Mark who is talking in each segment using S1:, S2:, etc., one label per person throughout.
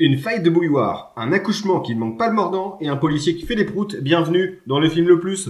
S1: Une faille de bouilloire, un accouchement qui ne manque pas le mordant et un policier qui fait des proutes. Bienvenue dans le film le plus.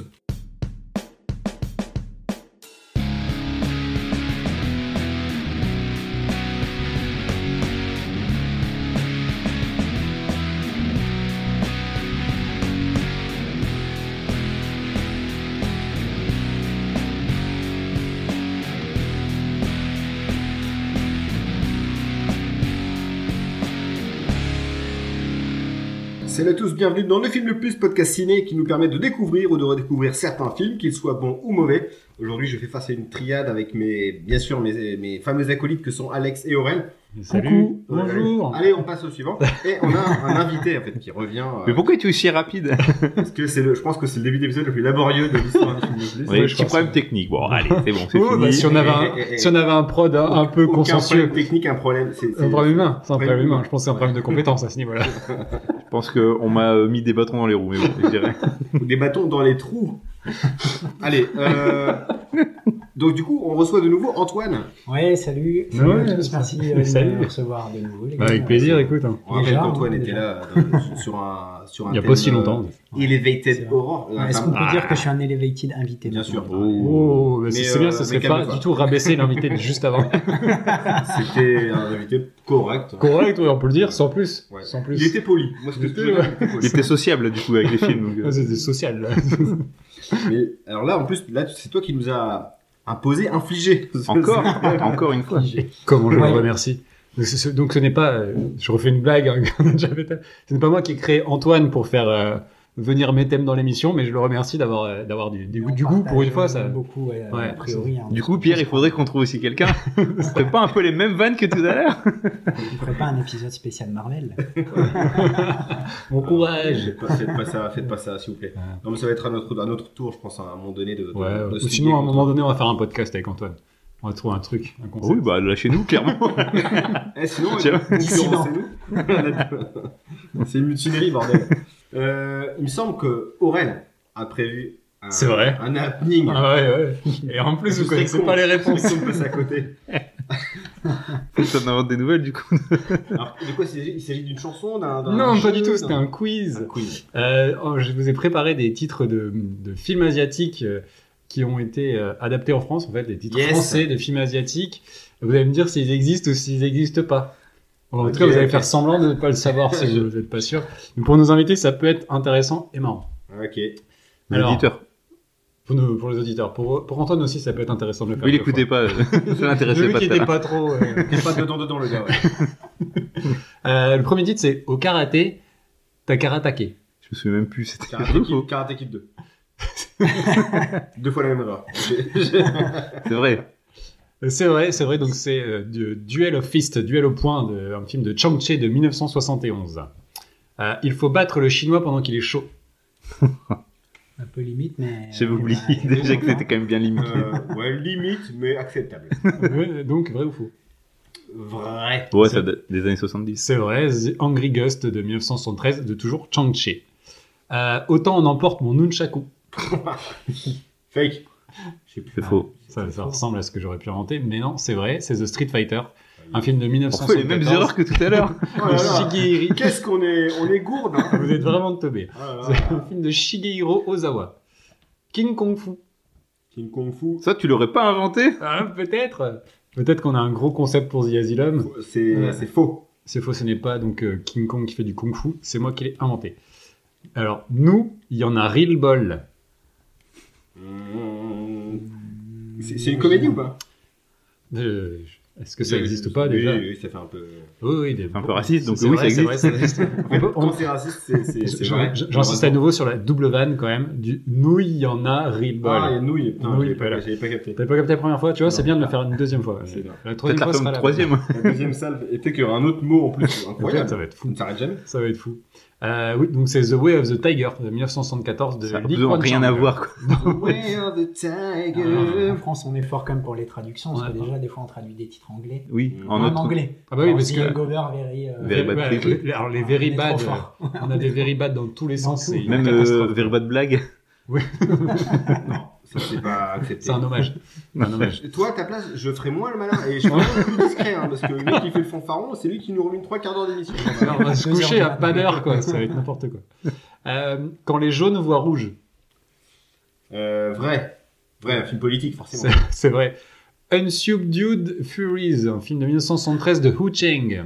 S1: À tous, bienvenue dans le film le plus podcast ciné qui nous permet de découvrir ou de redécouvrir certains films, qu'ils soient bons ou mauvais. Aujourd'hui, je fais face à une triade avec mes, bien sûr, mes, mes fameux acolytes que sont Alex et Aurel.
S2: Salut. Bonjour.
S1: Allez, on passe au suivant. Et on a un invité en fait qui revient. euh,
S3: Mais pourquoi es-tu aussi rapide?
S1: parce que c'est le, je pense que c'est le début d'épisode le plus laborieux de l'histoire du film.
S3: Oui,
S2: je
S3: petit problème technique. Bon, allez, c'est bon, c'est
S2: Oh,
S3: fini.
S2: bah, si on avait un,
S1: Et- et- et-
S2: si on avait un prod un, un peu
S1: Aucun
S2: consensueux,
S1: problème technique, un problème. C'est, c'est-
S2: un problème humain, c'est un
S1: Problème
S2: problème humain.
S1: humain.
S2: Je pense que c'est un problème de compétence à ce niveau-là.
S3: Je pense qu'on m'a euh, mis des bâtons dans les roues, mais bon, je dirais.
S1: ou des bâtons dans les trous. Allez, euh, donc du coup, on reçoit de nouveau Antoine.
S4: Ouais, salut.
S2: Ouais,
S4: Salut à tous, merci euh, de
S2: salut.
S4: me recevoir de nouveau. les
S2: Bah,
S4: gars.
S2: avec plaisir, écoute. hein.
S1: On rappelle qu'Antoine
S4: hein,
S1: était là dans- sur un sur un
S2: Il n'y a
S1: thème,
S2: pas si
S1: euh,
S2: longtemps.
S1: Elevated
S4: vrai.
S1: Horror.
S4: Ouais, Est-ce qu'on peut
S3: Ah.
S4: dire que je suis un elevated invité
S1: Bien sûr.
S2: Oh, mais
S1: Mais,
S2: c'est bien,
S1: euh,
S2: ça serait pas du tout rabaisser l'invité de juste avant.
S1: C'était un invité correct.
S2: Correct, oui, on peut le dire, sans plus.
S1: Ouais.
S2: Sans plus.
S1: Il était poli. Moi, ce que
S2: Il
S1: je
S2: était, ouais.
S1: il
S3: sociable, du coup, avec les films. euh.
S2: Ah, C'était social.
S1: Mais alors là, en plus, là, c'est toi qui nous a imposé, infligé.
S3: Encore, encore une fois.
S2: Comment je
S4: Ouais.
S2: le remercie. Donc ce, ce- donc ce n'est pas, euh, je refais une blague, hein, ce n'est pas moi qui ai créé Antoine pour faire euh, venir mes thèmes dans l'émission, mais je le remercie d'avoir euh, d'avoir du, du,
S4: On
S2: du goût pour une fois. Ça...
S4: beaucoup, ouais,
S2: Ouais.
S4: a priori. hein.
S3: Du coup, Pierre, il faudrait qu'on trouve aussi quelqu'un. Ce serait pas un peu les mêmes vannes que tout à l'heure?
S4: On ferait pas un épisode spécial Marvel
S2: Bon courage.
S1: Faites pas, faites pas ça, faites pas ça, s'il vous plaît.
S2: Ouais.
S1: Non, mais ça va être à notre, à notre tour, je pense, à un moment donné de. de-
S2: Ouais.
S1: de
S2: ou
S1: se
S2: sinon, à un moment donné, on va faire un podcast avec Antoine. On va trouver un truc, un concept.
S3: Oui, bah, lâchez-nous, clairement.
S1: Eh, sinon,
S3: Tiens.
S1: concurrencez-nous. c'est une mutinerie, bordel. Euh, il me semble que Aurel a prévu un,
S2: C'est vrai.
S1: un happening.
S2: Ah ouais, ouais. Et en plus, vous connaissez
S1: con.
S2: pas les réponses.
S1: de passer à côté.
S3: Faut que t'en inventes des nouvelles, du coup.
S1: Alors, de quoi il s'agit d'une chanson d'un, d'un
S2: Non, pas du tout, c'était un quiz.
S1: un quiz.
S2: Euh, oh, je vous ai préparé des titres de, de films asiatiques euh, qui ont été euh, adaptés en France, en fait, des titres
S1: Yes.
S2: français de films asiatiques. Vous allez me dire s'ils existent ou s'ils n'existent pas. En tout cas, vous allez faire semblant de ne pas le savoir si vous n'êtes pas sûr. Mais pour nos invités, ça peut être intéressant et marrant.
S1: Ok.
S2: Alors,
S3: L'éditeur.
S2: Pour, nous, pour les auditeurs. Pour, pour Antoine aussi, ça peut être intéressant de le faire.
S3: Oui, l'écoutez pas. Ça
S2: J'ai
S3: l'intéressait pas.
S2: était
S3: l'heure.
S2: pas trop. euh,
S1: pas dedans, dedans, le gars. Ouais.
S2: euh, le premier titre, c'est Au karaté, t'as karatake.
S3: Je me souviens même plus. C'était
S1: Karate
S3: vrai ou
S1: Kid,
S3: faux
S1: Karate Kid 2. Deux fois la même erreur.
S3: C'est vrai.
S2: C'est vrai, c'est vrai. Donc c'est euh, du- Duel of Fist, Duel au point, de, un film de Chang Che de 1971. Euh, il faut battre le chinois pendant qu'il est chaud.
S4: Un peu limite, mais.
S3: J'avais
S4: euh,
S3: oublié
S4: bah,
S3: déjà que c'était quand même bien limité.
S1: Euh, ouais, limite, mais acceptable.
S2: Donc vrai ou faux?
S1: Vrai.
S3: Ouais, ça date des années 70.
S2: C'est vrai. The Angry Ghost de 1973 de toujours Chang Che. Euh, autant on emporte mon nunchaku.
S1: Fake. Plus.
S3: C'est faux.
S2: Ça, ça ressemble à ce que j'aurais pu inventer, mais non, c'est vrai. C'est The Street Fighter, un film de
S3: On
S2: 1974.
S3: fait les mêmes erreurs que tout à l'heure.
S2: Shigehiro.
S1: Qu'est-ce qu'on est, on est gourde. Hein.
S2: Vous êtes vraiment de teubé.
S1: Là
S2: C'est un film de Shigehiro Ozawa. King Kong Fu.
S1: King Kong Fu.
S3: Ça, tu l'aurais pas inventé?
S2: Ah, peut-être. Peut-être qu'on a un gros concept pour The Asylum.
S1: C'est faux.
S2: C'est faux, ce n'est pas donc euh, King Kong qui fait du kung fu, c'est moi qui l'ai inventé. Alors, nous, il y en a Real Ball.
S1: Mmh. C'est, c'est une comédie ou pas?
S2: Euh, Est-ce que ça existe ou pas
S1: Oui,
S2: déjà?
S1: Oui, ça fait un peu.
S2: Oui, oui. des-
S3: C'est un peu raciste, donc
S2: C'est
S3: oui,
S2: vrai,
S3: ça
S2: c'est vrai,
S3: existe.
S2: ça existe.
S1: Quand c'est raciste, c'est, c'est, c'est
S2: J'en-
S1: vrai.
S2: J'insiste à nouveau sur la double vanne quand même. Du nous, il y en a Real Ball.
S1: Ah, il y a nouille. Putain,
S2: Nouille,
S1: pas, j'avais pas capté.
S2: T'avais pas capté la première fois, tu vois, c'est bien de le faire une deuxième fois. La
S3: Peut-être
S2: troisième
S3: la
S2: fois la
S3: troisième.
S1: La deuxième salve. Et peut-être qu'il y aura un autre mot en plus incroyable.
S2: Ça va être fou.
S1: jamais.
S2: Ça va être fou. Euh, oui, donc c'est The Way of the Tiger de 1974 de
S3: Ça
S2: Lee Kwang
S3: rien à voir, quoi.
S1: Way of the Tiger.
S4: En France, on est fort quand même pour les traductions, parce que déjà, des fois, on traduit des titres anglais.
S3: Oui, en
S4: anglais.
S2: Ah bah oui, parce que-
S4: very, euh,
S3: Very bad
S2: Ouais, les- alors les
S4: On
S2: very bad,
S4: fort.
S2: on a des very bad dans tous les sens.
S3: Même euh, Very Bad Blague.
S1: Non. Ça, c'est pas accepté.
S2: C'est un hommage. Un hommage.
S1: Toi, à ta place, je ferais moins le malin et je serais vraiment plus discret, hein, parce que mec qui fait le fanfaron, c'est lui qui nous rumine trois quarts d'heure d'émission.
S2: Alors, on va se coucher à pas d'heure, quoi. Ça va être n'importe quoi. Euh, quand les jaunes voient rouge.
S1: Euh, vrai. Vrai, un film politique, forcément.
S2: C'est vrai. Unsubdued Furies, un film de 1973 de Hu Cheng.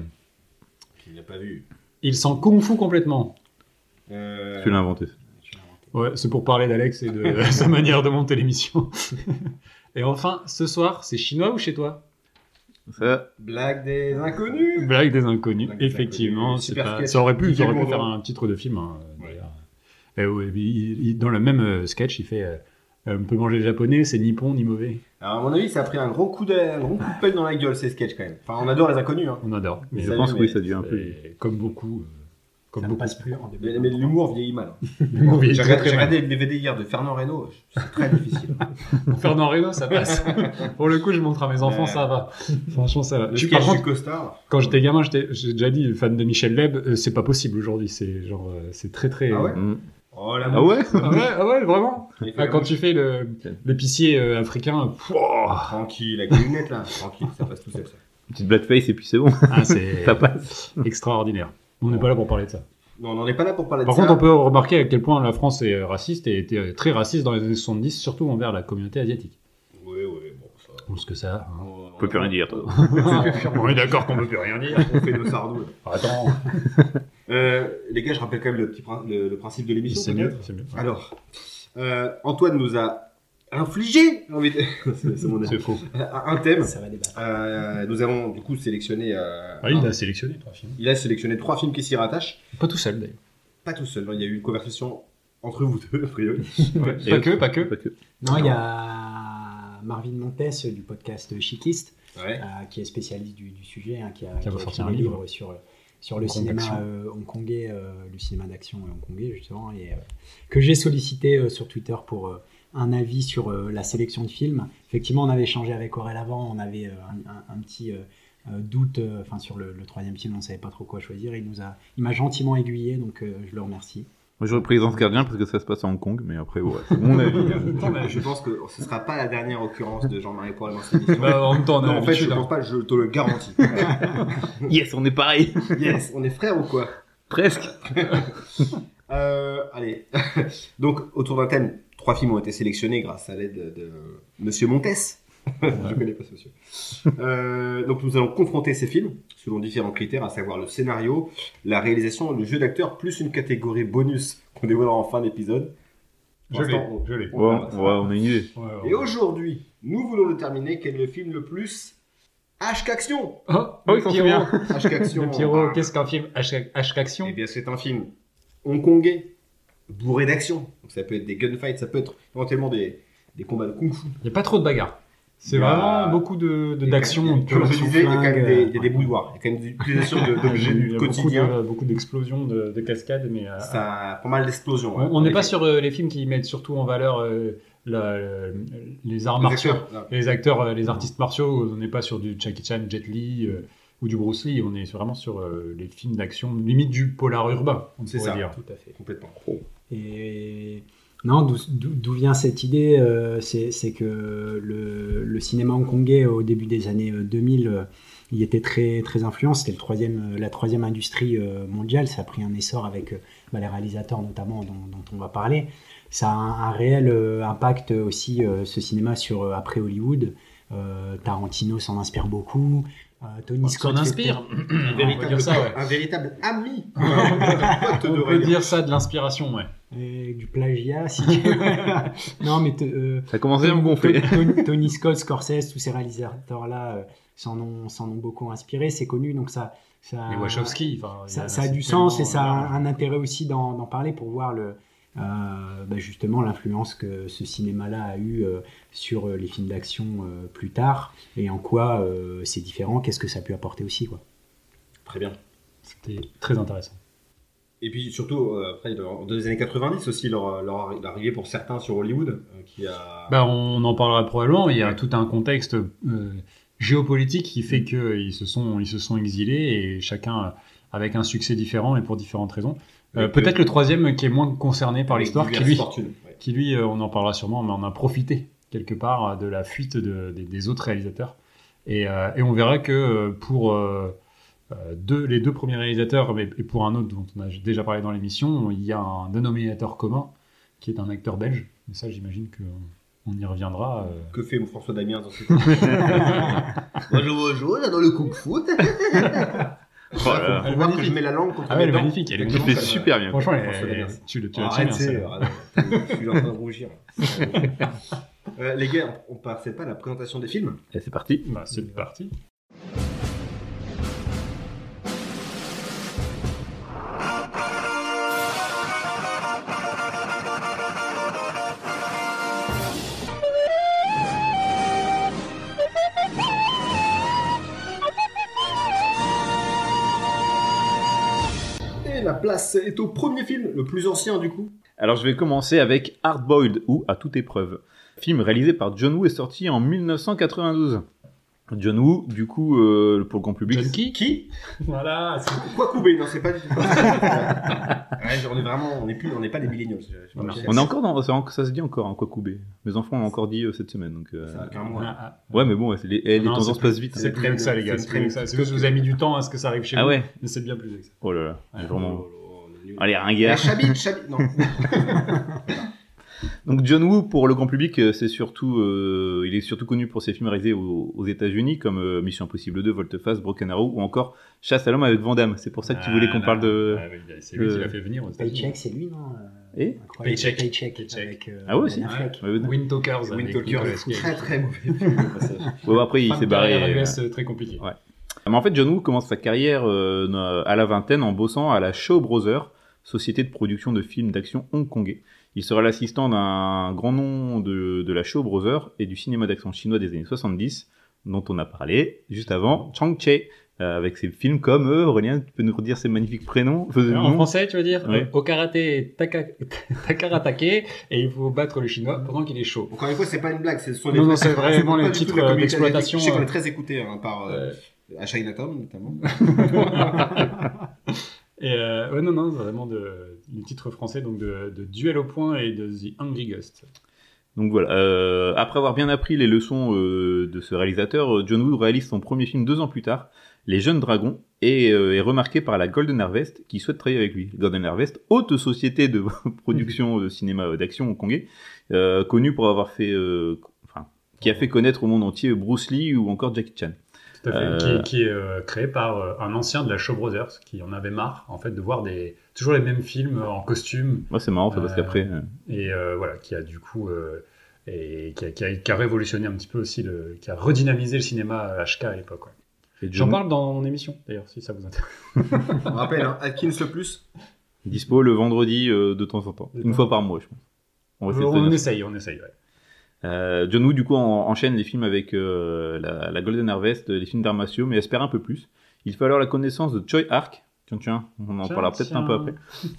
S1: Il l'a pas vu.
S2: Il s'en kung fu complètement.
S1: Euh,
S3: Tu l'as inventé.
S2: Ouais, c'est pour parler d'Alex et de sa manière de monter l'émission. et enfin, ce soir, c'est chinois ou chez toi?
S3: Ça,
S1: Blague des inconnus.
S2: Blague des inconnus.
S1: Blague des
S2: Effectivement,
S1: inconnus.
S2: pas- ça aurait pu, ça
S1: Nickel
S2: aurait pu
S1: Bourdon.
S2: faire un titre de film. hein,
S1: Ouais.
S2: d'ailleurs. Et ouais, mais il- il- dans le même euh, sketch, il fait euh, On peut manger japonais, c'est ni bon ni mauvais.
S1: Alors, à mon avis, ça a pris un gros coup de, un gros coup de pelle dans la gueule, ces sketchs, quand même. Enfin, on adore les inconnus, hein.
S2: On adore.
S1: Mais
S3: je pense que oui, ça devient un peu.
S2: Comme beaucoup. euh, comme
S4: Ça ne passe plus en
S1: Mais,
S4: 2023.
S1: mais l'humour vieillit mal. hein. J'ai regardé, le DVD hier de Fernand Reynaud, c'est très difficile.
S2: Fernand Reynaud, ça passe. Pour le coup, je montre à mes enfants,
S1: Ouais.
S2: ça va. Franchement, ça va.
S1: Le
S2: Je par contre,
S1: costard.
S2: quand j'étais gamin, j'étais- j'ai déjà dit fan de Michel Leb, euh, c'est pas possible aujourd'hui. C'est genre, euh, c'est très très.
S1: Ah ouais
S3: Mm.
S1: Oh la
S3: Ah ouais
S2: Ah ouais, ah ouais, vraiment. Ah, quand tu fais le l'épicier euh, africain, pouah,
S1: Tranquille, avec les lunettes là, tranquille, ça passe tout seul ça.
S3: Petite blackface et puis c'est bon,
S2: ah,
S3: ça passe.
S2: extraordinaire. On n'est pas là pour parler de ça.
S1: Non, on n'en est pas là pour parler
S2: Par
S1: de
S2: contre,
S1: ça.
S2: on peut remarquer à quel point la France est raciste et était très raciste dans les années 70, surtout envers la communauté asiatique.
S1: Oui, oui, bon, ça.
S2: On ce que ça. hein.
S1: On,
S3: peut plus rien dire, toi.
S2: On est d'accord qu'on peut plus rien dire.
S1: On fait nos sardous.
S2: Attends,
S1: Euh, les gars, je rappelle quand même le, petit prin- le, le principe de l'émission.
S2: c'est
S1: peut-être
S2: mieux, c'est mieux.
S1: Alors, euh, Antoine nous a infligé, j'ai envie de- c'est mon
S2: C'est faux.
S1: un thème.
S4: Ça va débattre.
S1: Euh, nous avons du coup sélectionné. euh,
S2: Ah, il a sélectionné trois films.
S1: il a sélectionné trois films qui s'y rattachent.
S2: Pas tout seul d'ailleurs.
S1: Pas tout seul, hein, il y a eu une conversation entre vous deux, a priori.
S2: Pas que, pas que.
S3: Pas que.
S4: Non, il y a Marvin Montes du podcast Chiquiste,
S1: Ouais.
S4: euh, qui est spécialiste du, du sujet, hein, qui a,
S2: Qui a
S4: qui a
S2: sorti
S4: écrit
S2: un livre.
S4: livre sur, sur le
S2: Hong
S4: cinéma euh, hongkongais, euh, le cinéma d'action hongkongais justement, et euh, que j'ai sollicité euh, sur Twitter pour euh, un avis sur euh, la sélection de films. Effectivement, on avait échangé avec Aurel avant, on avait euh, un, un- un petit euh, doute, euh, enfin sur le, le troisième film, on savait pas trop quoi choisir. Il nous a, il m'a gentiment aiguillé, donc euh, je le remercie.
S3: Moi j'aurais pris Gardiens parce que ça se passe à Hong Kong, mais après, ouais, c'est mon avis. hein.
S1: Je, je pense que ce sera pas la dernière occurrence de Jean-Marie Poirel dans cette émission.
S2: Bah, en même temps,
S1: non, en fait, je
S2: hein.
S1: pense pas, je te le garantis.
S3: yes, on est pareil.
S1: yes, on est frères ou quoi?
S3: Presque.
S1: Euh, allez. Donc, autour d'un thème, trois films ont été sélectionnés grâce à l'aide de, de Monsieur Montes. Je connais pas ce monsieur. Euh, donc, nous allons confronter ces films selon différents critères, à savoir le scénario, la réalisation, le jeu d'acteur, plus une catégorie bonus qu'on dévoilera en fin d'épisode.
S2: Je l'ai, je l'ai.
S1: on
S3: Ouais,
S1: verra ça.
S3: ouais, on a une idée.
S2: Ouais, ouais.
S1: Et aujourd'hui, nous voulons déterminer quel est le film le plus H qu'action.
S2: Oh,
S3: Oh, il s'en
S2: Pierrot. Le
S1: Ah.
S2: qu'est-ce qu'un film H H action?
S1: Eh bien, c'est un film hongkongais, bourré d'action. Donc, ça peut être des gunfights, ça peut être éventuellement des, des combats de kung-fu.
S2: Il n'y a pas trop de bagarres. C'est vraiment beaucoup de de-
S1: Il y a
S2: d'action.
S1: Comme je disais, il y a quand même des, il y a
S4: euh,
S1: des bouilloires. Il y a quand même des utilisations d'objets du quotidien.
S2: beaucoup d'explosions, de, de cascades, mais euh,
S1: Ça a pas mal d'explosions.
S2: on- n'est pas sur euh, les films qui mettent surtout en valeur euh, la- les arts
S1: Les
S2: martiaux.
S1: acteurs.
S2: Les acteurs, les artistes martiaux, on n'est pas sur du Jackie Chan, Jet Li euh, ou du Bruce Lee, on est vraiment sur euh, les films d'action, limite du polar urbain, on
S1: C'est ça.
S2: dire.
S4: Tout à fait.
S1: Complètement.
S4: Et non, d'où- vient cette idée euh, C'est que le, le cinéma hongkongais au début des années euh, 2000, euh, il était très très influent. C'était le troisième, la troisième industrie euh, mondiale. Ça a pris un essor avec euh, bah, les réalisateurs notamment dont, dont on va parler. Ça a un, un réel euh, impact aussi euh, ce cinéma sur euh, après Hollywood. Euh, Tarantino s'en inspire beaucoup. Euh, Tony
S2: On
S4: Scott
S2: inspire.
S1: Un
S2: On peut
S1: véritable,
S2: dire ça, ouais.
S1: un véritable ami. Un
S2: On peut dire ça de l'inspiration, ouais.
S4: Et du plagiat, si tu veux. non, mais euh,
S3: Ça a commencé à me gonfler.
S4: Tony, Tony Scott, Scorsese, tous ces réalisateurs-là euh, s'en ont, s'en ont beaucoup inspiré, c'est connu, donc ça, ça,
S2: Les Wachowski,
S4: ça,
S2: a-
S4: ça a du sens et ça a
S2: large.
S4: un intérêt aussi d'en d'en parler pour voir le, euh, bah, justement l'influence que ce cinéma-là a eu euh, sur euh, les films d'action euh, plus tard et en quoi euh, c'est différent, qu'est-ce que ça a pu apporter aussi. Quoi.
S1: Très bien.
S2: C'était très intéressant.
S1: Et puis surtout, euh, après, dans les années 90 aussi, leur, leur arri- l'arrivée pour certains sur Hollywood, euh, qui a.
S2: Bah, on en parlera probablement. Il y a tout un contexte euh, géopolitique qui fait qu'ils se sont, ils se sont exilés et chacun avec un succès différent et pour différentes raisons. Euh, Peut-être le troisième qui est moins concerné par l'histoire, qui lui,
S1: ouais.
S2: qui lui, euh, on en parlera sûrement, mais on a profité quelque part de la fuite de- des- des autres réalisateurs. Et, euh, et on verra que pour deux, les deux premiers réalisateurs, mais, et pour un autre dont on a déjà parlé dans l'émission, il y a un dénominateur commun qui est un acteur belge. Et ça, j'imagine que on y reviendra. euh.
S1: Que fait François Damien dans ce film Bonjour, bonjour, là dans le kung fu.
S3: Oh là là.
S1: Faut voir que je mets la langue contre
S2: Ah ouais, elle est magnifique, elle est
S3: fait super bien.
S2: Franchement, elle-
S1: Damien.
S2: tu, le- tu l'as très
S1: Arrête,
S2: bien.
S1: c'est.
S2: celle-là.
S1: arrête. Je suis en train de rougir. Euh, les gars, on passait pas à la présentation des films
S3: Et c'est parti.
S2: Bah, c'est parti.
S1: Place est au premier film, le plus ancien du coup.
S3: Alors je vais commencer avec Hard Boiled ou À toute épreuve. Film réalisé par John Woo est sorti en 1992. John Woo, du coup, euh, pour le grand public.
S2: John Key
S1: Qui
S2: Voilà, c'est
S1: Quoi couper Non, c'est pas du tout. ouais, genre, on est vraiment, on n'est plus, on n'est pas des je- je- je-
S3: On est encore dans, ça, ça se dit encore, hein, quoi couper. Mes enfants l'ont encore dit euh, cette semaine. Donc, euh,
S1: Ça a qu'un mois.
S2: Ah, ah.
S3: Ouais, mais bon, les, eh, les
S2: Non,
S3: tendances passent vite.
S2: C'est
S3: hein.
S2: que ça, les gars.
S1: C'est
S2: que ça.
S1: très-
S2: C'est juste que vous avez mis du temps à ce que ça arrive chez
S3: Ah
S2: vous.
S3: ouais
S2: Mais c'est bien plus que ça.
S3: Oh là là,
S2: Ouais,
S3: vraiment.
S1: Oh, oh.
S3: Allez, ringard.
S1: Chabit, Chabit, non.
S3: Donc John Woo, pour le grand public, euh, c'est surtout, euh, il est surtout connu pour ses films réalisés aux, aux États-Unis, comme euh, Mission Impossible 2, Volte-Face, Broken Arrow, ou encore Chasse à l'homme avec Van Damme. C'est pour ça que tu voulais qu'on parle de.
S2: Ah, oui, C'est lui qui l'a fait venir aux.
S4: Paycheck, c'est lui, non
S3: Et.
S2: Paycheck.
S4: Paycheck.
S2: Paycheck.
S4: Avec, euh,
S3: Ah ouais, aussi.
S4: Ben Affleck.
S3: Ouais, ouais.
S2: Wind Talkers.
S1: Wind Talkers, très très mauvais.
S3: Ouais, après, il s'est barré. euh,
S2: très compliqué.
S3: Ouais. Mais en fait, John Woo commence sa carrière euh, à la vingtaine en bossant à la Shaw Brothers, société de production de films d'action hongkongais. Il sera l'assistant d'un grand nom de, de la Shaw Brothers et du cinéma d'action chinois des années 70, dont on a parlé juste avant, Chang Che, euh, avec ses films comme euh, Aurélien, tu peux nous redire ses magnifiques prénoms euh,
S2: En français, tu veux dire
S3: Oui.
S2: euh, Au karaté, taka- takaratake, et il faut battre le chinois pendant qu'il est chaud.
S1: Encore une fois, c'est pas une blague, ce sont
S2: Non,
S1: les
S2: non, c'est vraiment les titres, d'exploitation.
S1: Je sais qu'on
S2: euh.
S1: est très écouté hein, par euh,
S2: Ouais.
S1: À Chinatown notamment.
S2: Et euh, ouais, non, non, vraiment de, les titres français, donc de, de Duel au point et de The Hungry Ghost.
S3: Donc voilà, euh, après avoir bien appris les leçons euh, de ce réalisateur, John Woo réalise son premier film deux ans plus tard, Les Jeunes Dragons, et euh, est remarqué par la Golden Harvest qui souhaite travailler avec lui. Golden Harvest, haute société de production de cinéma d'action hongkongais, euh, connue pour avoir fait, euh, enfin, qui a fait connaître au monde entier Bruce Lee ou encore Jackie Chan.
S2: Tout à fait.
S3: Euh.
S2: Qui, qui est euh, créé par euh, un ancien de la Shaw Brothers qui en avait marre en fait de voir des toujours les mêmes films en costume
S3: Moi, c'est marrant, ça, parce
S2: Euh,
S3: qu'après, euh,
S2: et euh, voilà qui a du coup euh, et qui a, qui a- qui a révolutionné un petit peu aussi le qui a redynamisé le cinéma HK à l'époque. ouais. J'en parle dans mon émission d'ailleurs si ça vous intéresse.
S1: On rappelle, hein, Atkins le plus.
S3: dispo le vendredi euh, de temps en temps, une fois par mois, je pense. On
S2: On,
S3: ça.
S2: essaye, on essaye. ouais.
S3: Euh, John Woo, du coup, en- enchaîne les films avec euh, la, la Golden Harvest, les films d'arts martiaux, mais espère un peu plus. Il fait alors la connaissance de Choi Ark, tiens, tiens, on en
S2: Tiens,
S3: parlera peut-être un peu après,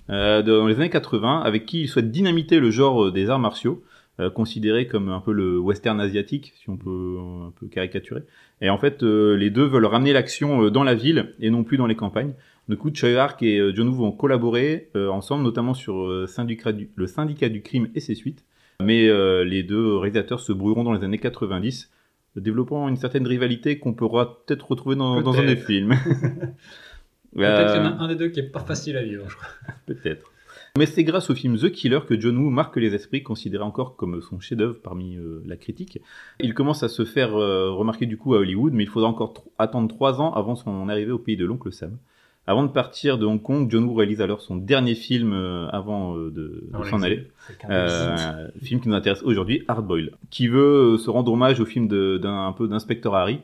S3: euh, dans les années 80, avec qui il souhaite dynamiter le genre euh, des arts martiaux, euh, considéré comme un peu le western asiatique, si on peut un peu caricaturer. Et en fait, euh, les deux veulent ramener l'action dans la ville et non plus dans les campagnes. Du coup, Choi Ark et John Woo vont collaborer euh, ensemble, notamment sur euh, syndicat du- le syndicat du crime et ses suites. Mais euh, les deux réalisateurs se brouilleront dans les années 90, développant une certaine rivalité qu'on pourra peut-être retrouver dans, dans un des films.
S2: Peut-être qu'il y en
S3: Euh,
S2: a un des deux qui est pas facile à vivre. Je crois.
S3: Peut-être. Mais c'est grâce au film The Killer que John Woo marque les esprits, considéré encore comme son chef-d'œuvre parmi euh, la critique. Il commence à se faire euh, remarquer du coup à Hollywood, mais il faudra encore attendre trois ans avant son arrivée au pays de l'oncle Sam. Avant de partir de Hong Kong, John Woo réalise alors son dernier film euh, avant euh, de, s'en aller. Euh, film qui nous intéresse aujourd'hui, Hard Boiled, qui veut euh, se rendre hommage au film d'un un peu d'inspecteur Harry.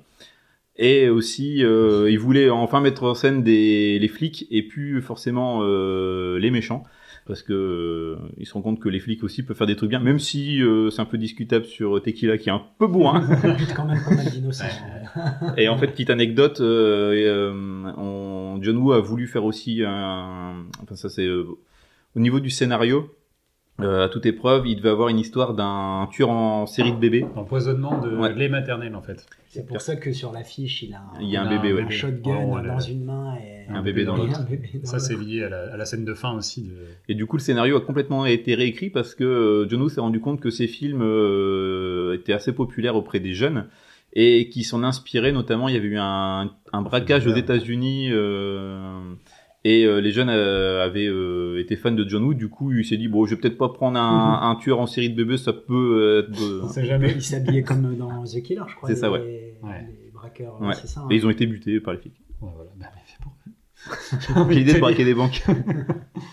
S3: Et aussi, euh, il voulait enfin mettre en scène des, les flics et plus forcément euh, les méchants. Parce que euh, il se rend compte que les flics aussi peuvent faire des trucs bien, même si euh, c'est un peu discutable sur Tequila qui est un peu bourrin.
S4: Bute quand même pas mal d'innocents.
S3: Et en fait, petite anecdote, euh, et, euh, on- John Woo a voulu faire aussi un. Enfin, ça c'est. euh, au niveau du scénario, Euh, à toute épreuve, il devait avoir une histoire d'un tueur en série de bébés.
S2: Empoisonnement de
S3: Ouais.
S2: lait maternel en fait.
S4: C'est pour ça que sur l'affiche, il a un,
S3: Il y a un bébé,
S2: un
S3: ouais.
S4: un shotgun
S2: Oh,
S4: dans une main et
S3: Un bébé dans l'autre.
S2: Ça c'est lié à la, à la scène de fin aussi. De...
S3: Et du coup, le scénario a complètement été réécrit parce que euh, John Woo s'est rendu compte que ces films euh, étaient assez populaires auprès des jeunes et qui s'en inspiraient. Notamment, il y avait eu un, un braquage aux États-Unis euh, et euh, les jeunes euh, avaient euh, été fans de John Woo. Du coup, il s'est dit bon, je vais peut-être pas prendre un, un tueur en série de bébés, ça peut être. de-
S2: On sait jamais.
S4: Il s'habillait comme dans The Killer, je crois.
S3: C'est ça,
S4: les-
S3: ouais.
S4: Les braqueurs,
S3: Ouais.
S4: c'est ça. hein.
S3: Et ils ont été butés par les flics.
S2: Ouais, voilà. Bah, mais c'est pour-
S3: J'ai l'idée de braquer des banques.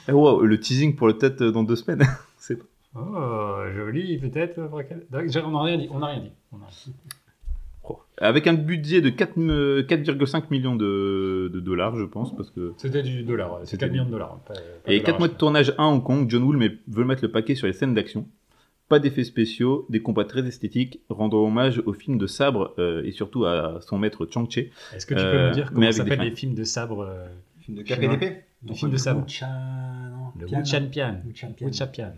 S3: Eh, wow, le teasing pour le tête dans deux semaines. C'est
S2: Oh, joli, peut-être. euh, braquage. D'accord, On n'a rien dit. On n'a rien dit. On a rien dit.
S3: Avec un budget de 4, euh, 4,5 millions de, de dollars, je pense, parce que
S2: C'était du dollar. C'est
S3: C'était
S2: 4 millions de dollars. pas- pas
S3: Et
S2: de
S3: 4 mois de tournage à Hong Kong, John Woo mais veut mettre le paquet sur les scènes d'action. Pas d'effets spéciaux, des combats très esthétiques, rendant hommage au film de sabre euh, et surtout à son maître Chang Che.
S2: Est-ce que tu peux
S3: Euh,
S2: me dire
S3: mais
S2: comment s'appellent les films de sabre euh,
S1: Film de et d'épée.
S2: Les films de sabre. Le
S4: Pian,
S2: Wu Chan Pian.
S4: Wu Chan Pian.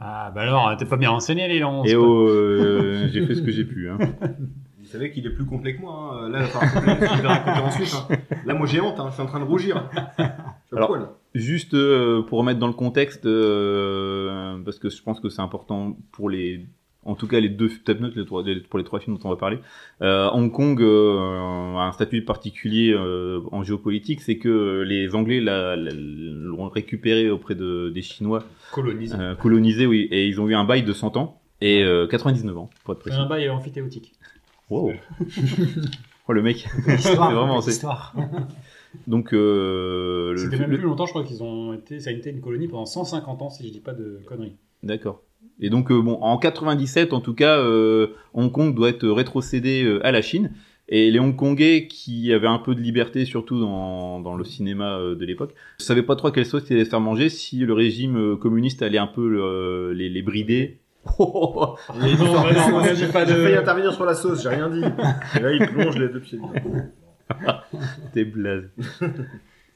S2: Ah, bah alors, t'es pas bien renseigné, les longs.
S3: Et oh, euh, j'ai fait ce que j'ai pu. Hein.
S1: Vous savez qu'il est plus complet que moi. Hein. Là, que je vais raconter ensuite. Hein. Là, moi, j'ai honte. Hein. Je suis en train de rougir. Je suis à
S3: Alors,
S1: poil.
S3: Juste euh, pour remettre dans le contexte, euh, parce que je pense que c'est important pour les, en tout cas les deux notes, les trois, les- pour les trois films dont on va parler. Euh, Hong Kong euh, a un statut particulier euh, en géopolitique, c'est que les Anglais la- la- l'ont récupéré auprès de, des Chinois,
S2: Colonisé.
S3: euh, colonisés, oui, et ils ont eu un bail de 100 ans et euh, 99 ans, pour être
S2: C'est
S3: précis.
S2: un bail amphithéotique.
S3: Wow. oh le mec.
S4: Histoire,
S3: C'est vraiment- c'est-
S4: histoire.
S3: Donc euh, le-
S2: C'était
S3: le-
S2: même plus longtemps, je crois qu'ils ont été, ça a été une colonie pendant 150 ans, si je dis pas de conneries.
S3: D'accord. Et donc, euh, bon, en 97, en tout cas, euh, Hong Kong doit être rétrocédé euh, à la Chine. Et les Hongkongais, qui avaient un peu de liberté, surtout dans, dans le cinéma de l'époque, ne savaient pas trop à quelle sauce ils allaient se faire manger si le régime communiste allait un peu les, les brider. Oh,
S2: Et non, non, on dit pas
S1: J'ai failli
S2: de.
S1: intervenir sur la sauce, j'ai rien dit. Et là, il plonge les deux pieds dedans.
S3: T'es blaze.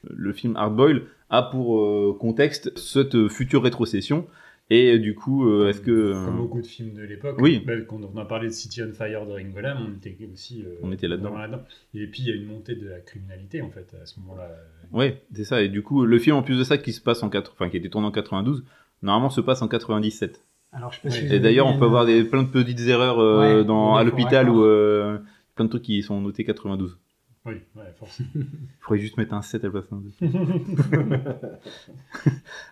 S3: le film Hardboil a pour euh, contexte cette future rétrocession. Et euh, du coup, euh, est-ce que...
S2: Comme beaucoup de films de l'époque.
S3: Oui.
S2: bah, quand on a parlé de City on Fire de Ringo Lam, on était aussi. euh,
S3: On était là-dedans.
S2: Et puis il y a une montée de la criminalité en fait à ce moment-là.
S3: Ouais, c'est ça. Et du coup, le film, en plus de ça, qui se passe en 4... enfin, qui a été tourné en 92, normalement se passe en 97.
S4: Alors, je sais pas si
S2: Ouais.
S4: vous
S3: Et d'ailleurs, on peut avoir des, plein de petites erreurs euh,
S4: Ouais,
S3: dans,
S4: oui,
S3: à l'hôpital ou euh, plein de trucs qui sont notés 92.
S2: Oui, ouais, forcément.
S3: Il faudrait juste mettre un 7 à la place d'un 2.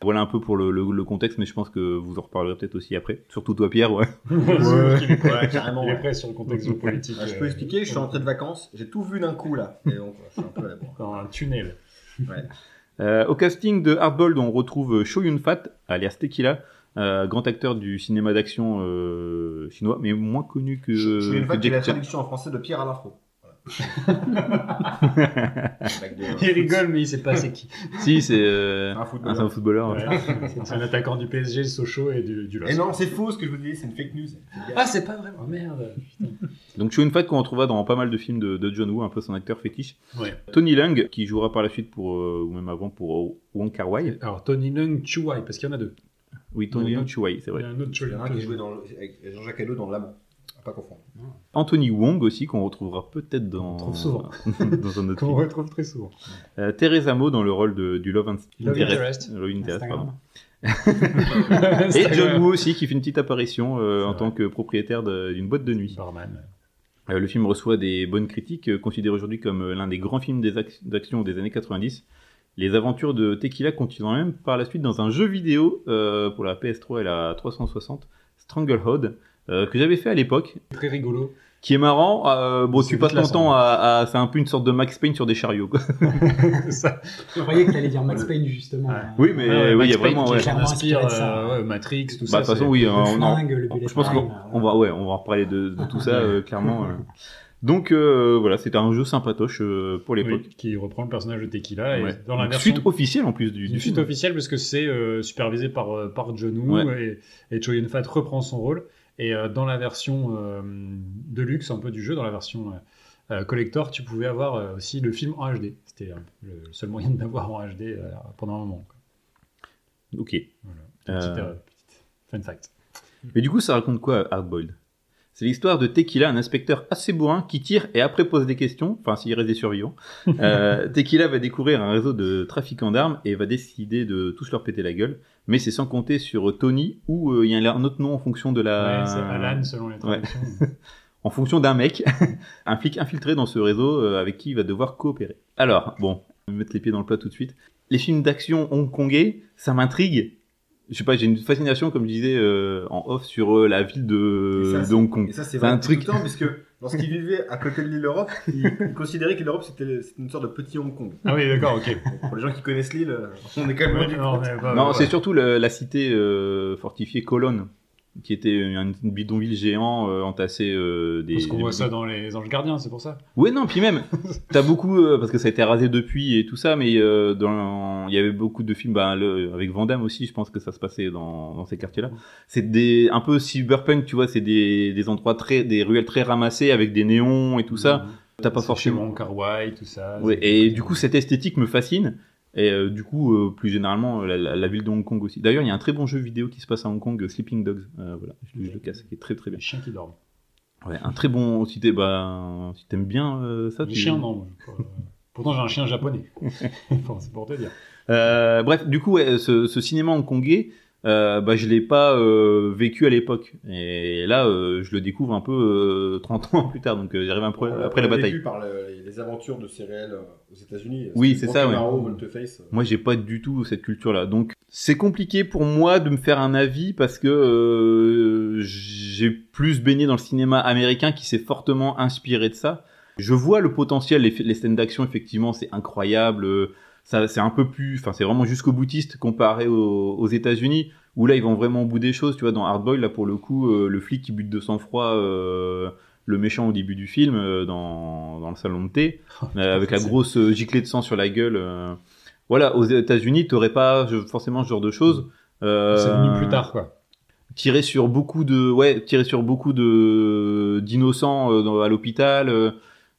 S3: voilà un peu pour le, le- le contexte, mais je pense que vous en reparlerez peut-être aussi après. Surtout toi, Pierre, ouais.
S1: Carrément.
S2: Il est prêt sur le contexte géopolitique.
S1: Ah, je peux
S2: euh,
S1: expliquer, je suis rentré de vacances, j'ai tout vu d'un coup là. Et donc, je suis un peu.
S2: Dans un tunnel.
S1: Ouais.
S3: Euh, au casting de Hardboiled, on retrouve Cho Yun Fat, alias Tequila, euh, grand acteur du cinéma d'action euh, chinois, mais moins connu que,
S1: Je suis une
S3: que
S1: est la traduction en français de Pierre Alain Fro. Voilà. De-
S2: Il rigole, mais il sait pas c'est qui.
S3: si, c'est euh,
S1: Un
S3: un,
S1: footballeur.
S3: c'est un footballeur. ouais.
S2: Ouais. C'est un attaquant du PSG, le Sochaux et du, du.
S1: Et non, c'est faux ce que je vous dis, c'est une fake news.
S2: Ah, c'est pas vrai. Oh merde.
S3: Donc Cho Yun Fat qu'on retrouvera dans pas mal de films de, de John Woo, un peu son acteur fétiche.
S2: Ouais.
S3: Tony Leung, qui jouera par la suite pour, euh, ou même avant pour Wong Kar Wai.
S2: Alors, Tony Leung Chuai, parce qu'il y en a deux.
S3: Oui, Tony Chuai, c'est
S2: Il y
S3: vrai.
S2: a un autre
S1: Il y en a un qui jouait dans le- avec Jean-Jacques Halo dans L'Amant. À pas confondre.
S3: Anthony Wong aussi, qu'on retrouvera peut-être dans,
S2: On retrouve souvent.
S3: dans un autre
S2: Qu'on retrouve très souvent.
S3: Euh, Teresa Mo dans le rôle de, du Love,
S2: Love
S3: Interest.
S2: Interest.
S3: Love Interest, pardon. Et John Woo aussi, qui fait une petite apparition euh, en tant que propriétaire d'une boîte de nuit.
S2: Barman.
S3: Euh, le film reçoit des bonnes critiques, euh, considéré aujourd'hui comme l'un des grands films des d'action des années 90. Les aventures de Tequila continueront même par la suite dans un jeu vidéo euh, pour la PS3 et la 360, Stranglehold, euh, que j'avais fait à l'époque,
S2: Très rigolo.
S3: qui est marrant. euh, bon, tu passes ton temps à, à- c'est un peu une sorte de Max Payne sur des chariots. Quoi.
S2: ça.
S4: Je croyais que t'allais dire Max Payne, justement.
S2: Ouais.
S3: Oui, mais
S2: Ouais,
S3: oui, il y a
S2: Max Payne
S3: vraiment. Ouais.
S2: inspire,
S4: inspiré de ça.
S2: euh, ouais, Matrix, tout
S3: Bah,
S2: ça.
S3: de toute façon, oui. Euh, on
S4: flingue,
S3: je pense qu'on va, ouais, on va en reparler de, de tout ça euh, clairement. Donc euh, voilà, c'était un jeu sympatoche euh, pour l'époque.
S2: Oui, qui reprend le personnage de Tequila.
S3: Ouais.
S2: Et dans la
S3: Une
S2: version.
S3: suite officielle en plus du,
S2: Une
S3: du
S2: suite
S3: film.
S2: officielle parce que c'est euh, supervisé par, par John Woo et, et Yun Fat reprend son rôle. Et dans la version de luxe un peu du jeu, dans la version collector, tu pouvais avoir aussi le film en HD. C'était le seul moyen de l'avoir en HD pendant un moment. quoi.
S3: Ok.
S2: Voilà. Petite, petite Fun fact.
S3: Mais du coup, ça raconte quoi, Hardboiled C'est l'histoire de Tequila, un inspecteur assez bourrin qui tire et après pose des questions, enfin s'il reste des survivants. Euh, Tequila va découvrir un réseau de trafiquants d'armes et va décider de tous leur péter la gueule. Mais c'est sans compter sur Tony, où euh, il y a un autre nom en fonction de la...
S2: Ouais, c'est Alan selon les traductions.
S3: en fonction d'un mec, un flic infiltré dans ce réseau euh, avec qui il va devoir coopérer. Alors, bon, on va mettre les pieds dans le plat tout de suite. Les films d'action hongkongais, ça m'intrigue. Je sais pas, j'ai une fascination, comme je disais euh, en off, sur euh, la ville de,
S1: ça,
S3: Hong Kong.
S1: Et ça, c'est
S3: un truc.
S1: tout le temps, puisque lorsqu'il vivait à côté de l'île Europe, il, il considérait que l'Europe c'était c'était une sorte de petit Hong Kong.
S2: Ah oui, d'accord, ok.
S1: Pour les gens qui connaissent l'île, euh, on est quand même
S2: Ouais, non,
S3: Non,
S2: ouais.
S3: c'est surtout le- la cité euh, fortifiée Colonne, qui était une, une bidonville géant euh, entassé euh, des.
S2: Parce qu'on voit ça dans les Anges Gardiens, c'est pour ça.
S3: Ouais, non, puis même, t'as beaucoup, euh, parce que ça a été rasé depuis et tout ça, mais euh, dans, il y avait beaucoup de films, bah, le- avec Van Damme aussi, je pense que ça se passait dans, dans ces quartiers-là. C'est des, un peu cyberpunk, tu vois, c'est des, des endroits très, des ruelles très ramassées avec des néons et tout ça. T'as pas forcément.
S2: chez Wong Kar-wai, tout ça.
S3: Ouais, et du coup, cette esthétique me fascine. Et euh, du coup, euh, plus généralement, la, la- la ville de Hong Kong aussi. D'ailleurs, il y a un très bon jeu vidéo qui se passe à Hong Kong, euh, Sleeping Dogs. Euh, voilà, je, le- je le casse, qui est très très bien.
S2: Les chiens qui dorment.
S3: Ouais, un très bon. Si t'es- bah, si t'aimes bien euh, ça,
S2: Les
S3: tu-
S2: chiens, non. Euh, Pourtant, j'ai un chien japonais. Enfin, c'est pour te dire.
S3: Euh, bref, du coup, ouais, ce, ce cinéma hongkongais, euh, bah, je l'ai pas euh, vécu à l'époque. Et là, euh, je le découvre un peu euh, 30 ans plus tard, donc euh, j'arrive un peu après la bataille.
S1: vécu par le- les aventures de ces réels euh, aux États-Unis.
S3: Oui, c'est ça, ouais. Moi, j'ai pas du tout cette culture-là. Donc, c'est compliqué pour moi de me faire un avis parce que euh, j'ai plus baigné dans le cinéma américain qui s'est fortement inspiré de ça. Je vois le potentiel, les, les scènes d'action, effectivement, c'est incroyable. Ça, c'est un peu plus, enfin, c'est vraiment jusqu'au boutiste comparé aux, aux États-Unis où là, ils vont vraiment au bout des choses. Tu vois, dans Hardboy, là, pour le coup, euh, le flic qui bute de sang-froid. euh, le méchant au début du film euh, dans, dans le salon de thé euh, avec la grosse euh, giclée de sang sur la gueule. Voilà, aux États-Unis, t'aurais pas forcément ce genre de choses. Euh,
S2: C'est venu plus tard, quoi.
S3: Tirer sur beaucoup de, ouais, tirer sur beaucoup de d'innocents à l'hôpital.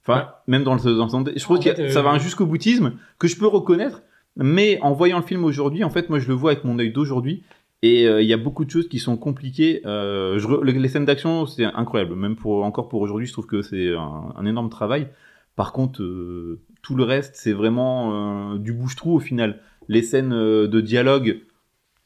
S3: Euh. Enfin, même dans le, dans le. Je trouve que
S2: euh,
S3: ça va un jusqu'au boutisme que je peux reconnaître. Mais en voyant le film aujourd'hui, en fait, moi, je le vois avec mon œil d'aujourd'hui. Et euh, il y a beaucoup de choses qui sont compliquées. Euh, je les scènes d'action, c'est incroyable. Même pour encore pour aujourd'hui, je trouve que c'est un, un énorme travail. Par contre, euh, tout le reste, c'est vraiment euh, du bouche-trou au final. Les scènes euh, de dialogue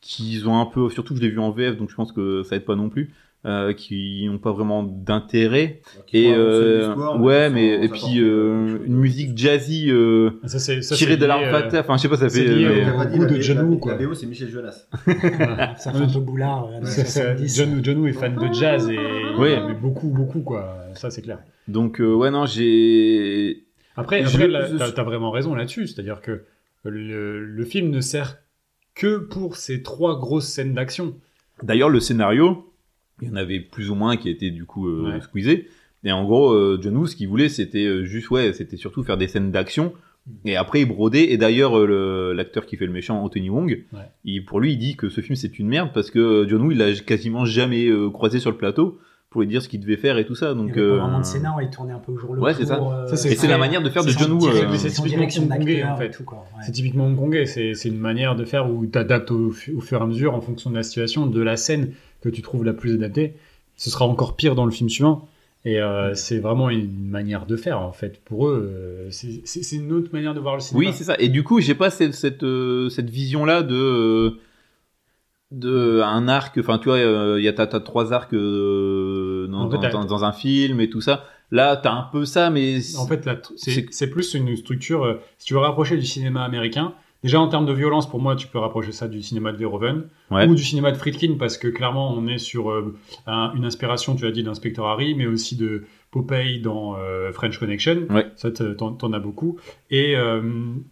S3: qui ont un peu, surtout je l'ai vu en VF, donc je pense que ça aide pas non plus, euh, qui n'ont pas vraiment d'intérêt. Et euh, ouais, mais et puis euh, une musique jazzy euh,
S2: ça,
S3: tirée de fatale. Enfin, je sais pas, ça fait.
S2: lié
S3: euh,
S2: au- goût de John Woo, quoi.
S1: La BO, c'est Michel Jonas.
S4: Ça fait un peu boulard. années
S2: c'est- c'est-
S4: 70.
S2: John, John Woo est fan de jazz et
S3: Ouais.
S2: mais beaucoup, beaucoup, quoi. Ça, c'est clair.
S3: Donc euh, ouais, non, j'ai.
S2: Après, après t'as, t'as vraiment raison là-dessus. C'est-à-dire que le, le film ne sert que pour ces trois grosses scènes d'action.
S3: D'ailleurs, le scénario, il y en avait plus ou moins qui étaient du coup euh,
S2: Ouais.
S3: squeezés. Et en gros, euh, John Woo, ce qu'il voulait, c'était euh, juste, ouais, c'était surtout faire des scènes d'action. Et après, il brodait. Et d'ailleurs, euh, l'acteur qui fait le méchant, Anthony Wong,
S2: Ouais.
S3: il, pour lui, il dit que ce film c'est une merde parce que John Woo, il l'a quasiment jamais euh, croisé sur le plateau pour lui dire ce qu'il devait faire et tout ça.
S4: Il
S3: Donc,
S4: y avait pas
S3: euh,
S4: vraiment de scénar, il tournait un peu au jour le
S3: Ouais,
S4: jour.
S3: c'est ça.
S4: euh,
S3: et c'est la manière de faire de John Woo. euh,
S2: c'est typiquement hongkongais, en fait.
S4: Ouais.
S2: C'est typiquement hongkongais. C'est, c'est une manière de faire où tu adaptes au fur et à mesure en fonction de la situation, de la scène que tu trouves la plus adaptée. Ce sera encore pire dans le film suivant. Et euh, c'est vraiment une manière de faire, en fait. Pour eux, euh, c'est, une autre manière de voir le cinéma.
S3: Oui, c'est ça. Et du coup, j'ai pas cette cette, euh, cette vision là de euh, de un arc. Enfin, tu vois, il y a t'as, t'as trois arcs euh, dans,
S2: En fait,
S3: dans, un film et tout ça. Là, t'as un peu ça, mais
S2: En fait, t- c'est, plus une structure. euh, si tu veux rapprocher du cinéma américain, déjà en termes de violence, pour moi, tu peux rapprocher ça du cinéma de Verhoeven
S3: Ouais.
S2: ou du cinéma de Friedkin, parce que clairement, on est sur euh, un- une inspiration, tu as dit, d'Inspecteur Harry, mais aussi de Popeye dans euh, French Connection.
S3: Ouais.
S2: Ça, t'en, t'en as beaucoup. Et euh,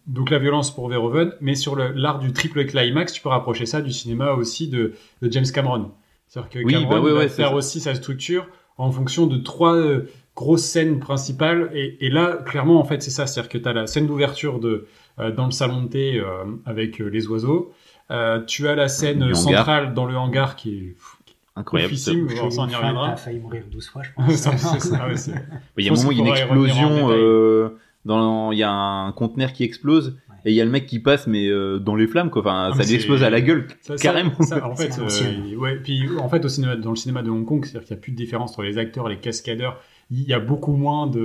S2: donc la violence pour Verhoeven, mais sur le- l'art du triple climax, tu peux rapprocher ça du cinéma aussi de, de James Cameron. C'est-à-dire que
S3: Oui,
S2: Cameron
S3: bah ouais,
S2: va faire
S3: ça.
S2: aussi sa structure en fonction de trois grosses scènes principales. Et, et là, clairement, en fait, c'est ça. C'est-à-dire que tu as la scène d'ouverture de, dans le salon de thé euh, avec euh, les oiseaux. Euh, tu as la scène centrale dans le hangar qui est
S3: incroyable. ça.
S2: oufissime.
S4: J'ai
S2: Bon, ça, on y reviendra.
S4: t'as failli mourir 12 fois, je pense.
S2: Ça, c'est ça, ouais, c'est-
S3: Il y a un moment, il y a une explosion. euh, dans, il y a un conteneur qui explose
S4: Ouais.
S3: et il y a le mec qui passe mais euh, dans les flammes quoi. Enfin,
S2: Ah,
S3: ça lui explose à la gueule.
S2: Ça,
S3: Carrément.
S2: ça, en fait,
S4: C'est
S2: euh,
S4: l'ancienne.
S2: ouais, puis en fait, au cinéma, dans le cinéma de Hong Kong, c'est-à-dire qu'il n'y a plus de différence entre les acteurs, les cascadeurs. Il y a beaucoup moins de.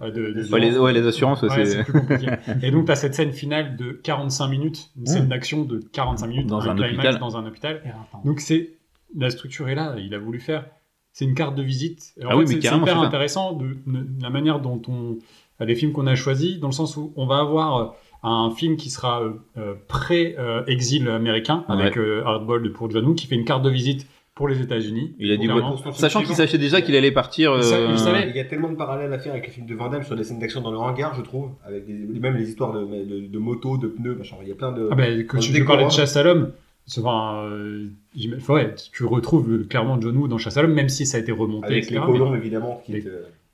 S2: euh, de, de-
S3: Ouais, les, ouais, les assurances,
S2: Ouais,
S3: c'est
S2: c'est plus compliqué. Et donc, tu as cette scène finale de 45 minutes, une scène d'action de 45 minutes
S3: Dans un
S2: climax
S3: hôpital.
S2: dans un hôpital. Donc, c'est la structure est là. Il a voulu faire. C'est une carte de visite.
S3: Ah oui, mais
S2: c'est- hyper intéressant de, de la manière dont on les films qu'on a choisis, dans le sens où on va avoir euh, un film qui sera euh, pré-exil américain avec euh, Hardball pour John Woo, qui fait une carte de visite pour les États-unis.
S3: Il a dit, sachant qu'il sachait déjà qu'il allait partir.
S2: Il sa- il
S3: euh,
S2: savait.
S1: Il y a tellement de parallèles à faire avec les films de Van Damme sur des scènes d'action dans le hangar, je trouve, avec des, même les histoires de, de, de motos, de pneus, machin. Il y a plein de.
S2: Ah ben, que
S1: Dans
S2: tu
S1: le
S2: parlais de
S1: décor.
S2: Chasse à l'homme. c'est- Enfin, euh, ouais, tu retrouves euh, clairement John Woo dans Chasse à l'homme, même si ça a été remonté,
S1: avec les colons, évidemment. Qui
S2: Les-
S1: te-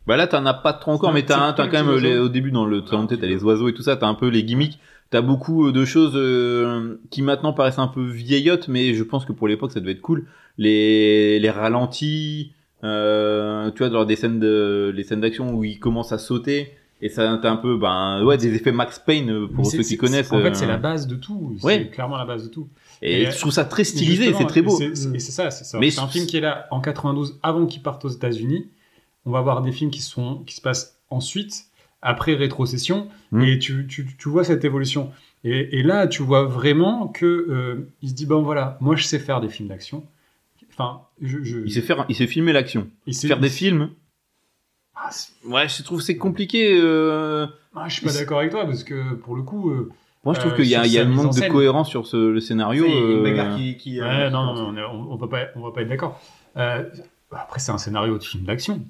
S3: Bah là, t'en as pas trop encore, mais t'as, quand même
S2: les
S3: au début dans le t'as les oiseaux et tout ça, t'as un peu les gimmicks. T'as beaucoup euh, de choses euh, qui maintenant paraissent un peu vieillottes, mais je pense que pour l'époque ça devait être cool. Les, les ralentis, euh, tu vois, dans des scènes de, les scènes d'action où ils commencent à sauter. Et ça, t'as un peu, ben, ouais, des effets Max Payne euh, pour ceux qui connaissent.
S2: En
S3: euh,
S2: fait, c'est la base de tout. C'est
S3: Ouais.
S2: clairement la base de tout.
S3: Et
S2: Et-
S3: je trouve ça très stylisé, c'est très beau.
S2: et c'est- ça, c'est ça.
S3: Mais
S2: c'est un film qui est là en 92, avant qu'il parte aux États-Unis. On va voir des films qui, sont, qui se passent ensuite, après rétrocession,
S3: Mm.
S2: et tu, tu, tu vois cette évolution. Et, et là, tu vois vraiment que euh, il se dit bon voilà, moi je sais faire des films d'action. Enfin, je, je
S3: Il sait faire, il sait filmer l'action.
S2: il sait-
S3: Faire des films.
S2: Ah,
S3: Ouais, je trouve que c'est compliqué. euh,
S2: ah, je suis pas d'accord avec toi parce que pour le coup, euh,
S3: Moi, je trouve
S2: Euh,
S3: qu'il y a, y a un manque de cohérence sur ce, le scénario.
S1: Il y a une
S3: euh,
S1: bagarre qui. qui
S2: ouais,
S1: qui-
S2: non, non, non, on, on, va pas, on va pas être d'accord. Euh, après, c'est un scénario de film d'action.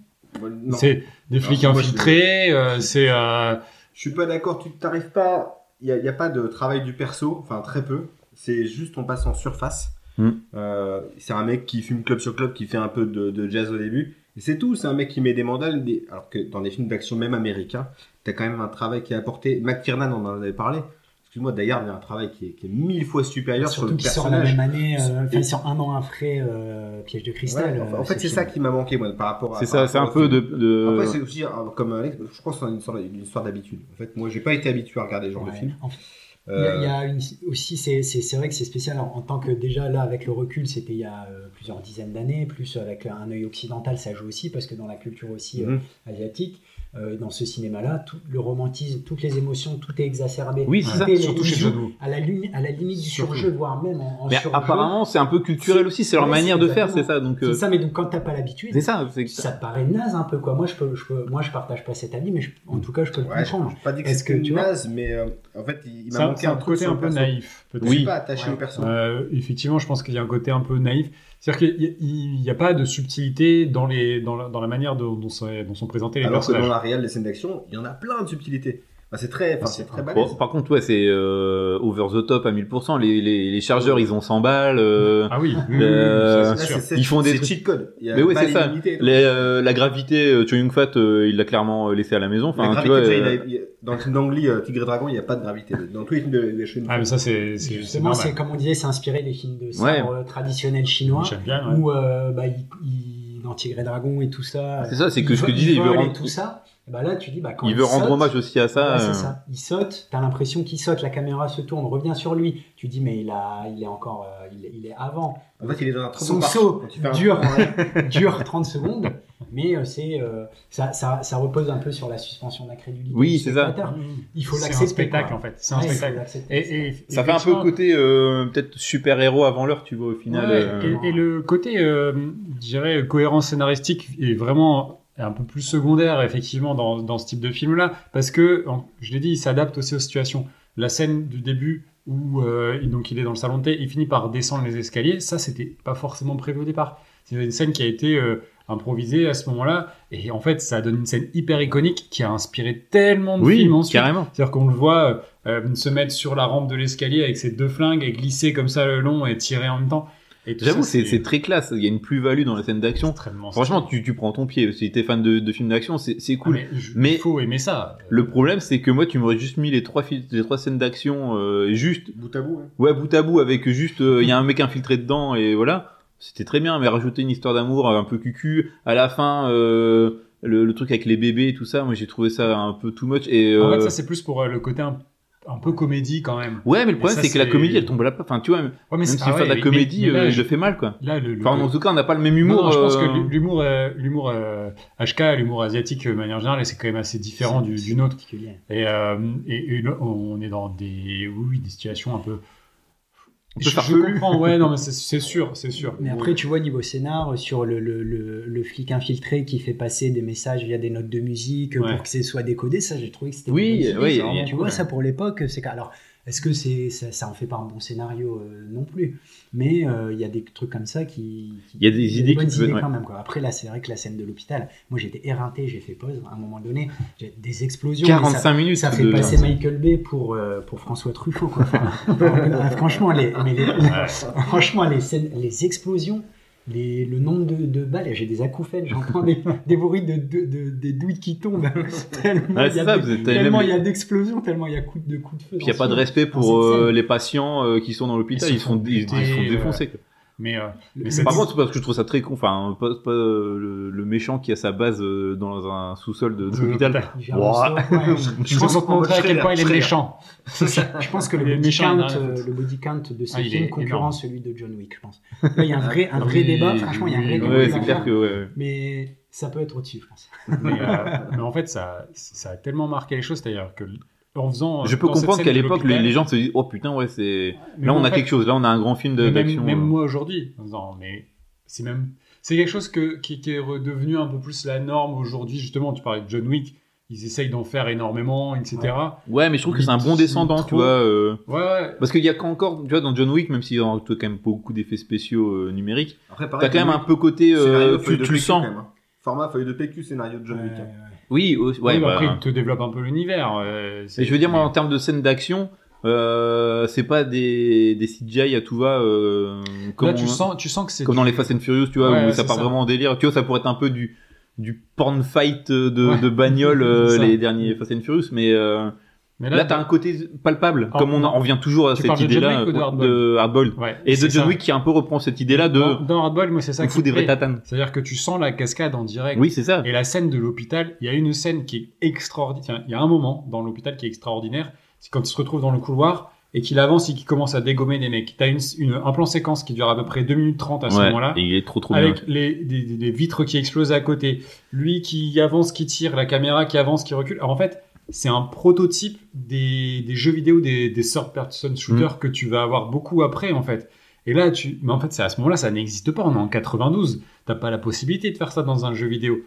S1: Non.
S2: C'est des flics
S1: je-
S2: infiltrés, euh, c'est euh,
S1: Je suis pas d'accord, tu t'arrives pas. Il n'y a, a pas de travail du perso, enfin très peu. C'est juste on passe en surface.
S3: Mm.
S1: Euh, c'est un mec qui fume club sur club, qui fait un peu de, de jazz au début. Et c'est tout, c'est un mec qui met des mandales. Des... Alors que dans des films d'action, même américains, t'as quand même un travail qui est apporté. McTiernan, on en avait parlé. Excuse-moi, d'ailleurs, il y a un travail qui est, qui est mille fois supérieur sur
S4: Surtout
S1: le
S4: qu'il sort la
S1: personnage.
S4: même année, euh, enfin, il sort un an après euh, Piège de cristal.
S1: Ouais,
S4: euh,
S1: en fait, c'est
S4: ce
S1: ça
S4: film.
S1: qui m'a manqué, moi, par rapport à.
S3: C'est ça, c'est un peu de. de-
S1: Après, c'est aussi, euh, comme Alex, je pense que c'est une histoire, d'habitude. En fait, moi, j'ai pas été habitué à regarder ce genre de film.
S4: En fait, Il y a-
S1: Euh,
S4: il y a une- aussi, c'est c'est- c'est vrai que c'est spécial. En, en tant que déjà là, avec le recul, c'était il y a euh, plusieurs dizaines d'années, plus avec un œil occidental, ça joue aussi, parce que dans la culture aussi euh,
S1: Mhm.
S4: asiatique, euh, dans ce cinéma-là, tout le romantisme, toutes les émotions, tout est exacerbé.
S3: Oui, c'est ça.
S2: surtout chez
S4: à la, à la limite du
S2: Surtout.
S4: surjeu, voire même en, en
S3: Mais
S4: surjeu.
S3: apparemment, c'est un peu culturel aussi, c'est leur
S4: Ouais,
S3: manière
S4: c'est
S3: de faire, c'est ça. Donc,
S4: C'est
S3: euh,
S4: ça, mais donc quand t'as pas l'habitude,
S3: c'est ça. c'est
S4: te paraît naze un peu quoi. Moi je peux, je peux- moi je partage pas cet avis, mais je- en tout cas je peux le
S1: Ouais, je
S4: comprendre.
S1: n'ai pas dit que c'était
S4: que tu vois
S1: naze, mais euh, en fait, il,
S2: c'est
S1: m'a
S2: un,
S1: manqué
S2: c'est
S1: un,
S2: un
S1: truc
S2: côté un
S1: le
S2: peu naïf. peut-être.
S1: Je suis
S3: Oui.
S1: pas attaché au perso.
S2: Euh, effectivement, je pense qu'il y a un côté un peu naïf. C'est-à-dire qu'il n'y a pas de subtilité dans, les, dans, la, dans la manière dont, dont, sont, dont sont présentés les
S1: Alors que dans la réelle des scènes d'action, il y en a plein de subtilités. Enfin, c'est très, enfin, c'est très
S3: Bon,
S1: balèze.
S3: par contre, ouais, c'est euh, over the top à 1000%. Les, les, les chargeurs, ils ont 100 balles. euh,
S2: Ah oui, oui, oui, oui,
S3: Euh,
S2: ça, sûr.
S3: Ils font des
S1: c'est
S3: trucs-
S1: cheat code. Il y a
S3: Mais oui, c'est ça. les, euh, la gravité, euh, Cho Yun Fat, euh, il l'a clairement euh, laissé à la maison.
S1: La
S3: Enfin, tu
S1: gravité,
S3: vois.
S1: déjà, il
S3: euh,
S1: a- dans le film d'Angly, euh, Tigre et Dragon, il n'y a pas de gravité. Dans tous les films de, de Shun-
S2: Ah, mais ça, c'est c'est- c'est
S4: Justement, c'est comme on disait, c'est inspiré des films de sabre euh, traditionnels chinois,
S2: J'aime bien, ouais.
S4: où euh, bah, il, il- dans Tigre et Dragon et tout ça.
S3: C'est ça, c'est
S4: il
S3: que ce que disais, il veut rendre-
S4: tout ça. Et bah là, tu dis, bah, quand
S3: il veut rendre hommage aussi à ça.
S4: Ouais, c'est
S3: euh,
S4: ça. Il saute, t'as l'impression qu'il saute, la caméra se tourne, revient sur lui. Tu dis, mais il, a, il est encore, euh, il, est, il est avant.
S1: En fait, il est dans un très
S4: Son saut
S1: fais un-
S4: dure, dure 30 secondes, mais euh, c'est, euh, ça, ça, ça repose un peu sur la suspension d'incrédulité.
S3: Oui, c'est ça.
S4: spectateur. Il faut
S2: C'est
S4: l'accepter.
S2: un spectacle,
S4: quoi.
S2: en fait. C'est un
S4: Ouais, il
S2: spectacle. Et, et-
S3: Ça fait un peu côté euh, peut-être super héros avant l'heure, tu vois au final.
S2: Ouais,
S3: euh,
S2: et, et le côté, euh, je dirais, cohérence scénaristique est vraiment un peu plus secondaire, effectivement, dans, dans ce type de film-là, parce que, je l'ai dit, il s'adapte aussi aux situations. La scène du début où euh, donc il est dans le salon de thé, il finit par descendre les escaliers, ça, c'était pas forcément prévu au départ. C'est une scène qui a été euh, improvisée à ce moment-là, et en fait, ça donne une scène hyper iconique qui a inspiré tellement de
S3: Oui,
S2: films ensuite.
S3: carrément.
S2: C'est-à-dire qu'on le voit euh, se mettre sur la rampe de l'escalier avec ses deux flingues et glisser comme ça le long et tirer en même temps.
S3: J'avoue, c'est très classe. Il y a une plus-value dans les scènes d'action. Franchement, tu, tu prends ton pied. Si t'es fan de, de films d'action, c'est c'est
S2: Ah,
S3: cool.
S2: mais je-
S3: Mais-
S2: il faut aimer ça.
S3: Le problème, c'est que moi, tu m'aurais juste mis les trois, fil- les trois scènes d'action, euh, juste,
S1: Bout à bout. hein.
S3: ouais, bout à bout, avec juste, euh, il y a un mec infiltré dedans, et voilà. C'était très bien, mais rajouter une histoire d'amour un peu cucu, à la fin, euh, le, le truc avec les bébés et tout ça, moi j'ai trouvé ça un peu too much. Et,
S2: En
S3: euh,
S2: fait, ça c'est plus pour euh, le côté un, un peu comédie quand même.
S3: Ouais, mais le problème c'est que la comédie elle tombe à la Enfin, tu vois, même
S2: Ouais, mais
S3: si
S2: ah
S3: fais
S2: ouais,
S3: de la comédie,
S2: mais- mais
S3: euh,
S2: là, je-
S3: le fait mal, quoi.
S2: Là, le, le-
S3: Enfin, en tout cas, on n'a pas le même humour.
S2: non, je pense que l'humour, euh, l'humour euh, HK, l'humour asiatique de manière générale, c'est quand même assez différent du, du nôtre. Et, et, et on est dans des, oui, des situations un peu. Je, je comprends, ouais, non, mais c'est sûr, c'est sûr.
S4: Mais après, tu vois, niveau scénar, sur le, le, le, le flic infiltré qui fait passer des messages via des notes de musique
S2: Ouais.
S4: pour que ce soit décodé, ça, j'ai trouvé que c'était
S3: Oui, oui, a-
S4: vraiment- tu vois,
S3: ouais.
S4: ça pour l'époque, c'est alors. Est-ce que c'est ça, ça en fait pas un bon scénario euh, non plus? Mais euh, il y a des trucs comme ça qui. qui-
S3: Il y a des idées qui
S4: bonnes
S3: peuvent-
S4: idées quand même. Quoi. Après là, c'est vrai que la scène de l'hôpital, moi j'étais éreinté, j'ai fait pause à un moment donné, j'ai des explosions. mais ça-
S3: 45 minutes.
S4: ça fait
S3: de-
S4: passer Michael Bay pour, euh, pour François Truffaut. Quoi. Enfin, franchement, les, mais les- franchement les, scènes, les explosions, les, le nombre de, de balles, j'ai des acouphènes, j'entends des, des bruits de, de, de- des douilles qui tombent. tellement il y a
S3: ça, même-
S4: d'explosions, tellement il y a coups de, coups de feu.
S3: Puis il n'y a pas de respect pour euh, les patients euh, qui sont dans l'hôpital,
S2: Ils
S3: ils sont,
S2: font
S3: ils, défoncer. quoi.
S2: Mais, euh, mais
S4: Mais
S2: c'est-
S3: Par contre, c'est parce que je trouve ça très con. Enfin, pas, pas, euh, le, le méchant qui a sa base euh, dans un sous-sol de, l'hôpital.
S4: sort, ouais.
S2: je pense pour montrer à quel point il est méchant.
S4: Je pense que le body,
S2: méchants,
S4: count, euh, le body count de ce
S2: Ah, il
S4: film concurrence celui de John Wick, je pense. Là, il y a un vrai, un vrai
S2: Oui,
S4: débat. Franchement, il y a un vrai débat.
S3: Clair que. ouais.
S4: Mais ça peut être au-dessus, je pense.
S2: mais, euh, mais en fait, ça, ça a tellement marqué les choses, c'est-à-dire que en faisant.
S3: Je peux comprendre qu'à l'époque, les, gens se disent Oh putain, ouais, c'est. Là, on
S2: en
S3: a
S2: fait,
S3: quelque chose. Là, on a un grand film
S2: même,
S3: d'action.
S2: même
S3: euh.
S2: moi aujourd'hui, en disant, mais c'est même c'est quelque chose que, qui, qui est redevenu un peu plus la norme aujourd'hui. Justement, tu parlais de John Wick, ils essayent d'en faire énormément, etc.
S3: Ouais, mais je trouve que c'est un bon descendant, tu vois. euh,
S2: Ouais, ouais.
S3: Parce qu'il y a qu'encore, tu vois, dans John Wick, même s'il y a quand même beaucoup d'effets spéciaux euh, numériques, t'as quand même un peu côté, euh, tu, le sens.
S1: hein. Format feuille de PQ, scénario de John Wick.
S3: Oui, ouais,
S2: Oui,
S3: bah,
S2: après, ils te développent un peu l'univers. euh,
S3: Et je veux dire, moi, en termes de scènes d'action, euh, c'est pas des, des CGI à tout va, euh, comme,
S2: Là, tu
S3: on-
S2: sens, tu sens que c'est
S3: comme dans les Fast and Furious, tu vois,
S2: Ouais,
S3: où ça part
S2: ça.
S3: vraiment en délire. Tu vois, ça pourrait être un peu du, du porn fight de,
S2: Ouais.
S3: de bagnole, euh, les derniers Fast and Furious, mais euh,
S2: Mais
S3: là, t'as un côté palpable, comme on, en revient toujours à cette idée-là
S2: de Hardball. Ouais,
S3: Et de John. Wick qui un peu reprend cette idée-là de
S2: Dans, dans Hardball, moi, c'est ça
S3: on
S2: qui
S3: fout des
S2: plaît.
S3: tatanes.
S2: C'est-à-dire que tu sens la cascade en direct.
S3: Oui, c'est ça.
S2: Et la scène de l'hôpital, il y a une scène qui est extraordinaire. Il y a un moment dans l'hôpital qui est extraordinaire. C'est quand il se retrouve dans le couloir et qu'il avance et qu'il commence à dégommer des mecs. T'as une, une, un plan séquence qui dure à peu près 2 minutes 30 à ce
S3: Ouais,
S2: moment-là.
S3: il est trop trop bien.
S2: Avec les, des, des- des vitres qui explosent à côté. Lui qui avance, qui tire, la caméra qui avance, qui recule. Alors en fait, c'est un prototype des, des jeux vidéo, des, des third-person shooters que tu vas avoir beaucoup après, en fait. Et là, tu, mais en fait, c'est à ce moment-là, ça n'existe pas. On est en 92. T'as pas la possibilité de faire ça dans un jeu vidéo.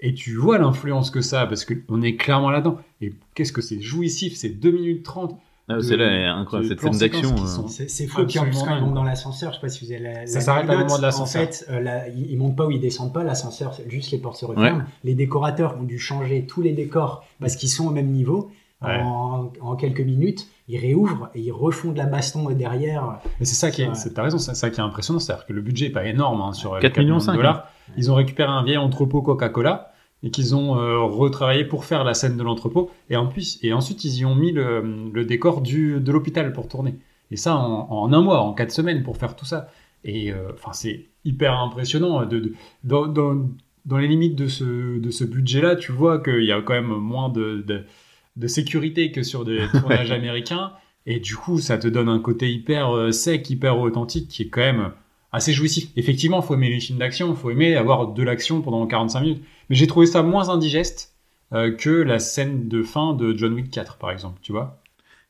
S2: Et tu vois l'influence que ça a, parce qu'on est clairement là-dedans. Et qu'est-ce que c'est jouissif, c'est 2 minutes 30.
S3: Ah, C'est là, incroyable, cette scène d'action. euh.
S2: sont-
S4: C'est fou. Puis en plus,
S2: Absolument
S4: quand ils montent dans l'ascenseur, je sais pas si vous avez la.
S2: Ça
S4: la
S2: s'arrête à un
S4: anecdote.
S2: moment de l'ascenseur.
S4: En fait, euh, là, ils, montent pas ou ils descendent pas. L'ascenseur, juste les portes se referment. Les décorateurs ont dû changer tous les décors parce qu'ils sont au même niveau.
S2: Ouais.
S4: En, en quelques minutes, ils réouvrent et ils refont de la baston derrière.
S2: Mais c'est ça qui est, t'as raison, c'est ça qui est impressionnant, c'est-à-dire que le budget est pas énorme hein, sur euh,
S3: 4
S2: les
S3: millions
S2: de
S3: cinq,
S2: dollars. Ils ont récupéré un vieil entrepôt Coca-Cola et qu'ils ont euh, retravaillé pour faire la scène de l'entrepôt. Et en plus, et ensuite ils y ont mis le, le décor du, de l'hôpital pour tourner. Et ça en, en un mois, en quatre semaines pour faire tout ça. Et euh, c'est hyper impressionnant. De, de- dans, dans, dans les limites de ce, de ce budget-là, tu vois qu'il y a quand même moins de, de, de sécurité que sur des tournages américains. Et du coup, ça te donne un côté hyper euh, sec, hyper authentique, qui est quand même assez jouissif. Effectivement, faut aimer les films d'action, faut aimer avoir de l'action pendant 45 minutes. Mais j'ai trouvé ça moins indigeste euh, que la scène de fin de John Wick 4, par exemple, tu vois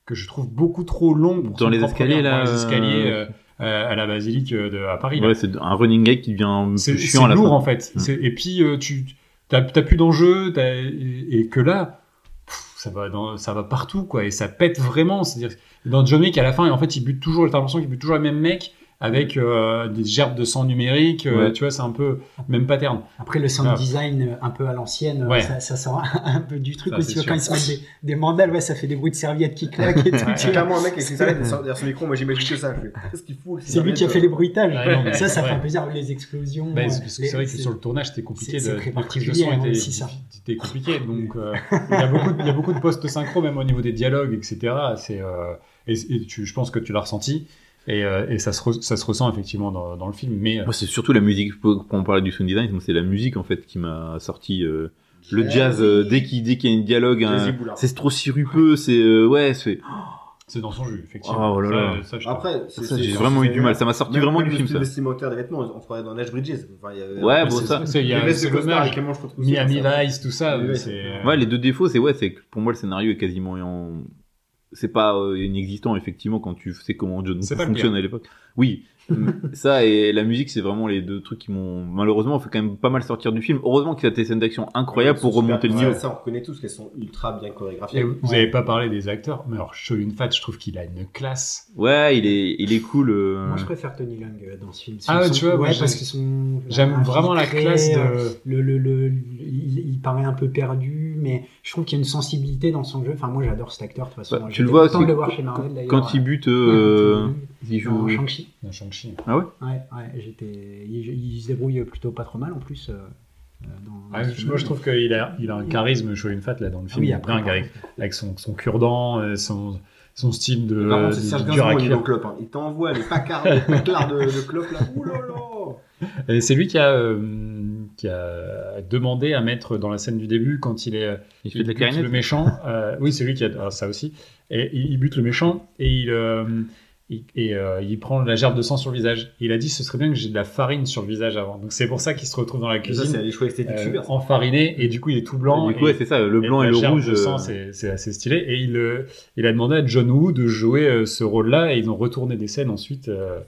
S2: Que je trouve beaucoup trop longue
S3: Dans les escaliers, là,
S2: dans les escaliers
S3: euh,
S2: euh, à la basilique de, à Paris.
S3: Ouais, c'est un running gag qui devient plus
S2: c'est
S3: chiant à la
S2: lourd
S3: fin.
S2: en fait.
S3: Mm.
S2: C'est- Et puis tu t'as plus d'enjeu et, et que là ça va dans, ça va partout quoi et ça pète vraiment. C'est-à-dire dans John Wick à la fin en fait il bute toujours t'as l'impression qu'il bute toujours le même mec avec euh, des gerbes de sang numérique. euh,
S3: Ouais.
S2: Tu vois c'est un peu même pattern.
S4: Après, le sound
S2: Ah.
S4: design euh, un peu à l'ancienne,
S2: Ouais.
S4: ça, ça sort un peu du truc
S2: Ça,
S4: aussi. Quand ils se mettent des, des mandales, ouais, ça fait des bruits de serviettes qui claquent et tout.
S1: C'est clairement un mec avec ses serviettes derrière son micro. Moi, j'imagine que ça. Qu'est-ce qu'il fout
S4: C'est lui qui a fait les bruitages.
S2: Ouais, non, mais
S4: ça, ça fait un plaisir avec les explosions.
S2: Bah, c'est vrai que sur le tournage c'était compliqué
S4: c'est
S2: de
S4: très particulier,
S2: son
S4: hein,
S2: étaient,
S4: aussi, ça.
S2: étaient compliquées donc il y a beaucoup de, postes synchro même au niveau des dialogues etc. C'est et, et tu, je pense que tu l'as ressenti et, euh, et ça se re- ça se ressent effectivement dans, dans le film mais euh,
S3: Moi, c'est surtout la musique. Pour pour en parler du sound design, c'est la musique en fait qui m'a sorti. euh, le jazz euh, dès qu'il dès qu'il y a un dialogue,
S1: Boulard.
S3: c'est trop sirupeux, c'est euh, ouais, c'est
S2: C'est dans son jus, effectivement.
S3: Oh là là.
S2: Ça, ça,
S1: Après,
S3: j'ai vraiment eu du mal, ça m'a sorti
S1: même-
S3: vraiment
S1: même
S3: du film
S1: le
S3: ça.
S1: vestimentaire des vêtements, on croyait dans Nash Bridges. Enfin, il y avait-
S3: Ouais, bon ça.
S2: c'est- il y a Miami. Vice, tout ça.
S1: Oui,
S2: c'est-
S3: Ouais, les deux défauts, c'est ouais, c'est que pour moi le scénario est quasiment en- c'est pas euh, inexistant effectivement quand tu sais comment John fonctionne à l'époque. Oui, ça et la musique, c'est vraiment les deux trucs qui m'ont malheureusement fait quand même pas mal sortir du film. Heureusement qu'il y a des scènes d'action incroyables pour
S1: sont
S3: remonter le niveau.
S1: Ça, on connaît tous qu'elles sont ultra bien chorégraphiées.
S2: Et vous vous avez pas parlé des acteurs, mais alors Shoyun Fat, je trouve qu'il a une classe.
S3: Ouais, il est il est cool. euh,
S4: Moi, je préfère Tony Leung euh, dans ce film.
S2: Ah tu vois,
S4: ouais, parce que son.
S2: J'aime vraiment la classe
S4: euh,
S2: de.
S4: Le, le, le, il, il paraît un peu perdu, mais je trouve qu'il y a une sensibilité dans son jeu. Enfin, moi, j'adore cet acteur, de toute façon.
S3: Bah, tu le vois aussi
S4: de le voir chez Marvel, d'ailleurs.
S3: quand il bute, euh, il joue.
S4: dans Shang-Chi.
S2: dans Shang-Chi.
S3: Ah ouais?
S4: Ouais, ouais, j'étais. Il, il se débrouille plutôt pas trop mal en plus. euh, euh, dans, dans
S2: Ah, je- moi, je trouve qu'il a, il a un charisme, Shoyun Fat, là, dans le
S4: Ah
S2: film.
S4: oui,
S2: il est
S4: après,
S2: dingue, avec, avec son, son cure-dent, euh, son, son style de,
S1: c'est Serge Gainsbourg clope. hein. Il t'envoie les pacards, les pacards de, de clope là. Ouh là là
S2: Et c'est lui qui a, euh, qui a demandé à mettre dans la scène du début, quand il est, euh,
S3: Il fait de la
S2: bute le méchant. euh, oui, c'est lui qui a alors, ça aussi. Et il, il bute le méchant et il, euh, et euh, il prend la gerbe de sang sur le visage. Il a dit ce serait bien que j'ai de la farine sur le visage avant. Donc c'est pour ça qu'il se retrouve dans la
S1: Et Ça, c'est
S2: cuisine
S1: les choix
S2: euh,
S1: super. ça.
S2: enfariné et du coup il est tout blanc.
S3: du coup, ouais, c'est ça, le blanc et, le rouge. euh,
S2: c'est assez stylé. Et il, euh, il a demandé à John Woo de jouer euh, ce rôle-là et ils ont retourné des scènes ensuite euh,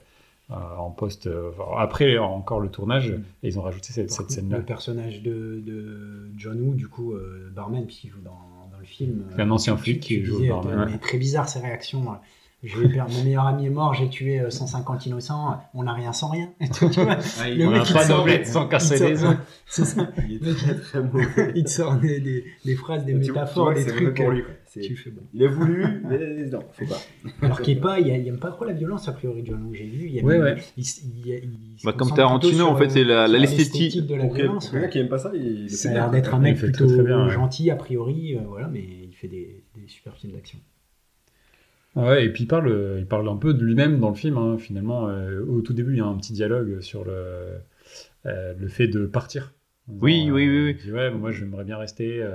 S2: euh, en post, euh, enfin, après encore le tournage, et ils ont rajouté cette, scène-là.
S4: Le personnage de, de John Woo, du coup, euh, barman, puisqu'il joue dans, dans le film.
S2: C'est un ancien flic qui joue barman.
S4: Mais très bizarre ses réactions. euh, Perdre, mon meilleur ami est mort, j'ai tué euh, 150 innocents, on n'a rien sans rien. Tu vois,
S1: Ah, il-
S4: le
S2: On
S4: mec, il
S2: pas d'omelette sans casser les os.
S4: C'est ça.
S1: Il est très très mauvais.
S4: Il te sort des, des, des phrases, des
S1: Tu
S4: métaphores,
S1: vois
S4: des trucs.
S1: pour
S4: euh,
S1: lui. quoi. C'est-
S4: Tu fais bon.
S1: Il a voulu, mais non, faut pas.
S4: Alors qu'il est pas, il, il aime pas trop la violence a priori, John Woo. J'ai vu, il, aime-
S2: Ouais, ouais.
S4: il, il-
S3: Bah, comme Tarantino, en fait, c'est la- l'esthétique.
S4: de la violence. ouais.
S1: qui aime pas ça, il
S4: Ça a l'air d'être un mec plutôt gentil a priori, euh, voilà, mais il fait des super films d'action.
S2: Ouais, et puis il parle, il parle un peu de lui-même dans le film. hein, finalement, euh, au tout début, il y a un petit dialogue sur le, euh, le fait de partir. Disant,
S3: Oui, oui, oui,
S2: euh,
S3: oui.
S2: Il dit ouais, moi j'aimerais bien rester.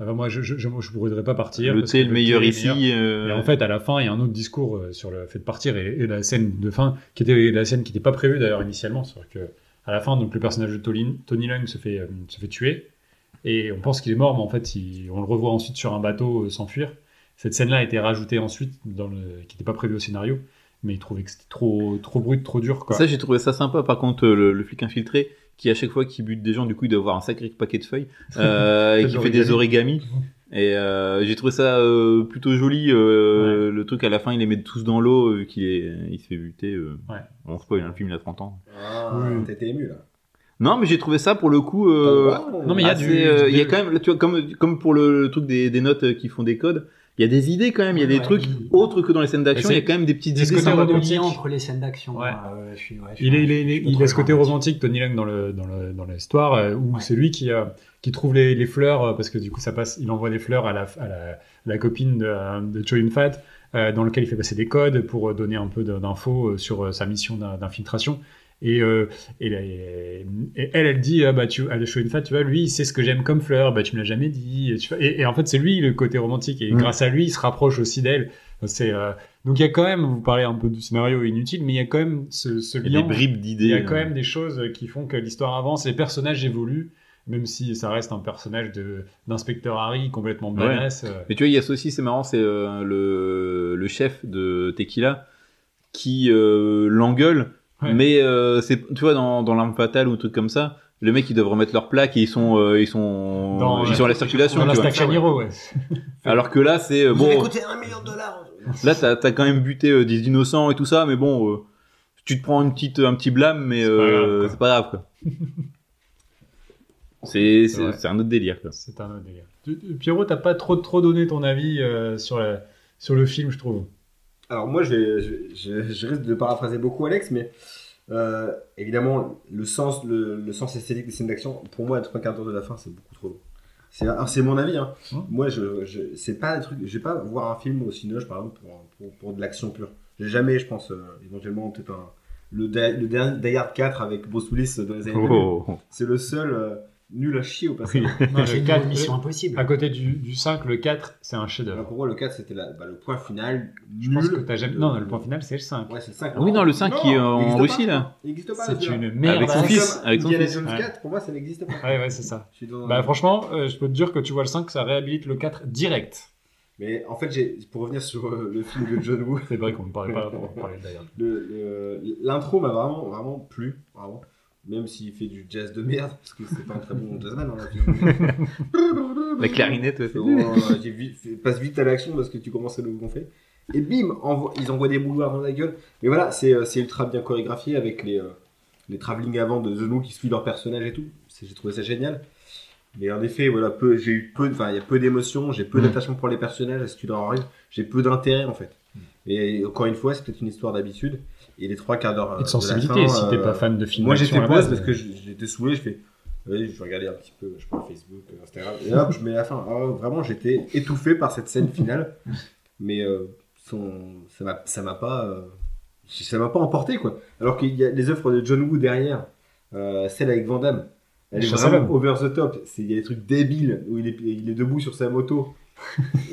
S2: enfin, moi, je, je, je, je voudrais pas partir.
S3: Le thé le meilleur
S2: thé
S3: ici.
S2: meilleur. Et en fait, à la fin, il y a un autre discours sur le fait de partir et, et la scène de fin, qui était la scène qui n'était pas prévue d'ailleurs initialement. C'est-à-dire que à la fin, donc le personnage de Tony, Tony Leung se fait, se fait tuer et on pense qu'il est mort, mais en fait, il- on le revoit ensuite sur un bateau s'enfuir. Cette scène-là a été rajoutée ensuite, dans le, qui n'était pas prévue au scénario, mais il trouvait que c'était trop, trop brut, trop dur. Quoi.
S3: Ça, j'ai trouvé ça sympa. Par contre, euh, le, le flic infiltré, qui à chaque fois qu'il bute des gens, du coup, il doit avoir un sacré paquet de feuilles, euh, et qui fait des origamis. Et euh, j'ai trouvé ça euh, plutôt joli. euh, Le truc à la fin, il les met tous dans l'eau, euh, qu'il est, il se fait buter. Euh.
S2: Ouais.
S3: On spoil, hein, le film il a 30 ans.
S1: Ah, t'étais ému là.
S3: Non, mais j'ai trouvé ça pour le coup. Euh,
S2: Non, mais il y a
S3: assez,
S2: du-
S3: euh,
S2: du-
S3: il y a quand même, tu vois, comme, comme pour le, le truc des, des notes qui font des codes, il y a des idées quand même, il y a des
S4: Ouais,
S3: trucs
S4: il-
S3: autres que dans les scènes d'action, il y a quand même des petites
S2: c'est ce
S3: idées
S2: côté
S3: sympas.
S4: le
S2: romantique.
S4: lien entre les scènes d'action.
S2: Ouais.
S4: euh,
S2: Il, est, il, est- il
S4: trop
S2: a ce côté
S4: romantique.
S2: Tony Leung, dans le dans le dans l'histoire, euh, où
S4: Ouais.
S2: c'est lui qui euh, qui trouve les, les fleurs parce que du coup ça passe, il envoie des fleurs à la à la, la copine de, de Choi Yun Fat, euh, dans lequel il fait passer des codes pour donner un peu d'infos sur sa mission d'in- d'infiltration. Et, euh, et, la- et elle, elle dit, ah, bah, tu, à Fat, tu vois, lui, il sait ce que j'aime comme fleur, bah, tu me l'as jamais dit. Et, tu vois, et, et en fait, c'est lui le côté romantique, et grâce à lui, il se rapproche aussi d'elle. C'est euh, donc il y a quand même, vous parlez un peu du scénario inutile, mais il y a quand même ce, ce
S3: Il y a
S2: lien.
S3: des bribes
S2: Il
S3: d'idées.
S2: y a
S3: euh.
S2: quand même des choses qui font que l'histoire avance, les personnages évoluent, même si ça reste un personnage de d'inspecteur Harry complètement badass. euh.
S3: Mais tu vois, il y a ça aussi, c'est marrant, c'est euh, le, le chef de Tequila qui euh, l'engueule,
S2: Ouais.
S3: mais euh, c'est, tu vois, dans, dans l'arme fatale ou un truc comme ça, les mecs ils doivent remettre leur plaque et ils sont, euh, ils sont,
S2: Dans-
S3: ils sont à la circulation.
S2: Dans la
S3: tu vois.
S2: Staction Hero, ouais.
S3: Alors que là, c'est euh,
S1: Vous avez
S3: bon,
S1: coûté un million de dollars.
S3: là t'as, t'as quand même buté euh, des innocents et tout ça, mais bon, euh, tu te prends une petite, un petit blâme, mais
S2: C'est pas
S3: euh,
S2: grave, quoi.
S3: c'est pas grave quoi. c'est,
S2: C'est
S3: c'est,
S2: vrai.
S3: c'est un autre délire quoi.
S2: C'est un autre délire. Pierrot, t'as pas trop trop donné ton avis euh, sur la- sur le film, je trouve.
S1: Alors moi, je, vais- je, je- je risque de paraphraser beaucoup Alex, mais euh, évidemment, le sens, le, le sens esthétique des scènes d'action, pour moi, être un quart d'heure de la fin, c'est beaucoup trop long. C'est, alors, c'est mon avis. Hein.
S2: Hum.
S1: Moi, je, je, c'est pas un truc. Je vais pas voir un film au Cinoche, par exemple, pour, pour, pour de l'action pure. J'ai jamais, je pense, euh, éventuellement peut-être un le, dernier Die Hard 4 avec Bruce Willis dans les années 2000.
S3: Oh.
S1: C'est le seul. euh, nul à chier au passage.
S2: Non,
S4: J'ai
S2: le
S4: une
S2: 4,
S4: mission impossible.
S2: à côté du, du 5, le 4, c'est un
S1: Alors,
S2: chef-d'œuvre.
S1: pour moi, le 4, c'était la- bah, le point final.
S2: Je pense que t'as jamais. Non, le point final, c'est le 5.
S1: Ouais, c'est le 5.
S3: Oui, non, le 5 qui est en
S1: existe
S3: Russie,
S1: pas.
S3: là.
S1: Il existe pas.
S2: C'est
S1: celui-là.
S2: une merde.
S3: Avec son
S1: C'est
S3: fils,
S1: comme
S3: avec son
S1: Indiana
S3: fils,
S1: Jones
S2: ouais.
S1: 4, pour moi, ça n'existe pas.
S2: Ouais, ouais, c'est ça.
S1: Je suis dans-
S2: Bah, franchement, euh, je peux te dire que tu vois le 5, ça réhabilite le 4 direct.
S1: Mais en fait, j'ai- pour revenir sur euh, le film de John Woo,
S2: C'est vrai qu'on ne parlait pas d'ailleurs.
S1: le- le- l'intro m'a vraiment, vraiment plu. Vraiment. Même s'il fait du jazz de merde, parce que c'est pas un très bon jazzman. Hein,
S3: La clarinette, ouais,
S1: Oh, fais- passe vite à l'action parce que tu commences à le gonfler. Et bim, envo- ils envoient des boulevards dans la gueule. Mais voilà, c'est euh, ultra bien chorégraphié avec les, euh, les travelling avant de The Who qui suivent leur personnage et tout. J'ai trouvé ça génial. Mais en effet, voilà, peu, j'ai eu peu, enfin, il y a peu d'émotions, j'ai peu
S2: Mm.
S1: d'attachement pour les personnages, si tu leur arrives, j'ai peu d'intérêt en fait. Et encore une fois, c'est peut-être une histoire d'habitude. Et les trois quarts d'heure. euh,
S2: Et de
S1: la
S2: sensibilité,
S1: fin,
S2: si t'es
S1: euh,
S2: pas fan de films
S1: moi j'étais pause parce que j'étais saoulé, je fais, oui, je regarder un petit peu, je prends Facebook, euh, Instagram, et hop, je mets la fin. Ah, vraiment, j'étais étouffé par cette scène finale, mais euh, son, ça m'a, ça m'a pas, euh, ça m'a pas emporté quoi. Alors qu'il y a les œuvres de John Woo derrière, euh, celle avec Van Damme, elle est vraiment over the top. C'est, il y a des trucs débiles où il est, il est debout sur sa moto.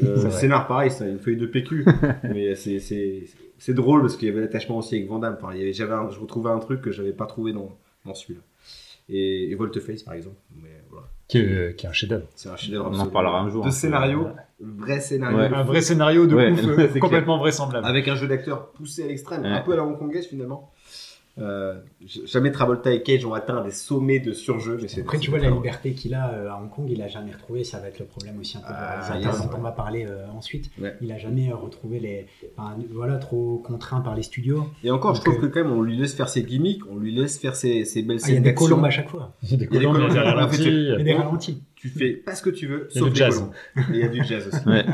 S1: Euh, scénar pareil, c'est une feuille de PQ, mais c'est, c'est, c'est drôle parce qu'il y avait l'attachement aussi avec Van Damme. Enfin, il y avait, j'avais un- je retrouvais un truc que j'avais pas trouvé dans, dans celui-là. Et, et Volteface par exemple. Mais voilà,
S2: qui est, qui est un chef-d'œuvre.
S1: c'est un chef-d'œuvre.
S3: On en parlera un jour,
S1: De
S3: hein.
S1: scénario, vrai scénario.
S3: Ouais.
S2: Un vrai scénario de
S3: Ouais,
S2: ouf, euh,
S3: clair.
S2: complètement vraisemblable.
S1: Avec un jeu d'acteur poussé à l'extrême,
S3: Ouais.
S1: un peu à la hongkongaise finalement. Euh, jamais Travolta et Cage ont atteint des sommets de surjeu. Mais c'est,
S4: Après, tu vois, la liberté qu'il a euh, à Hong Kong, il a jamais retrouvé. Ça va être le problème aussi un peu
S1: Ah,
S4: réalisateur
S1: yes,
S4: dont
S1: ouais.
S4: on va parler euh, ensuite.
S1: Ouais.
S4: Il a jamais euh, retrouvé les. enfin, voilà, trop contraint par les studios.
S1: Et encore, je trouve
S4: euh,
S1: que quand même, on lui laisse faire ses gimmicks, on lui laisse faire ses, ses belles
S4: Ah, il y a des colombes à chaque fois.
S2: Il y a des colombes, il y a des ralentis.
S4: Il y a des
S1: Bon.
S4: ralentis.
S1: Tu fais pas ce que tu veux, sauf
S2: du
S1: les
S2: jazz.
S1: il y a du jazz aussi.
S3: Ouais.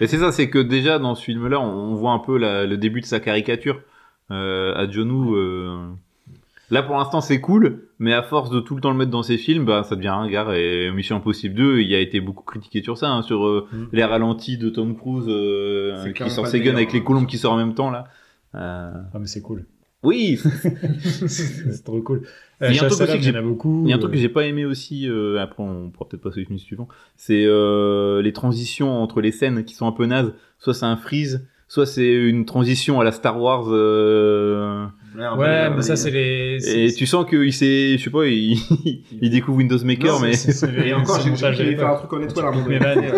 S3: Et c'est ça, c'est que déjà dans ce film-là, on voit un peu la- le début de sa caricature à John Woo. euh. Là, pour l'instant, c'est cool, mais à force de tout le temps le mettre dans ses films, bah, ça devient un gars. Et Mission Impossible 2, il a été beaucoup critiqué sur ça, hein, sur euh,
S2: Mm.
S3: les ralentis de Tom Cruise euh, qui sort ses guns avec les
S1: hein.
S3: colombes qui sortent en même temps là. Euh,
S2: Ah, mais c'est cool.
S3: Oui,
S2: c'est trop cool.
S3: Il y a un
S2: Euh,
S3: truc aussi que
S2: il y a beaucoup.
S3: Il y a un truc
S2: euh,
S3: que j'ai pas aimé aussi, euh, après on pourra peut-être passer au film suivant, c'est euh, les transitions entre les scènes qui sont un peu nazes. Soit c'est un freeze, soit c'est une transition à la Star Wars. euh,
S2: Ouais,
S1: peu-
S2: mais ça, c'est les.
S3: et tu sens qu'il s'est, je sais pas, il, il découvre Windows Maker,
S1: Non,
S3: mais
S2: c'est- c'est les-
S1: Et encore,
S2: c'est
S1: j'ai
S2: le montage
S1: j'ai
S2: de
S1: fait un truc en étoile à un moment donné.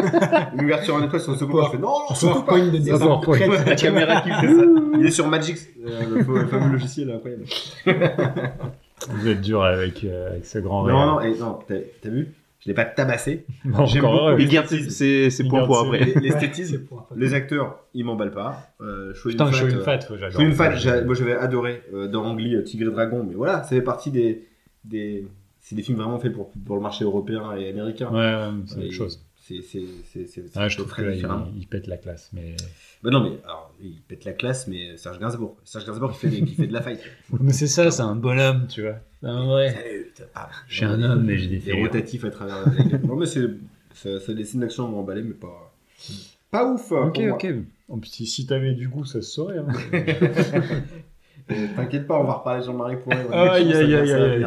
S1: Une ouverture en étoile sur le second, je fais non, non, surtout pas.
S4: De prête.
S1: La caméra qui fait ça. Il est sur Magix, euh, le fameux logiciel incroyable.
S2: vous êtes dur avec, euh, avec ce grand
S1: Non, non, et non, t'as vu? Je l'ai pas tabassé.
S2: Bon,
S1: j'aime
S2: encore
S1: beaucoup
S3: il garde ses, ses, points pour après.
S1: Les- L'esthétisme, les acteurs, ils m'emballent pas. Euh, Choi
S2: Putain, je
S1: Fat,
S2: une
S1: euh,
S2: fat, j'adore.
S1: Yun Fat, moi j'avais adoré euh, dans Angly, euh, Tigre et Dragon, mais voilà, ça fait partie des. des c'est des films vraiment faits pour, pour le marché européen et américain.
S2: Ouais, ouais, c'est autre chose.
S1: C'est c'est- c'est- c'est-
S2: Ah,
S1: c'est
S2: je trouve il, il pète la classe, mais.
S1: Bah non, mais alors, il pète la classe, mais Serge Gainsbourg. Serge Gainsbourg qui fait, qui fait de la fight.
S2: Mais c'est ça, c'est un bonhomme, tu vois. C'est un vrai.
S1: Salut, ah,
S2: Je suis un homme, mais j'ai des figures.
S1: rotatifs à travers la tête. Non, mais c'est. Ça, ça, d'action m'ont emballé, mais pas. Pas ouf.
S2: Ok,
S1: pour moi.
S2: ok. En plus, si, si t'avais du goût, ça se saurait. hein.
S1: Euh, T'inquiète pas, on va reparler Jean-Marie Pourret.
S2: Aïe, aïe, aïe.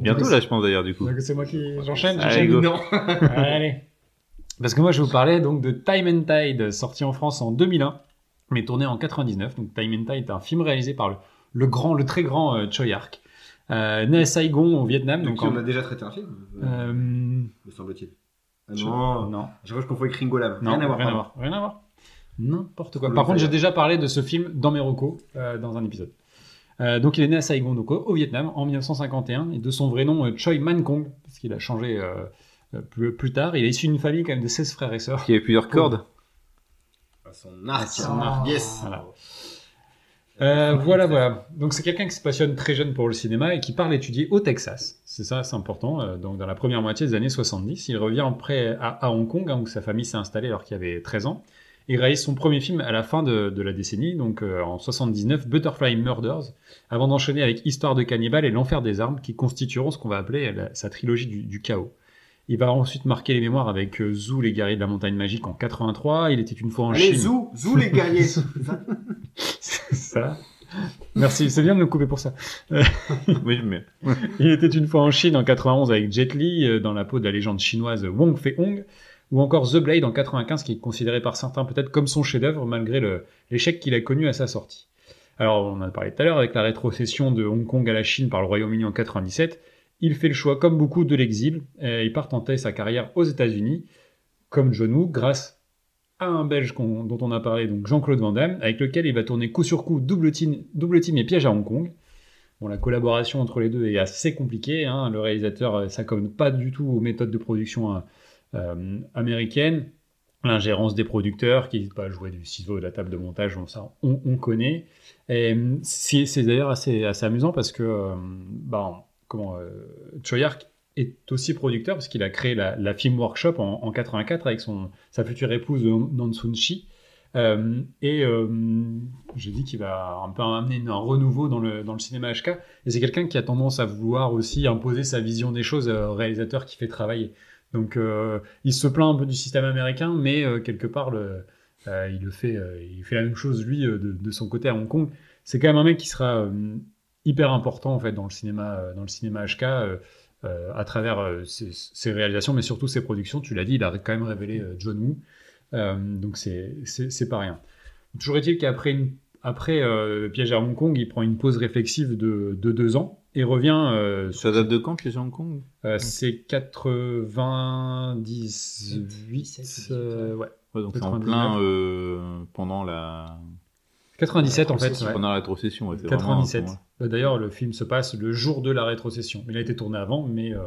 S3: Bientôt là, je pense d'ailleurs du coup.
S2: Donc, c'est moi qui. J'enchaîne, j'enchaîne.
S1: Non.
S2: Allez. Parce que moi, je vous parlais donc de Time and Tide, sorti en France en 2001, mais tourné en 99. Donc, Time and Tide est un film réalisé par le, le grand, le très grand euh, Choi Ark, euh, né à Saigon, au Vietnam.
S1: Donc,
S2: Donc, en-
S1: on a déjà traité un film,
S2: euh,
S1: me semble-t-il. Ah non,
S2: non,
S1: je vois, je confonds avec Ringo
S2: non,
S1: Rien à voir.
S2: rien à voir, rien à voir. N'importe quoi. Par contre, j'ai déjà parlé de ce film dans mes recos, euh, dans un épisode. Euh, donc, il est né à Saigon, donc au, Vietnam, en 1951, et de son vrai nom, euh, Choi Man Kong, parce qu'il a changé euh, euh, plus, plus tard. Il est issu d'une famille quand même de 16 frères et sœurs.
S3: Il y avait plusieurs cordes.
S1: À Son arc.
S2: son
S4: arc.
S1: Yes.
S2: Voilà. Euh, voilà, voilà. Donc c'est quelqu'un qui se passionne très jeune pour le cinéma et qui part étudier au Texas. C'est ça, c'est important. Euh, donc dans la première moitié des années 70, il revient après à, à Hong Kong, hein, où sa famille s'est installée alors qu'il avait 13 ans. Il réalise son premier film à la fin de, de la décennie, donc euh, en 79, Butterfly Murders, avant d'enchaîner avec Histoire de cannibale et L'enfer des armes, qui constitueront ce qu'on va appeler la- sa trilogie du, du chaos. Il va ensuite marquer les mémoires avec euh, Zou, les guerriers de la montagne magique en 83. Il était une fois en
S1: Allez,
S2: Chine.
S1: zou, zou les guerriers.
S2: C'est ça. Merci, c'est bien de me couper pour ça.
S3: Oui, mais
S2: Il était une fois en Chine en 91 avec Jet Li euh, dans la peau de la légende chinoise Wong Fei-hong, ou encore The Blade en 95 qui est considéré par certains peut-être comme son chef-d'œuvre malgré le- l'échec qu'il a connu à sa sortie. Alors on en a parlé tout à l'heure avec la rétrocession de Hong Kong à la Chine par le Royaume-Uni en 97, il fait le choix comme beaucoup de l'exil et il part tenter sa carrière aux États-Unis comme John grâce à un Belge dont on a parlé donc Jean-Claude Van Damme avec lequel il va tourner coup sur coup double team, double team et piège à Hong Kong. Bon, la collaboration entre les deux est assez compliquée. hein. Le réalisateur euh, s'accorde pas du tout aux méthodes de production euh, euh, américaines. L'ingérence des producteurs qui n'hésitent pas à jouer du ciseau de la table de montage, bon, ça on, on connaît. C'est d'ailleurs assez, amusant parce que bah, comment, euh, Choyark est aussi producteur parce qu'il a créé la, Film Workshop en, en 84 avec son, sa future épouse Nan Sun Chi. Euh, et euh, j'ai dit qu'il va un peu amener un renouveau dans le, dans le cinéma HK. Et c'est quelqu'un qui a tendance à vouloir aussi imposer sa vision des choses euh, au réalisateur qui fait travailler. Donc il se plaint un peu du système américain, mais quelque part le, il le fait, il fait la même chose lui de, de son côté à Hong Kong. C'est quand même un mec qui sera hyper important en fait dans le cinéma, euh, dans le cinéma HK. euh, euh, à travers euh, ses, ses réalisations, mais surtout ses productions. Tu l'as dit, il a quand même révélé euh, John Woo, Euh, donc c'est c'est c'est pas rien. Toujours est-il qu'après une- après euh, Piège à Hong Kong, il prend une pause réflexive de, de deux ans et revient. euh,
S3: ça date de quand, Piège à Hong Kong?
S2: Euh, c'est 98. euh, ouais.
S3: Ouais, donc c'est en
S2: 99.
S3: plein euh, pendant la
S2: 97 en fait. ouais.
S3: pendant la rétrocession. ouais, c'est vraiment à ce
S2: 97.
S3: moment-là.
S2: Euh, D'ailleurs, le film se passe le jour de la rétrocession. Il a été tourné avant, mais euh,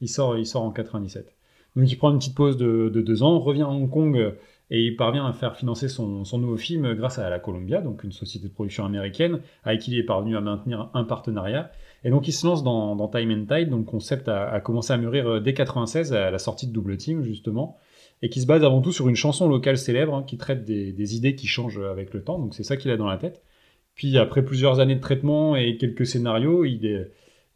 S2: il, sort, il sort en 97. Donc il prend une petite pause de, de deux ans, revient à Hong Kong euh, et il parvient à faire financer son, son nouveau film grâce à la Columbia, donc une société de production américaine, avec qui il est parvenu à maintenir un partenariat. Et donc il se lance dans, dans Time and Tide, dont le concept a, a commencé à mûrir euh, dès 96 à la sortie de Double Team justement, et qui se base avant tout sur une chanson locale célèbre hein, qui traite des, idées qui changent avec le temps. Donc c'est ça qu'il a dans la tête. Puis après plusieurs années de traitement et quelques scénarios, il,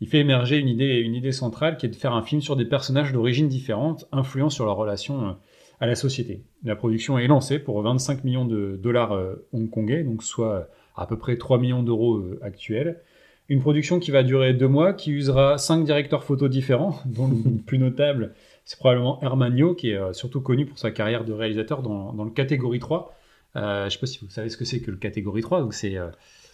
S2: fait émerger une idée, centrale qui est de faire un film sur des personnages d'origine différentes, influents sur leur relation euh, à la société. La production est lancée pour 25 millions de dollars euh, hongkongais, donc soit à peu près 3 millions d'euros euh, actuels. Une production qui va durer deux mois, qui usera cinq directeurs photos différents, dont le plus notable, c'est probablement Hermanio, qui est euh, surtout connu pour sa carrière de réalisateur dans, dans le catégorie 3. Euh, je ne sais pas si vous savez ce que c'est que le catégorie 3, donc c'est euh,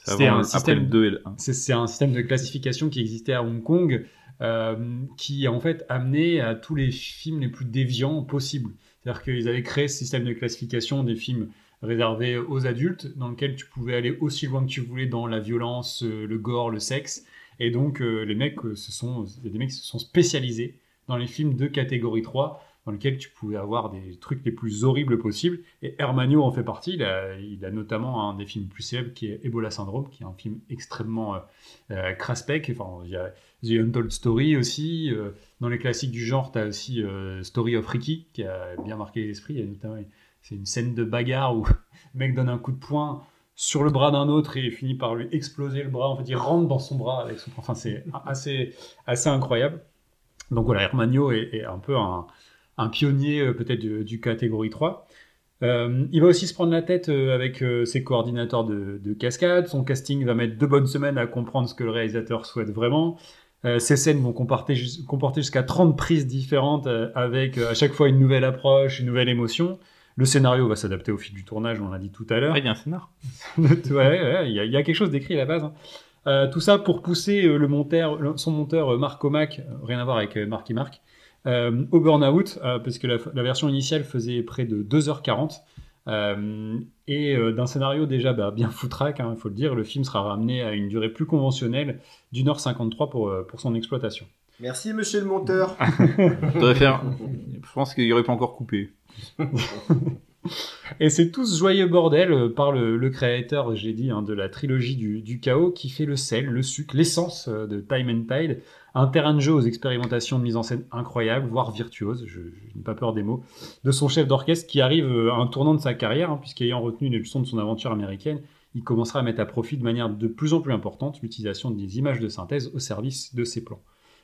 S2: un système
S3: le 2 et le 1.
S2: c'est un système de classification qui existait à Hong Kong, euh, qui en fait amené à tous les films les plus déviants possibles. C'est-à-dire qu'ils avaient créé ce système de classification des films réservés aux adultes, dans lequel tu pouvais aller aussi loin que tu voulais dans la violence, le gore, le sexe. Et donc les mecs, ce sont a des mecs qui se sont spécialisés dans les films de catégorie 3, dans lesquels tu pouvais avoir des trucs les plus horribles possibles. Et Hermanio en fait partie. Il a, notamment un des films plus célèbres qui est Ebola Syndrome, qui est un film extrêmement euh, euh, craspec. Enfin, il y a The Untold Story aussi. euh, dans les classiques du genre, tu as aussi euh, Story of Ricky, qui a bien marqué l'esprit. C'est une scène de bagarre où le mec donne un coup de poing sur le bras d'un autre et finit par lui exploser le bras. En fait, il rentre dans son bras avec son Enfin, c'est assez incroyable. Donc voilà, Hermanio est, est un peu un, un pionnier euh, peut-être du, du catégorie 3. Euh, il va aussi se prendre la tête euh, avec ses coordinateurs de, de cascade. Son casting va mettre deux bonnes semaines à comprendre ce que le réalisateur souhaite vraiment. Euh, ces scènes vont comporter, jus- comporter jusqu'à 30 prises différentes avec à chaque fois une nouvelle approche, une nouvelle émotion. Le scénario va s'adapter au fil du tournage, on l'a dit tout à l'heure.
S3: Il y a un scénar.
S2: ouais, ouais, il y, a- il y a quelque chose d'écrit à la base. hein. Euh, tout ça pour pousser euh, le monteur, le- son monteur euh, Marc Omac, euh, rien à voir avec euh, Marky Mark, euh, au burn-out, euh, parce que la, la version initiale faisait près de 2h40. euh, et euh, d'un scénario déjà bah, bien foutraque, il faut le dire, le film sera ramené à une durée plus conventionnelle d'une heure 53 pour, euh, pour son exploitation.
S1: Merci, monsieur le monteur.
S3: Je devrais faire. Je pense qu'il y aurait pas encore coupé.
S2: Et c'est tout ce joyeux bordel euh, par le, le créateur, j'ai dit, hein, de la trilogie du, du chaos qui fait le sel, le sucre, l'essence euh, de Time and Tide. Un terrain de jeu aux expérimentations de mise en scène incroyables, voire virtuoses, je, je n'ai pas peur des mots, de son chef d'orchestre qui arrive euh, à un tournant de sa carrière, hein, puisqu'ayant retenu les leçons de son aventure américaine, il commencera à mettre à profit de manière de plus en plus importante l'utilisation des images de synthèse au service de ses plans.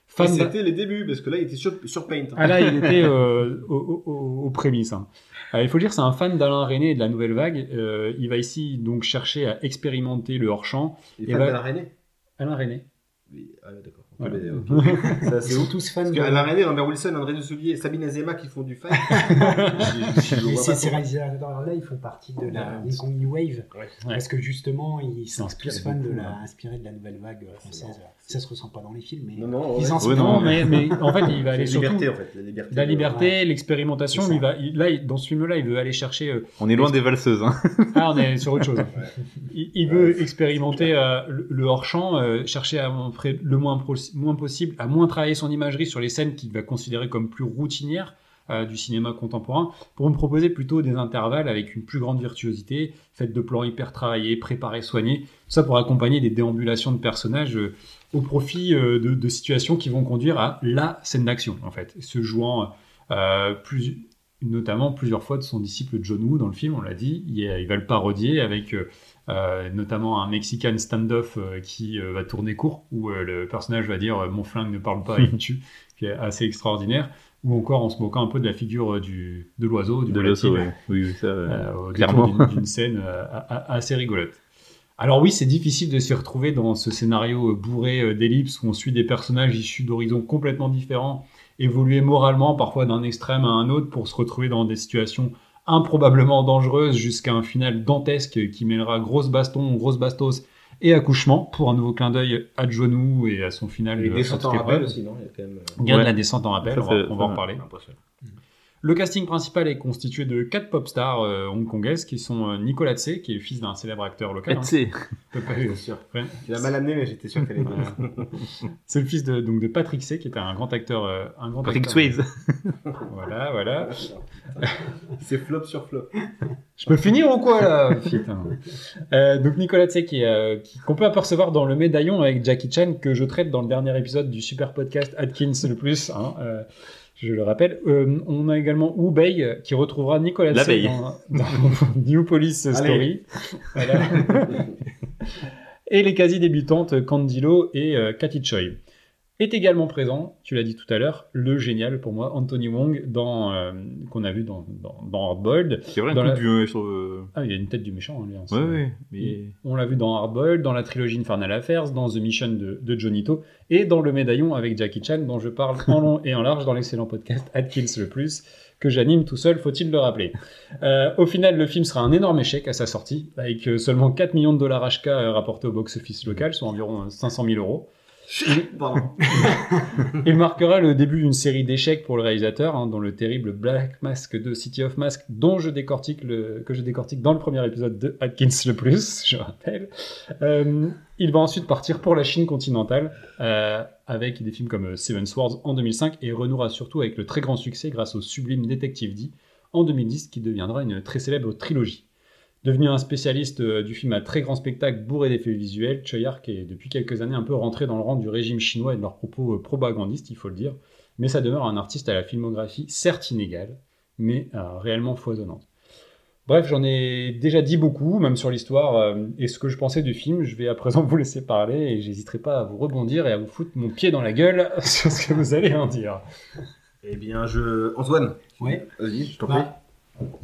S2: Fan
S1: c'était les débuts, parce que là, il était sur, sur Paint. hein.
S2: Ah là, il était euh, aux, prémices. hein. Euh, il faut dire, c'est un fan d'Alain René et de la Nouvelle Vague. Euh, il va ici donc chercher à expérimenter le hors-champ.
S1: Il
S2: et
S1: est fan d'Alain René?
S2: Alain René.
S1: Oui, ah, ouais, d'accord.
S2: Voilà.
S1: Mais, ok. Ça,
S4: Ils
S1: c'est
S4: sont tous fans
S1: Parce
S4: de.
S1: que Alain René, Lambert Wilson, André de Soulier et Sabine Azema qui font du fan.
S4: Et ces, réalisateurs-là, ils font partie de la New Wave. Parce que justement, ils sont
S2: s'inspirent
S4: tous fans de la,
S2: hein.
S4: inspirés de la nouvelle vague française. Ça se ressent pas dans les films, mais
S1: Non, non,
S4: ils
S1: ouais.
S4: en
S3: Ouais,
S4: sont
S3: non,
S2: Non, mais, mais en fait, il va aller surtout
S1: liberté, en fait. La liberté.
S2: la
S1: de-
S2: liberté, l'expérimentation.
S4: C'est ça.
S2: lui va, il- là, il- dans ce film-là, il veut aller chercher. euh,
S3: On est loin des valseuses. Hein.
S2: Ah, on est sur autre chose. Il, il veut expérimenter euh, le, le hors-champ, euh, chercher à montrer le moins, moins possible, à moins travailler son imagerie sur les scènes qu'il va considérer comme plus routinières euh, du cinéma contemporain, pour me proposer plutôt des intervalles avec une plus grande virtuosité, faites de plans hyper travaillés, préparés, soignés, tout ça pour accompagner des déambulations de personnages euh, au profit euh, de, de situations qui vont conduire à la scène d'action, en fait, se jouant euh, plus, notamment plusieurs fois de son disciple John Woo dans le film, on l'a dit. Il, il va le parodier avec euh, notamment un Mexican standoff euh, qui va tourner court, où le personnage va dire Mon flingue ne parle pas, il me tue, qui est assez extraordinaire. Ou encore en se moquant un peu de la figure du, de l'oiseau, du
S3: De l'osso, ouais. Oui, oui, ça. clairement.
S2: d'une- scène assez rigolote. Alors oui, c'est difficile de s'y retrouver dans ce scénario euh, bourré euh, d'ellipses où on suit des personnages issus d'horizons complètement différents, évoluer moralement parfois d'un extrême à un autre pour se retrouver dans des situations improbablement dangereuses jusqu'à un final dantesque qui mêlera grosse baston, grosse bastos et accouchement pour un nouveau clin d'œil à John Woo et à son final
S1: Les
S2: de
S1: descentes en rappel aussi, non? Il y a quand même. euh,
S2: Il y a de la descente en rappel, on va,
S3: c'est-
S2: on va en reparler. Le casting principal est constitué de quatre pop stars euh, hongkongaises qui sont euh, Nicolas Tse, qui est le fils d'un célèbre acteur local. hein.
S3: Etsy.
S2: Peut pas-
S1: Bien sûr.
S2: Ouais.
S1: Tu l'as mal amené, mais j'étais sûr qu'elle
S2: Voilà. C'est le fils de, donc de Patrick Tse, qui était un grand acteur. euh, un grand
S3: Patrick. Swayze.
S2: Voilà, voilà.
S1: C'est flop sur flop.
S2: Je peux finir ou quoi là Putain. Euh, Donc Nicolas Tse, qui, est, euh, qu'on peut apercevoir dans le médaillon avec Jackie Chan, que je traite dans le dernier épisode du super podcast Atkins le plus. hein, euh, je le rappelle. Euh, on a également Wu Bei, euh, qui retrouvera Nicolas
S3: L'abeille.
S2: dans, dans New Police Story. Voilà. et les quasi débutantes Candilo et euh, Cathy Choi. Est également présent, tu l'as dit tout à l'heure, le génial pour moi Anthony Wong dans euh, qu'on a vu dans dans, dans Hardboiled.
S3: C'est vrai,
S2: Dans la-
S3: vieux sur. euh,
S2: Ah, il y a une tête du méchant, hein, lui. hein, c'est-
S3: Ouais, ouais. Mais.
S2: On l'a vu dans Hardboiled, dans la trilogie Infernal Affairs, dans The Mission de, de Johnny To, et dans Le Médaillon avec Jackie Chan, dont je parle en long et en large dans l'excellent podcast Atkins le Plus, que j'anime tout seul, faut-il le rappeler. Euh, au final, le film sera un énorme échec à sa sortie, avec euh, seulement 4 millions de dollars HK euh, rapportés au box-office local, soit environ euh, 500 000 euros. Il marquera le début d'une série d'échecs pour le réalisateur, hein, dont le terrible Black Mask de City of Mask, dont je que je décortique dans le premier épisode de Atkins le Plus, je rappelle. Euh, il va ensuite partir pour la Chine continentale, euh, avec des films comme euh, Seven Swords en 2005, et renouera surtout avec le très grand succès grâce au sublime Détective D en 2010, qui deviendra une très célèbre trilogie. Devenu un spécialiste euh, du film à très grand spectacle bourré d'effets visuels, Choi Ark est depuis quelques années un peu rentré dans le rang du régime chinois et de leurs propos euh, propagandistes, il faut le dire, mais ça demeure un artiste à la filmographie certes inégale, mais euh, réellement foisonnante. Bref, j'en ai déjà dit beaucoup, même sur l'histoire euh, et ce que je pensais du film. Je vais à présent vous laisser parler et j'hésiterai pas à vous rebondir et à vous foutre mon pied dans la gueule sur ce que vous allez en dire.
S1: Eh bien, je. Antoine,
S4: Ouais.
S1: vas-y, je t'en prie.
S4: Bah,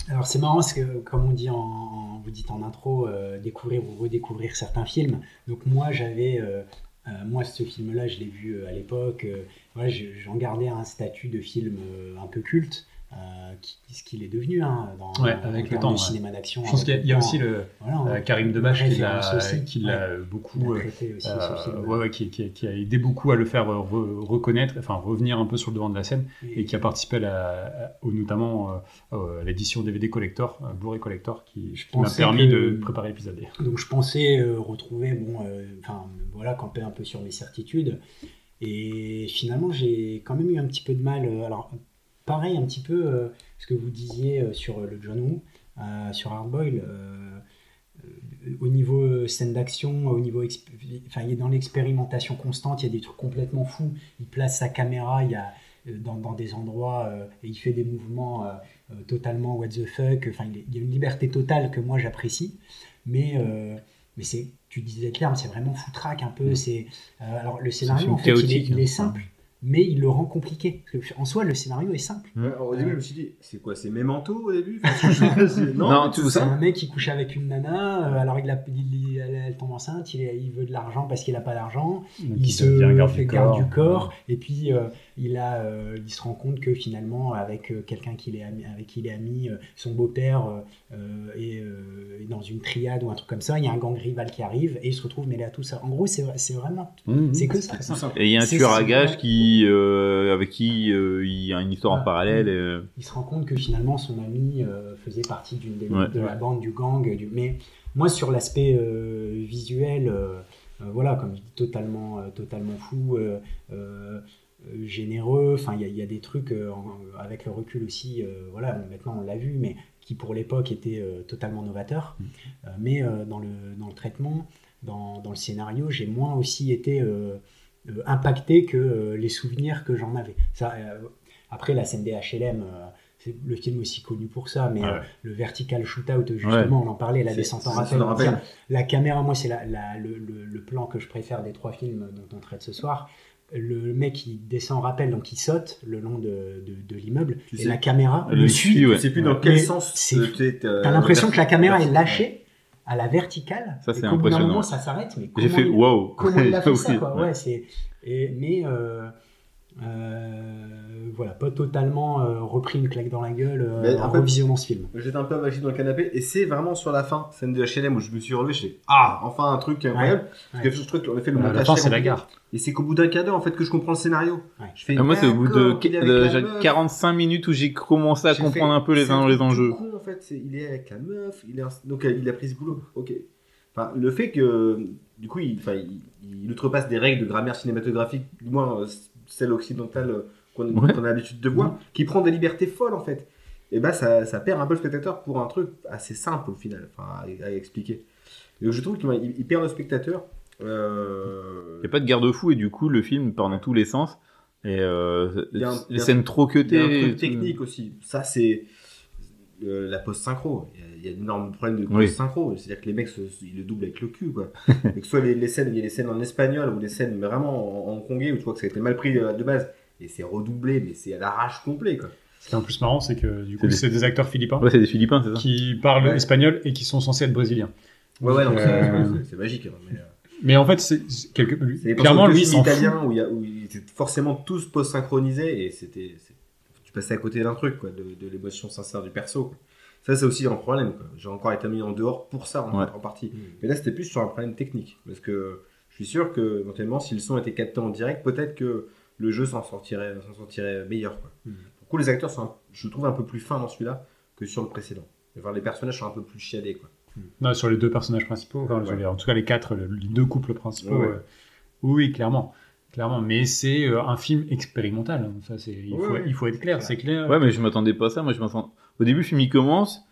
S4: alors c'est marrant comme on dit en, vous dites en intro, euh, découvrir ou redécouvrir certains films. Donc moi j'avais, euh, euh, moi ce film-là je l'ai vu à l'époque. j'en gardais un statut de film un peu culte, euh, qui, ce qu'il est devenu hein, dans
S2: Ouais,
S4: en
S2: avec le temps,
S4: cinéma d'action.
S2: Je pense qu'il y a, y aussi le
S4: Voilà,
S2: euh, Karim Debache qui l'a,
S4: ouais.
S2: beaucoup euh, ouais, qui, qui- qui a aidé beaucoup à le faire euh, re- reconnaître, enfin revenir un peu sur le devant de la scène, et qui a participé à la- à- au, notamment à l'édition DVD Collector, Blu-ray Collector, qui, m'a permis
S4: que-
S2: de préparer l'épisode.
S4: Donc je pensais retrouver, bon, enfin voilà, camper un peu sur mes certitudes. Et finalement, j'ai quand même eu un petit peu de mal. alors, pareil, un petit peu euh, ce que vous disiez euh, sur euh, le John Woo, euh, sur Hardboil. au niveau scène d'action, au niveau, enfin, il est dans l'expérimentation constante. Il y a des trucs complètement fous. Il place sa caméra, il y a dans, dans des endroits euh, et il fait des mouvements euh, euh, totalement what the fuck. Enfin, il, y a une liberté totale que moi j'apprécie, mais mais c'est, tu disais Claire, mais c'est vraiment foutraque un peu. C'est euh, alors le scénario en fait, il est,
S3: chaotique,
S4: il est
S3: hein.
S4: simple, mais il le rend compliqué. Parce que, en soi, le scénario est simple.
S1: au début, je me suis dit, c'est quoi C'est Memento au début
S3: Non,
S1: Non,
S3: tout ça.
S4: un mec qui couche avec une nana, euh, alors il a, il- elle, elle tombe enceinte, il, il veut de l'argent parce qu'il n'a pas d'argent, il, se
S2: garde
S4: fait
S2: du
S4: garde
S2: corps.
S4: du corps, et puis euh, il, a, euh, il se rend compte que finalement, avec euh, quelqu'un qu'il est ami- avec qui il est ami, euh, son beau-père est, euh, est dans une triade ou un truc comme ça, il y a un gang rival qui arrive, et il se retrouve mêlé à tout ça. En gros, c'est c'est vraiment...
S2: Mhm.
S4: C'est que ça.
S3: Et il y a un tueur à gages qui, euh, avec qui euh, il y a une histoire en
S4: Ah.
S3: parallèle. et, euh,
S4: il se rend compte que finalement son ami euh, faisait partie d'une des
S3: Ouais.
S4: de la bande du gang. Du... Mais moi, sur l'aspect euh, visuel, euh, euh, voilà, comme je dis, totalement, euh, totalement fou, euh, euh, euh, généreux. Enfin, il y, a- il y a des trucs euh, en- avec le recul aussi. euh, voilà, maintenant on l'a vu, mais qui pour l'époque étaient euh, totalement novateurs. Euh, mais euh, dans le dans le traitement, dans, dans le scénario, j'ai moins aussi été euh, euh, impacté que euh, les souvenirs que j'en avais. Ça, euh, après, la scène des HLM, euh, c'est le film aussi connu pour ça, mais
S2: Ouais.
S4: euh, le vertical shootout, justement, on en parlait, la descente en rappel. La caméra, moi, c'est la, la- le, le- le plan que je préfère des trois films dont on traite ce soir. Le mec, il descend en rappel, donc il saute le long de, de- de l'immeuble,
S1: Tu
S4: et
S1: sais-
S4: la caméra
S3: le suit, ouais.
S1: Sais plus dans quel
S4: Mais
S1: sens euh, t'as
S4: l'impression que la caméra est lâchée à la verticale.
S3: Ça, c'est
S4: qu'au bout
S3: impressionnant.
S4: moment, ça s'arrête, mais
S3: J'ai
S4: comment
S3: fait
S4: il-
S3: waouh.
S4: comment il a fait ça quoi
S3: ouais.
S4: ouais, c'est mais euh, euh, voilà pas totalement euh, repris une claque dans la gueule euh,
S1: Mais
S4: en
S1: après-
S4: revisionnant ce film
S1: J'étais un peu avachi dans le canapé et c'est vraiment sur la fin, scène de HLM où je me suis relevé, je fais Ah, enfin un truc incroyable. Parce que
S4: ouais.
S1: je trouve qu'on a fait le
S2: la
S1: montage.
S2: fin,
S1: très
S2: c'est la gare.
S1: Et c'est qu'au bout d'un quart d'heure en fait que je comprends le scénario.
S4: Ouais.
S1: Je fais
S3: Ah, moi, c'est au bout de, de-
S1: la
S3: j'ai
S1: meuf.
S3: 45 minutes où j'ai commencé à comprendre
S1: fait,
S3: un peu les,
S1: un
S3: les enjeux.
S1: Con, en fait, c'est- il est avec la meuf, il est un- donc euh, il a pris ce boulot. Ok. Enfin, le fait que du coup, il, enfin, il, il outrepasse des règles de grammaire cinématographique, du moins euh, celle occidentale euh, qu'on
S3: Ouais.
S1: a l'habitude de voir, qui prend des libertés folles en fait. Et ben ça, ça perd un peu le spectateur pour un truc assez simple au final, enfin à, à expliquer. Donc je trouve qu'il il- il perd le spectateur. Euh,
S3: Il n'y a pas de garde-fou et du coup, le film part dans tous les sens. Et euh,
S1: Il y a un- il y
S3: les scènes trop
S1: Il y a
S3: cutées.
S1: un truc technique aussi. Ça, c'est euh, la post-synchro. Il y a- il y, a un énorme problème de
S3: Oui.
S1: post-synchro. C'est-à-dire que les mecs, se- ils le doublent avec le cul. Quoi. et que soit les, les scènes, il y a les scènes en espagnol ou les scènes vraiment en, en congé où tu vois que ça a été mal pris euh, de base. Et c'est redoublé, mais c'est à l'arrache complet. Quoi.
S2: Ce qui est en plus marrant, c'est que du coup,
S3: C'est des-
S2: des acteurs philippins
S3: Ouais, c'est des Philippins, c'est ça
S2: qui parlent
S1: Ouais.
S2: espagnol et qui sont censés être brésiliens.
S1: Ouais, ouais, donc c'est-
S2: Euh,
S1: c'est- magique. hein, mais, euh,
S2: Mais en fait, c'est quelque... clairement, lui,
S1: c'est italien où, il y a- où ils étaient forcément tous post-synchronisés et c'était. Tu passais à côté d'un truc, quoi, de, de l'émotion sincère du perso. quoi. Ça, c'est aussi un problème. J'ai encore été mis en dehors pour ça, en,
S3: Ouais.
S1: en partie. Mais là, c'était plus sur un problème technique. Parce que je suis sûr que, éventuellement, si le son était capté en direct, peut-être que le jeu s'en sortirait, s'en sortirait meilleur. Quoi.
S4: Mm.
S1: Du coup, les acteurs sont, un- je trouve, un peu plus fins dans celui-là que sur le précédent. Enfin, les personnages sont un peu plus chiadés. Quoi.
S2: Non, sur les deux personnages principaux, enfin, je veux
S1: Ouais.
S2: dire, en tout cas les quatre, le- les deux couples principaux.
S1: Ouais, ouais.
S2: euh, oui, clairement. Clairement, mais c'est euh, un film expérimental. hein. Ça, c'est, il,
S1: Ouais,
S2: faut,
S1: ouais.
S2: il faut être clair, c'est clair.
S3: Ouais, mais je m'attendais pas à ça. Moi, je m'attends. Au début, le film il commence.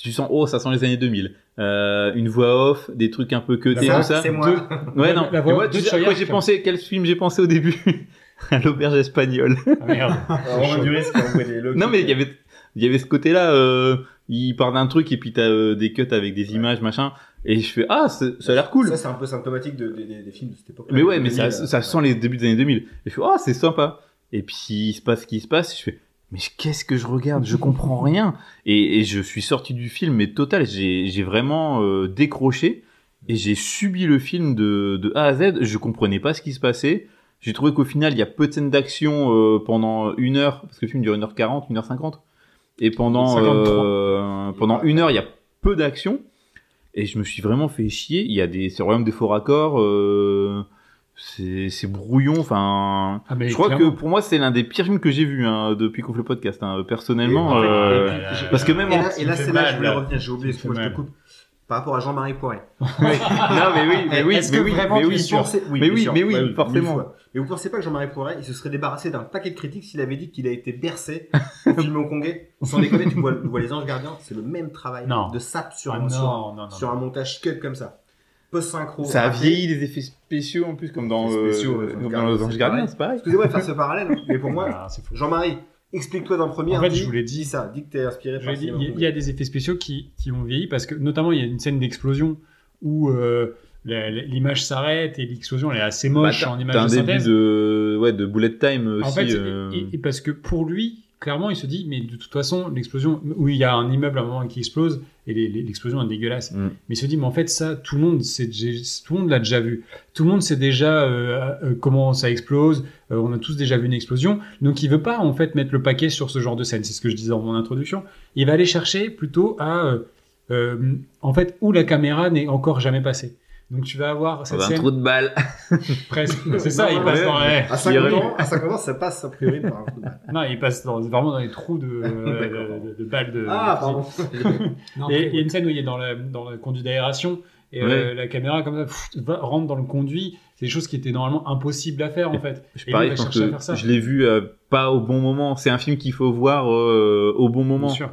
S3: Tu sens, oh, ça sent les années 2000. Euh, une voix off, des trucs un peu cutés, tout ça.
S1: c'est moi.
S3: Ouais,
S2: La-
S3: non.
S2: la voix
S3: moi,
S2: de
S3: tu sais à
S2: Choyard,
S3: quoi j'ai pensé, quel film j'ai pensé au début À l'auberge espagnole.
S2: Ah, merde.
S1: Alors, du risque, on voit des logos.
S3: non, mais il y avait, il y avait ce côté-là, euh, il part d'un truc et puis t'as euh, des cuts avec des images, machin. Et je fais, ah, ça a l'air cool.
S1: Ça, c'est un peu symptomatique de- de- des- des films de cette époque.
S3: Mais ouais, mais ça,
S1: 2000,
S3: ça
S1: euh,
S3: sent les débuts des années 2000. Et je fais, oh, c'est sympa. Et puis, il se passe ce qui se passe. Je fais, mais qu'est-ce que je regarde? Je comprends rien. Et, et je suis sorti du film, mais total, j'ai j'ai vraiment euh, décroché. Et j'ai subi le film de, de A à Z. Je comprenais pas ce qui se passait. J'ai trouvé qu'au final, il y a peu de scènes d'action euh, pendant une heure, parce que le film dure 1h40, 1h50. Et pendant,
S2: 53.
S3: euh, pendant une heure, il y a peu d'action. Et je me suis vraiment fait chier. Il y a des, c'est royaume des faux raccords. C'est brouillon. Enfin,
S2: Ah, mais
S3: je crois
S2: clairement.
S3: que pour moi, c'est l'un des pires films que j'ai vu hein, depuis qu'on fait le podcast. hein, personnellement,
S1: Et-
S3: euh,
S2: ouais, ouais, ouais,
S3: parce que même
S1: Et là, et là c'est là que je voulais revenir, j'ai oublié, excuse-moi,
S2: fait
S1: je te coupe. Par rapport à Jean-Marie Poiret.
S3: non, mais oui, mais oui,
S1: Est-ce
S3: mais
S1: que
S3: oui,
S1: vraiment
S3: mais oui. Mais
S1: bien
S3: oui, mais oui,
S1: mille
S3: forcément.
S1: fois. Mais vous pensez pas que Jean-Marie Poiret, il se serait débarrassé d'un paquet de critiques s'il avait dit qu'il a été bercé au film hongkongais? Sans déconner, tu vois, tu vois Les Anges Gardiens, c'est le même travail
S2: Non.
S1: de sap sur,
S2: Ah,
S1: un,
S2: non,
S1: sur,
S2: non, non,
S1: sur un montage cut comme ça. Post-synchro.
S3: Ça a vieilli les effets spéciaux en plus, comme dans, euh, comme
S1: euh,
S3: dans Los Angeles Gardiens,
S1: pareil.
S3: c'est pareil.
S1: Excusez-moi de faire ce parallèle, hein, mais pour moi,
S2: Ah.
S1: Jean-Marie, explique-toi d'un premier.
S2: En fait,
S1: dis-
S2: je vous l'ai dit.
S1: Ça, dis que t'es inspiré par
S2: dit,
S1: le
S2: il y, a-
S1: cinéma
S2: il y a des effets spéciaux qui, qui ont vieilli parce que notamment il y a une scène d'explosion où euh, l'image s'arrête et l'explosion elle est assez
S3: Bah,
S2: moche en image
S3: un
S2: de
S3: début
S2: synthèse.
S3: de, ouais, de bullet time aussi.
S2: En fait,
S3: euh,
S2: et- et parce que pour lui, clairement, il se dit, mais de toute façon, l'explosion, où il y a un immeuble à un moment qui explose, et l'explosion est dégueulasse.
S3: Mm.
S2: Mais il se dit, mais en fait, ça, tout le monde, tout le monde l'a déjà vu. Tout le monde sait déjà euh, euh, comment ça explose. Euh, on a tous déjà vu une explosion. Donc, il veut pas, en fait, mettre le paquet sur ce genre de scène. C'est ce que je disais dans mon introduction. Il va aller chercher plutôt à, euh, euh, en fait, où la caméra n'est encore jamais passée. Donc, tu vas avoir cette
S3: dans un trou de balle.
S2: presque. C'est ça,
S1: Non,
S2: il passe
S3: ouais,
S2: dans les...
S1: À 50 ans, à 50 ans, ça passe a priori par un coup de balle.
S2: Non, il passe dans, vraiment dans les trous de, de, de- de balles de.
S1: Ah, pardon.
S4: Non,
S2: Et
S4: après,
S2: il y a une scène où il est dans, la, dans le conduit d'aération et euh, la caméra comme ça pff, va- rentre dans le conduit. C'est des choses qui étaient normalement impossibles à faire en fait.
S3: Je,
S2: Et lui,
S3: pareil,
S2: va chercher à faire ça.
S3: je l'ai vu euh, pas au bon moment. C'est un film qu'il faut voir euh, au bon moment.
S2: Bien sûr.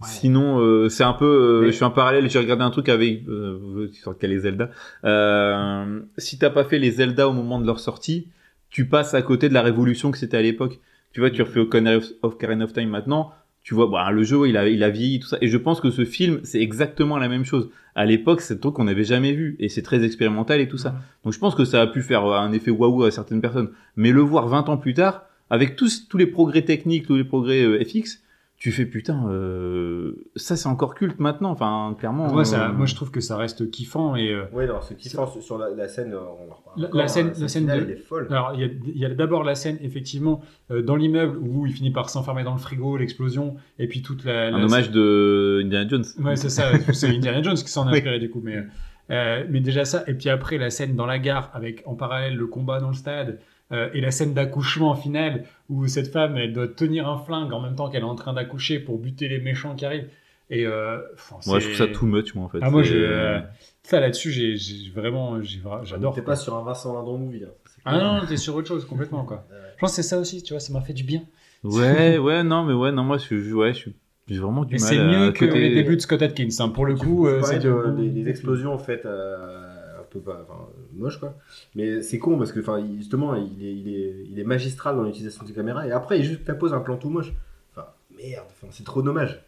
S4: Ouais.
S3: Sinon, euh, c'est un peu. euh,
S1: Mais-
S3: Je suis un parallèle. J'ai regardé un truc avec euh, sur quel est Zelda. Euh, si t'as pas fait les Zelda au moment de leur sortie, tu passes à côté de la révolution que c'était à l'époque. Tu vois, tu refais Ocarina of, Ocarina of Time maintenant. Tu vois, bah, le jeu, il a, il a vieilli, tout ça. Et je pense que ce film, c'est exactement la même chose. À l'époque, c'est un truc qu'on n'avait jamais vu. Et c'est très expérimental et tout ça. Donc je pense que ça a pu faire euh, un effet waouh à certaines personnes. Mais le voir 20 ans plus tard, avec tous, tous les progrès techniques, tous les progrès euh, FX, tu fais putain, euh, ça c'est encore culte maintenant. Enfin, clairement.
S2: Moi, ça,
S3: euh,
S2: moi, je trouve que ça reste kiffant et. euh,
S1: Ouais, non, ce qui sur, sur la, la scène, euh, on en reparle.
S2: La- scène-
S1: hein,
S2: la scène
S1: finale,
S2: de-
S1: elle est folle.
S2: Alors, il y a, il y a d'abord la scène, effectivement, euh, dans l'immeuble où il finit par s'enfermer dans le frigo, l'explosion, et puis toute la.
S3: un hommage de Indiana Jones.
S2: Ouais, c'est ça. C'est Indiana Jones qui s'en a inspiré du coup. Mais, euh, mais déjà ça. Et puis après, la scène dans la gare avec en parallèle le combat dans le stade euh, et la scène d'accouchement finale où cette femme elle doit tenir un flingue en même temps qu'elle est en train d'accoucher pour buter les méchants qui arrivent. Et euh, enfin,
S3: Moi, je
S2: c'est-
S3: trouve ça too much, moi en fait.
S2: Ah, moi, je, euh, ça là-dessus, j'ai j'ai vraiment, j'ai j'adore.
S1: T'es
S2: quoi.
S1: pas sur un Vincent Lindon movie. Hein.
S2: Ah non, non, t'es sur autre chose complètement quoi.
S1: Ouais.
S2: Je pense que c'est ça aussi, tu vois, ça m'a fait du bien.
S3: Ouais, ouais, non, mais ouais, non, moi, je, suis- ouais, je suis, j'ai vraiment du
S2: Et
S3: mal.
S2: c'est
S3: à
S2: mieux que
S3: côté-
S2: les débuts de Scott Atkins. hein. Pour le
S1: Tu-
S2: coup, euh, c'est
S1: de-
S2: du-
S1: des, des explosions en fait euh, un peu pas, enfin, moches quoi. Mais c'est con parce que enfin justement il est, il est, il est magistral dans l'utilisation de ses caméras et après il juste t'impose un plan tout moche. Enfin merde, enfin, c'est trop dommage.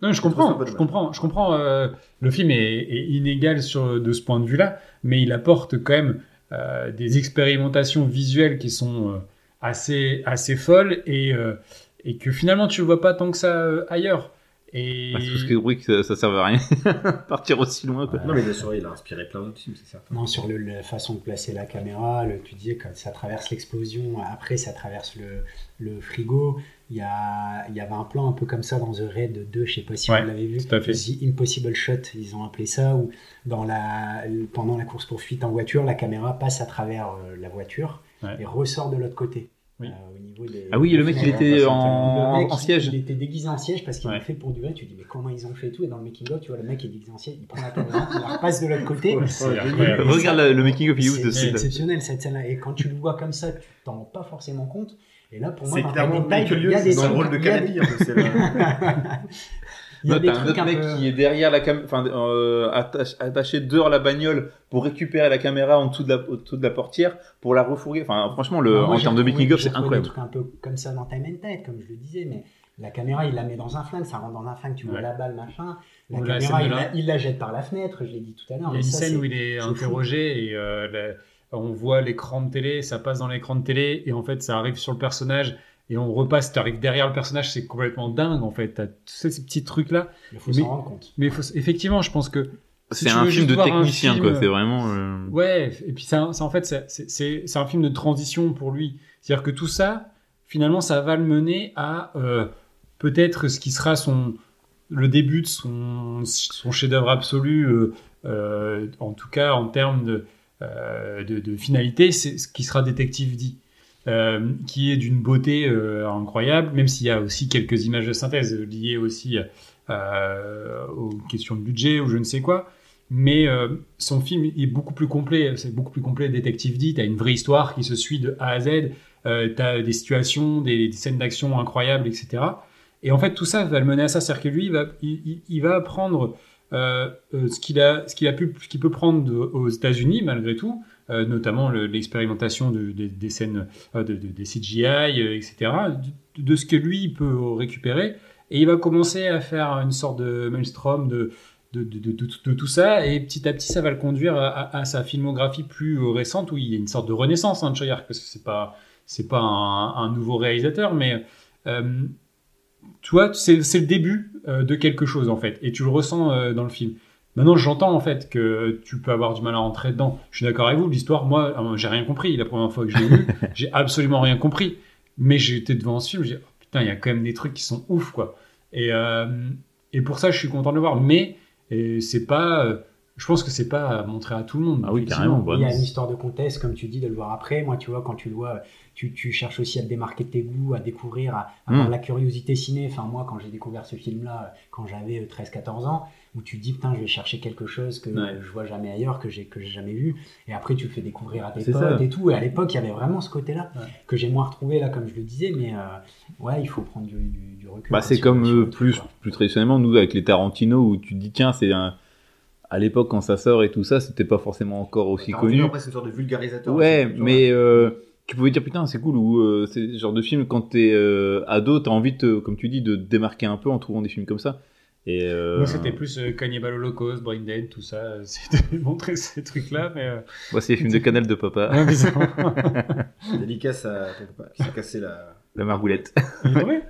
S2: Non, je comprends, je comprends, je comprends. euh, le film est, est inégal sur, de ce point de vue-là, mais il apporte quand même euh, des expérimentations visuelles qui sont euh, assez, assez folles et, et que finalement tu ne vois pas tant que ça ailleurs. Et
S3: Parce que que ça, ça servait à rien. Partir aussi loin, quoi.
S1: Non mais bien sûr il a inspiré plein d'autres films c'est certain.
S4: Non, sur le, la façon de placer la caméra, le, tu disais quand ça traverse l'explosion, après ça traverse le, le frigo. Il y, a, il y avait un plan un peu comme ça dans The Raid 2, je sais pas si
S2: Ouais,
S4: vous l'avez vu.
S2: tout à fait.
S4: The Impossible Shot, ils ont appelé ça, où dans la, pendant la course-poursuite en voiture, la caméra passe à travers euh, la voiture
S2: Ouais.
S4: et ressort de l'autre côté.
S2: Oui.
S4: Euh, au niveau des,
S3: Ah oui, le mec, il était en,
S4: mec,
S3: en
S4: il-
S3: siège.
S4: Il était déguisé en siège parce qu'il
S2: Ouais.
S4: l'a fait pour du vrai. Tu dis, mais comment ils ont fait tout? Et dans le making-of, tu vois, le mec est déguisé en siège, il prend la caméra, il la repasse de l'autre côté.
S2: C'est
S1: Ouais.
S4: Et
S3: Regarde le making of
S4: c'est-
S3: use de
S4: C'est exceptionnel cette scène-là. Et quand tu le vois comme ça, tu t'en rends pas forcément compte. Et là, pour moi,
S1: C'est clairement
S4: il y a des
S1: dans le
S4: trucs-
S1: rôle de
S4: il Il y a
S3: Non,
S4: des trucs
S3: autre
S4: un
S3: mec
S4: peu-
S3: qui est derrière la cam... enfin, euh, attaché, attaché dehors la bagnole pour récupérer la caméra en dessous de la, au-dessous de la portière pour la refourguer. Enfin, franchement, le,
S4: moi,
S3: en termes de making of, c'est incroyable.
S4: Des trucs un peu comme ça dans Time and Tide, comme je le disais, mais la caméra, il la met dans un flingue, ça rentre dans un flingue, tu vois la balle, machin. La caméra, il la,
S2: la-
S4: il la jette par la fenêtre, je l'ai dit tout à l'heure.
S2: Il y a une
S4: ça,
S2: scène où il est
S4: fou.
S2: interrogé et euh, la- on voit l'écran de télé, ça passe dans l'écran de télé et en fait ça arrive sur le personnage et on repasse, tu arrives derrière le personnage, c'est complètement dingue en fait. Tu as tous ces petits trucs là.
S4: Il faut
S2: Mais-
S4: s'en rendre compte.
S2: Mais faut- effectivement, je pense que si
S3: C'est un film de technicien,
S2: film-
S3: quoi. C'est vraiment. euh,
S2: Ouais, et puis ça, ça, en fait, c'est- un film de transition pour lui. C'est-à-dire que tout ça, finalement, ça va le mener à euh, peut-être ce qui sera son le début de son, son chef-d'œuvre absolu, euh, euh, en tout cas en termes de, euh, de, de finalité, c'est ce qui sera Détective D. euh, qui est d'une beauté euh, incroyable, même s'il y a aussi quelques images de synthèse liées aussi euh, aux questions de budget ou je ne sais quoi. Mais son film est beaucoup plus complet, c'est beaucoup plus complet Détective D, tu as une vraie histoire qui se suit de A à Z, euh, tu as des situations, des, scènes d'action incroyables, etc. Et en fait, tout ça va le mener à ça, c'est-à-dire que lui, il va, il, prendre ce qu'il ce qu'il a peut prendre aux États-Unis malgré tout, euh, notamment le- l'expérimentation de- des- scènes, euh, de, de- des CGI, euh, etc., de, de ce que lui peut récupérer, et il va commencer à faire une sorte de maelstrom de tout ça, et petit à petit, ça va le conduire à, sa filmographie plus euh, récente, où il y a une sorte de renaissance hein, de Choyard, parce que c'est pas, pas un, nouveau réalisateur, mais euh, tu vois, c'est le début euh, de quelque chose en fait, et tu le ressens euh, dans le film. Maintenant, j'entends en fait que tu peux avoir du mal à rentrer dedans. Je suis d'accord avec vous, l'histoire, moi, euh, j'ai rien compris. La première fois que je l'ai vu, j'ai absolument rien compris. Mais j'étais devant ce film, je dis, oh, putain, il y a quand même des trucs qui sont ouf, quoi. Et, euh, et pour ça, je suis content de le voir. Mais et c'est pas, euh, je pense que c'est pas à montrer à tout le monde.
S3: Ah oui, carrément,
S4: Il y a une histoire de contexte, comme tu dis, de le voir après. Moi, tu vois, quand tu le vois, tu, tu cherches aussi à te démarquer de tes goûts, à découvrir, à, à avoir
S3: Mm.
S4: la curiosité ciné. Enfin, moi, quand j'ai découvert ce film-là, quand j'avais 13-14 ans, où tu te dis, putain, je vais chercher quelque chose que
S3: Ouais.
S4: je vois jamais ailleurs, que j'ai que j'ai jamais vu. Et après, tu le fais découvrir à tes
S3: C'est
S4: potes
S3: ça.
S4: et tout. Et à l'époque, il y avait vraiment ce côté-là,
S2: Ouais.
S4: que j'ai moins retrouvé, là, comme je le disais. Mais euh, ouais, il faut prendre du, du- du recul.
S3: Bah, c'est comme euh,
S4: truc,
S3: plus, plus traditionnellement, nous, avec les Tarantino, où tu te dis, tiens, c'est un. À l'époque, quand ça sort et tout ça, c'était pas forcément encore aussi
S1: Tarantino,
S3: connu.
S1: Après, c'est une sorte de vulgarisateur.
S3: Ouais,
S1: tu vois.
S3: mais euh, tu pouvais dire, putain, c'est cool, ou euh, c'est le genre de film, quand t'es euh, ado, t'as envie, de, te- comme tu dis, de te démarquer un peu en trouvant des films comme ça. Et, euh,
S2: Moi, c'était plus euh, Cannibal Holocaust, Brain Dead, tout ça. euh, C'était montrer ces trucs-là, mais. euh,
S3: moi, c'est les films de Canal de Papa.
S1: Dédicace à ton papa qui s'est cassé la.
S3: La Margoulette.
S2: Il est tombé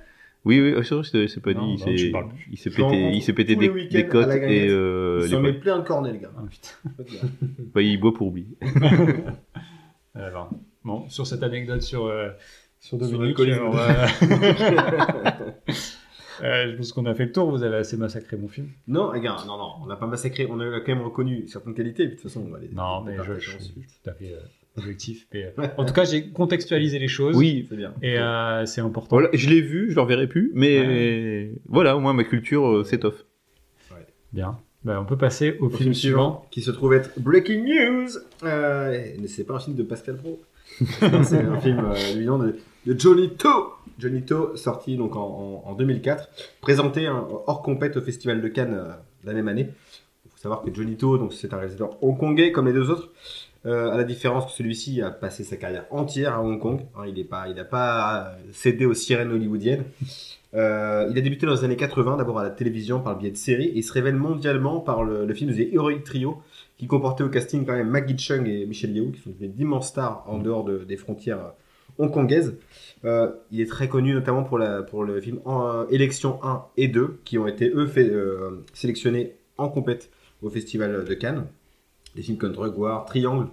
S3: Oui, oui, je je t'ai pas
S2: Non,
S3: dit, il
S2: non,
S3: il s'est pété, il s'est pété des, des côtes et euh,
S1: Il s'en met plein le cornet, les gars.
S2: Ah, putain.
S3: Bah, il boit pour oublier.
S2: Alors, bon, sur cette anecdote sur, euh, sur
S1: Sur
S2: Dominique,
S1: l'alcoolisme.
S2: on va- Euh, je pense qu'on a fait le tour, vous avez assez massacré mon film.
S1: Non, gars, non, non, on n'a pas massacré, on a quand même reconnu certaines qualités, puis de toute façon, on va les.
S2: Non, mais je, je suis tout à fait euh, objectif. mais, euh, en tout cas, j'ai contextualisé les choses.
S3: Oui,
S1: C'est bien.
S2: Et euh, c'est important.
S3: voilà, je l'ai vu, je le reverrai plus, mais voilà, au moins ma culture euh, s'étoffe.
S2: Bien. Ben, on peut passer au,
S1: Au
S2: film, suivant.
S1: qui se trouve être Breaking News. Euh, et c'est pas un film de Pascal Pro. C'est un film euh, évidemment de, Johnny To. Johnny To, sorti donc en, en- en 2004, présenté hein, hors compète au Festival de Cannes euh, la même année. Il faut savoir que Johnny To, donc c'est un réalisateur hongkongais comme les deux autres. Euh, à la différence que celui-ci a passé sa carrière entière à Hong Kong. Hein, il n'a pas, cédé aux sirènes hollywoodiennes. Il a débuté dans les années 80, d'abord à la télévision par le biais de séries, et il se révèle mondialement par le, le film The Heroic Trio, qui comportait au casting quand même Maggie Chung et Michelle Yeoh, qui sont des d'immenses stars en dehors de- des frontières hongkongaises. Euh, il est très connu notamment pour, la, pour le film euh, Élection 1 et 2, qui ont été eux fait, euh, sélectionnés en compète au Festival de Cannes. Des films comme Drug War, Triangle,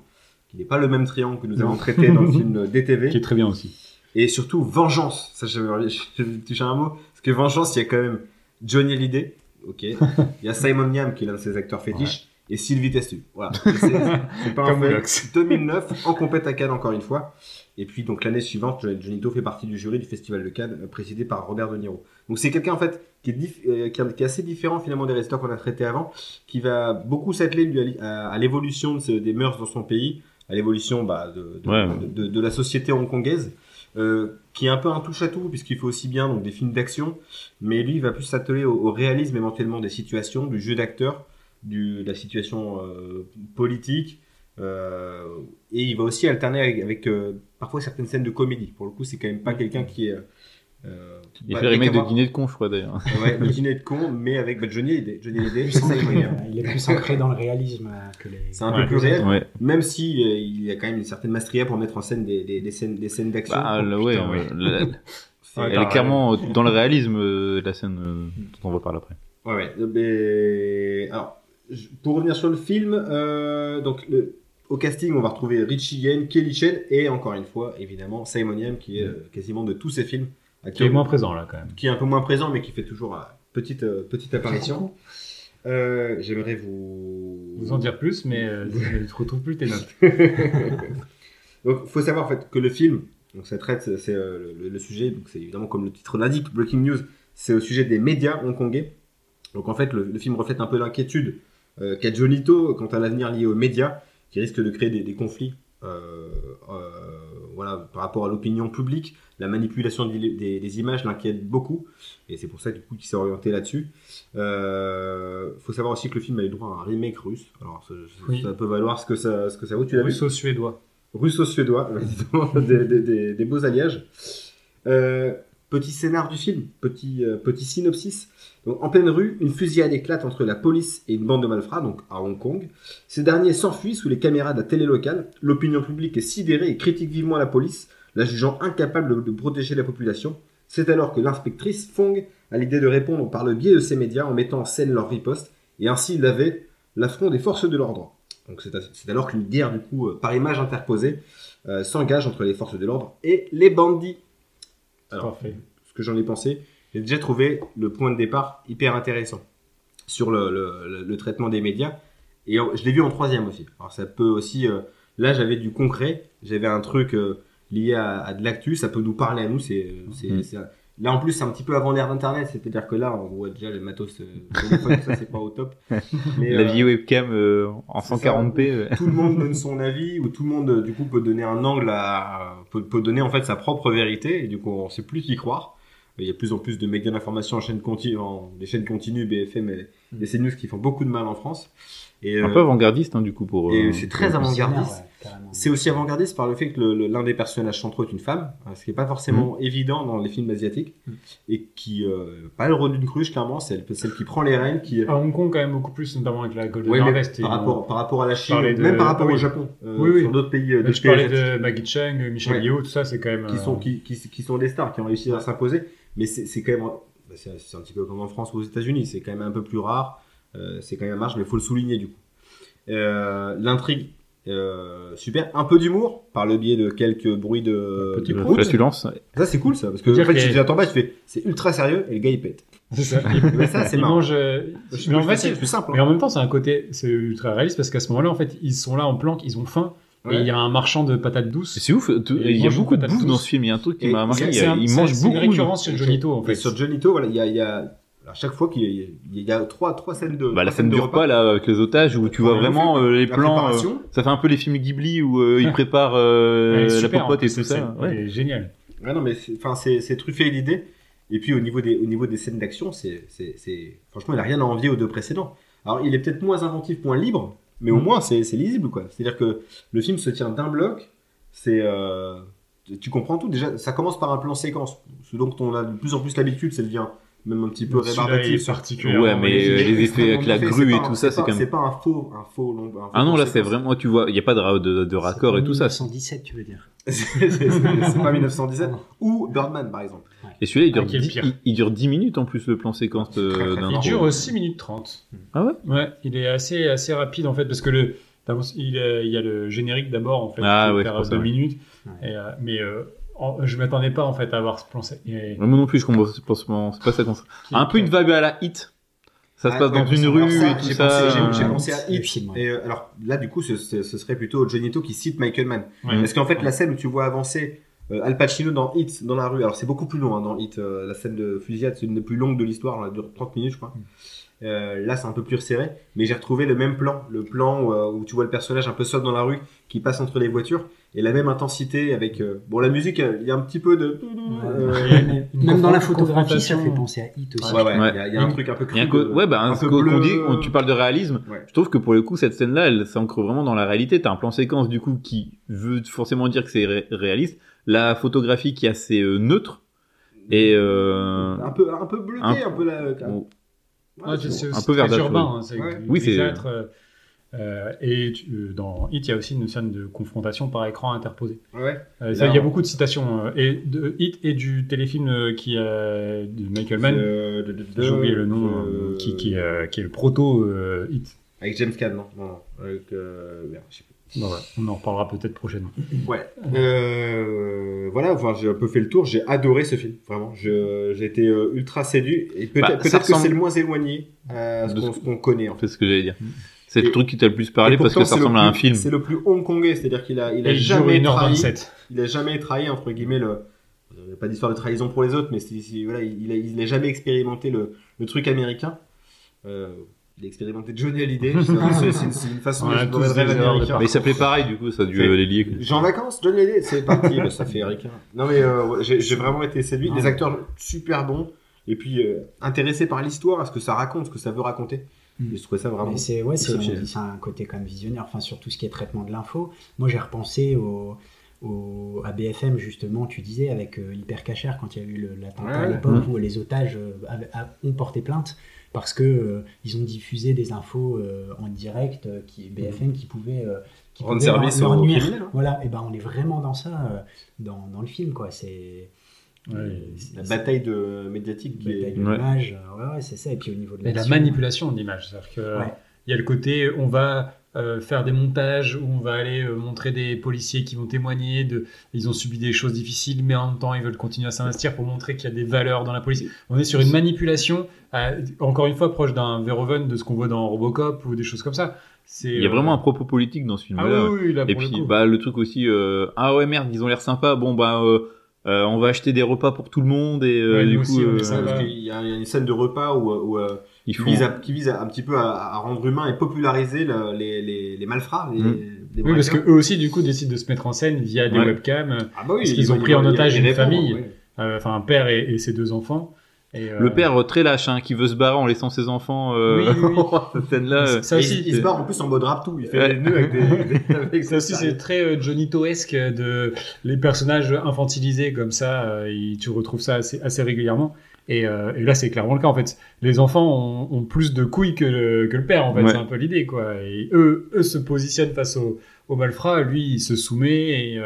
S1: qui n'est pas le même triangle que nous avons traité dans le film DTV.
S2: Qui est très bien aussi.
S1: Et surtout, Vengeance. Ça, je vais je vais toucher un mot. Parce que Vengeance, il y a quand même Johnny Hallyday. Ok. Il y a Simon Yam, qui est l'un de ses acteurs fétiches. Et Sylvie Testu. Voilà. C'est pas un
S2: Comme
S1: fait.
S2: Monox.
S1: 2009, en compète à Cannes, encore une fois. Et puis, donc, l'année suivante, Johnny To fait partie du jury du Festival de Cannes, euh, présidé par Robert De Niro. Donc, c'est quelqu'un, en fait, qui est, euh, qui est- assez différent, finalement, des réalisateurs qu'on a traités avant, qui va beaucoup s'atteler, à à, à l'évolution de des mœurs dans son pays, à l'évolution bah, de, de,
S3: Ouais.
S1: de- de- de la société hongkongaise, euh, qui est un peu un touche-à-tout, puisqu'il fait aussi bien donc, des films d'action, mais lui, il va plus s'atteler au, au réalisme éventuellement des situations, du jeu d'acteur, du- de la situation euh, politique, euh, et il va aussi alterner avec, avec, euh, parfois certaines scènes de comédie. Pour le coup, c'est quand même pas quelqu'un qui est... Euh,
S3: Il
S1: bah,
S3: fait le remake de Dîner de con, je crois d'ailleurs.
S1: Ouais, le dîner de con, mais avec bah, Johnny Hallyday. Johnny Hallyday, ça,
S4: ancré,
S1: il est-
S4: il est plus ancré dans le réalisme que les.
S1: c'est un
S2: Ouais,
S1: peu plus réel,
S3: Ouais.
S1: même si euh, il y a quand même une certaine masteria pour mettre en scène des, des, des scènes, des scènes d'action.
S3: Bah,
S2: Oh,
S3: ouais,
S2: putain,
S3: ouais. Elle est clairement euh, dans le réalisme, euh, la scène euh, dont on va parler après.
S1: Ouais, ouais. Mais- Alors, je- pour revenir sur le film, euh, donc le- au casting, on va retrouver Richie Yen, Kelly Chen et encore une fois, évidemment, Simon Yam qui est euh, quasiment de tous ses films,
S2: Qui est moins présent là quand même.
S1: qui est un peu moins présent, mais qui fait toujours euh, petite euh, petite apparition. Euh, J'aimerais vous
S2: Vous en dire plus, mais euh, je ne retrouve plus tes notes.
S1: Donc, faut savoir en fait que le film, donc ça traite, c'est euh, le, le sujet, donc c'est évidemment comme le titre l'indique, Breaking News, c'est au sujet des médias hongkongais. Donc en fait, le, le film reflète un peu l'inquiétude euh, qu'a Johnny To quant à l'avenir lié aux médias, qui risque de créer des, des conflits, euh, euh, voilà, par rapport à l'opinion publique, la manipulation des, des- des images l'inquiète beaucoup, et c'est pour ça du coup qu'il s'est orienté là-dessus. Euh, faut savoir aussi que le film a eu droit à un remake russe. Alors ça,
S2: Oui.
S1: ça peut valoir ce que ça, ce que ça vaut. Tu l'as vu
S2: Russo-suédois.
S1: russo-suédois, des, des- des- des beaux alliages. Euh, Petit scénar du film, petit, euh, petit synopsis. Donc, en pleine rue, une fusillade éclate entre la police et une bande de malfrats, donc à Hong Kong. Ces derniers s'enfuient sous les caméras de la télé locale. L'opinion publique est sidérée et critique vivement la police, la jugeant incapable de, protéger la population. C'est alors que l'inspectrice Fong a l'idée de répondre par le biais de ces médias en mettant en scène leur riposte et ainsi laver l'affront des forces de l'ordre. Donc c'est c'est alors qu'une guerre, du coup, euh, par image interposée, euh, s'engage entre les forces de l'ordre et les bandits. Alors,
S2: Parfait.
S1: ce que j'en ai pensé, j'ai déjà trouvé le point de départ hyper intéressant sur le, le- le- le traitement des médias. Et je l'ai vu en troisième aussi. Alors ça peut aussi... euh, là, j'avais du concret, j'avais un truc euh, lié à, à de l'actu, ça peut nous parler à nous. C'est, c'est,
S3: Mhm.
S1: Là, en plus, c'est un petit peu avant l'ère d'Internet, c'est-à-dire que là, on voit déjà les matos, euh, téléphone, ça, c'est pas au top. Mais,
S3: La
S1: euh,
S3: vieille webcam euh, en
S1: c'est ça.
S3: 140p. euh.
S1: tout le monde donne son avis ou tout le monde euh, du coup peut donner un angle à peut, peut donner en fait sa propre vérité et du coup on sait plus qui croire il y a de plus en plus de médias d'information en chaîne continue en des chaînes continues BFM et
S4: Mm.
S1: des CNews qui font beaucoup de mal en France et
S3: Un
S1: euh,
S3: peu avant-gardiste, hein, du coup, pour.
S1: et
S3: euh,
S1: c'est très avant-gardiste.
S4: ouais,
S1: c'est aussi avant-gardiste par le fait que l'un des personnages centraux est une femme, euh, ce qui est pas forcément évident dans les films asiatiques,
S4: Mm.
S1: et qui, euh, pas le rôle d'une cruche, clairement, c'est elle- celle qui prend les rênes, qui,
S2: À Hong Kong, quand même, beaucoup plus, notamment avec la Golden
S1: Ouais, mais
S2: Harvest. et
S1: par
S2: on-
S1: rapport, par rapport à la Chine,
S2: de-
S1: même par rapport
S2: oui.
S1: au Japon, euh,
S2: Oui, oui.
S1: sur d'autres pays, euh,
S2: je parlais de Maggie Cheng, Michel
S1: Ouais.
S2: Yeoh, tout ça, c'est quand même.
S1: qui sont,
S2: euh,
S1: qui, qui, qui sont des stars, qui ont réussi à s'imposer. Mais c'est c'est quand même, bah, c'est un petit peu comme en France ou aux États-Unis, c'est quand même un peu plus rare. euh, c'est quand même un marge, mais il faut le souligner du coup. Euh, L'intrigue, euh, super. Un peu d'humour par le biais de quelques bruits de.
S3: Flatulence.
S1: Ça c'est cool ça, parce que en fait,
S2: qu'il y a-
S1: tu t'attends pas, tu fais, c'est ultra sérieux et le gars il pète.
S2: C'est ça.
S1: Mais ça c'est marrant. Je-
S2: Mais en
S1: je-
S2: fait,
S1: c'est plus simple.
S2: Mais
S1: hein.
S2: en même temps, c'est un côté, c'est ultra réaliste parce qu'à ce moment-là, en fait, ils sont là en planque, ils ont faim, et il y a un marchand de patates douces.
S3: C'est ouf, il y a
S2: mange
S3: beaucoup de
S2: beaucoup
S3: bouffe dans
S2: patates
S3: ce film. Il y a un truc qui m'a marqué. Il,
S2: un-
S3: il
S2: c'est-
S3: mange
S2: c'est une
S3: beaucoup.
S2: récurrence chez Jonito, en
S1: Et
S2: fait.
S1: sur Jonito, voilà, il y a, il y a- à chaque fois qu'il y a, il y a trois, trois scènes de.
S3: Bah, la scène
S1: de repas.
S3: repas là avec les otages où tu vois vraiment euh, les
S1: La
S3: plans. euh,
S1: préparation.
S3: ça fait un peu les films Ghibli où euh, ils préparent euh, la popote et tout ça. Ouais.
S2: Géniale.
S1: Ouais, non, mais c'est, enfin, c'est, c'est truffé d'idées. Et puis, au niveau des, au niveau des scènes d'action, c'est, franchement, il a rien à envier aux deux précédents. Alors, il est peut-être moins inventif, moins libre, mais au
S2: Mm.
S1: moins, c'est, c'est lisible, quoi. C'est-à-dire que le film se tient d'un bloc, c'est, euh, tu comprends tout. Déjà, ça commence par un plan séquence. Ce dont on a de plus en plus l'habitude, ça devient même un petit peu rébarbatif.
S2: particulièrement
S3: Ouais, mais euh, les effets avec la grue et tout ça, c'est quand même.
S1: C'est pas un faux, un faux long. un faux
S3: Ah non, là c'est vraiment, tu vois, il n'y a pas de, ra- de, de raccord et tout ça.
S4: 1917, tu veux dire.
S1: c'est, pas 1917. Ou Birdman, par exemple.
S3: Et celui-là, il dure,
S2: Ah, qui est le
S3: 10,
S2: pire.
S3: il, il dure 10 minutes en plus le plan séquence euh, d'un
S2: Il dure 6 minutes 30.
S3: Ah ouais?
S2: Ouais, il est assez, assez rapide en fait, parce que le, d'abord, il, y a le générique d'abord en fait,
S3: Ah ouais,
S2: fait
S3: c'est pour ça,
S2: 2
S3: ouais.
S2: minutes. Euh, mais en- je m'attendais pas en fait à avoir ce plan. et-
S3: Moi non plus, je comprends c'est pas c'est pas ça qu'on Un peu une vibe à la hit. Ça se
S1: Ah,
S3: passe dans une rue
S1: ça,
S3: et tout
S1: j'ai
S3: ça.
S1: pensé- j'ai- pensé à Hit.
S4: film, ouais.
S1: Et euh, alors là, du coup, ce, ce- ce serait plutôt Jonito qui cite Michael Mann.
S2: Ouais.
S1: Parce qu'en fait, la scène où tu vois avancer euh, Al Pacino dans Hit, dans la rue, alors c'est beaucoup plus long hein, dans Hit. euh, la scène de fusillade, c'est une des plus longues de l'histoire, elle dure 30 minutes, je crois. Euh, là, c'est un peu plus resserré, mais j'ai retrouvé le même plan, le plan où, où tu vois le personnage un peu seul dans la rue qui passe entre les voitures et la même intensité avec euh, bon la musique, euh, il y a un petit peu de euh,
S4: Même dans la photographie, ça fait penser à Hit aussi.
S1: ouais, ouais, il
S3: Ouais.
S1: y a, il y a un truc un peu
S3: un
S1: cru
S3: co-
S1: de-
S3: ouais, bah,
S1: un
S3: un
S1: peu
S3: co-
S1: bleu.
S3: qu'on dit, quand tu parles de réalisme,
S1: Ouais.
S3: je trouve que pour le coup, cette scène-là, elle s'ancre vraiment dans la réalité. T'as un plan séquence, du coup, qui veut forcément dire que c'est ré- réaliste. La photographie qui est assez euh, neutre. Et, euh,
S1: un peu un peu bleuté,
S3: un-
S1: un, peu la,
S3: bon,
S1: Ouais,
S2: Ouais,
S1: c'est
S3: un peu verdâtre,
S2: urbain.
S3: oui.
S2: hein, c'est
S1: Ouais.
S3: Oui, c'est-
S2: euh, et tu- euh, dans Hit, il y a aussi une scène de confrontation par écran interposé.
S1: Ouais.
S2: Euh, ça, il y a beaucoup de citations euh, et de Hit et du téléfilm euh, qui de Michael Mann.
S1: Euh,
S2: J'ai oublié le nom,
S1: euh,
S2: euh, qui, qui, euh, qui est le proto euh, Hit.
S1: Avec James Caan, non, non, non. Avec, euh, merde, je sais plus.
S2: Bon, ouais, on en reparlera peut-être prochainement.
S1: Ouais. Euh, voilà, enfin, j'ai un peu fait le tour. J'ai adoré ce film, vraiment. J'ai été ultra séduit. Et peut-être
S3: Bah,
S1: que
S3: ressemble-
S1: c'est le moins éloigné à ce
S3: De
S1: qu'on
S3: ce-
S1: ce qu'on connaît, en fait.
S3: c'est ce que j'allais dire. C'est le truc qui t'a le plus parlé parce que ça ressemble à un film.
S1: C'est le plus hongkongais, c'est-à-dire qu'il a, il a jamais
S2: 1h27.
S1: trahi. Il a jamais trahi, entre guillemets, le. Il n'y a pas d'histoire de trahison pour les autres, mais voilà, il, a, il a jamais expérimenté le, le truc américain. Euh, il a expérimenté Johnny Hallyday. C'est une, façon
S2: On
S1: de
S2: des
S1: américain.
S3: Mais il s'appelait pareil, du coup, ça a dû euh, les lier.
S1: J'ai en vacances, Johnny Hallyday, c'est parti, bah, ça fait ricain. Non mais euh, j'ai vraiment été séduit,
S4: Non.
S1: les acteurs super bons, et puis euh, intéressé par l'histoire, à ce que ça raconte, ce que ça veut raconter.
S4: Mm.
S1: Je trouvais ça vraiment.
S4: C'est ouais, un côté quand même visionnaire, enfin sur tout ce qui est traitement de l'info. Moi, j'ai repensé au au, à BFM, justement, tu disais, avec euh, Hyper Cacher, quand il y a eu l'attentat à
S1: Ouais.
S4: l'époque où les otages euh, avaient- a- ont porté plainte parce que euh, ils ont diffusé des infos euh, en direct, euh, qui, BFM qui pouvaient, euh, qui
S1: Rendre
S4: pouvaient leur-
S1: service
S4: leur
S1: aux
S4: nuire.
S1: criminels, hein.
S4: Voilà, et ben on est vraiment dans ça, euh, dans, dans le film, quoi. C'est.
S2: Ouais.
S1: La bataille de médiatique qui
S4: bataille
S1: est.
S4: de l'image, euh, ouais, ouais, c'est ça. Et puis au niveau de
S2: la manipulation de l'image. C'est-à-dire que
S4: Ouais.
S2: il y a le côté, on va euh, faire des montages où on va aller euh, montrer des policiers qui vont témoigner de, ils ont subi des choses difficiles, mais en même temps ils veulent continuer à s'investir pour montrer qu'il y a des valeurs dans la police. On est sur une manipulation, euh, encore une fois proche d'un Verhoeven de ce qu'on voit dans Robocop ou des choses comme ça. C'est,
S3: Il y a
S2: euh,
S3: vraiment un propos politique dans ce
S2: ah
S3: film-là.
S2: oui, oui, là,
S3: Et
S2: le
S3: puis
S2: coup.
S3: bah le truc aussi euh, ah ouais merde ils ont l'air sympas bon bah euh, on va acheter des repas pour tout le monde et euh,
S2: Ouais,
S3: du coup
S2: aussi,
S3: euh,
S1: Ça,
S2: sympa.
S1: parce qu'il y a il y a une scène de repas où, où, euh,
S3: ils
S1: qui,
S3: font
S1: vise à, qui vise à- un petit peu à, à rendre humain et populariser le- les, les, les malfrats, les,
S3: Mm.
S1: les
S2: Oui, parce que eux aussi, du coup, décident de se mettre en scène via des
S3: Ouais.
S2: webcams.
S1: Ah bah oui,
S2: parce qu'ils
S1: ils
S2: ont pris en otage une famille.
S1: ouais.
S2: euh, enfin un père et, et ses deux enfants. Et, euh,
S3: le père euh, très lâche hein, qui veut se barrer en laissant ses enfants euh,
S2: Oui, oui, oui.
S3: cette scène là
S2: Ça- aussi,
S1: il, il se barre en plus en mode rap tout, il fait
S3: Ouais.
S1: des nœuds avec des. des- avec
S2: Ça aussi, c'est très euh, Johnny Toesque de les personnages infantilisés comme ça. euh, il- tu retrouves ça assez, assez régulièrement. Et, euh, et là, c'est clairement le cas en fait. Les enfants ont, ont plus de couilles que le, que le père en fait.
S3: Ouais.
S2: C'est un peu l'idée quoi. Et eux, eux se positionnent face au, au malfrat. Lui, il se soumet et,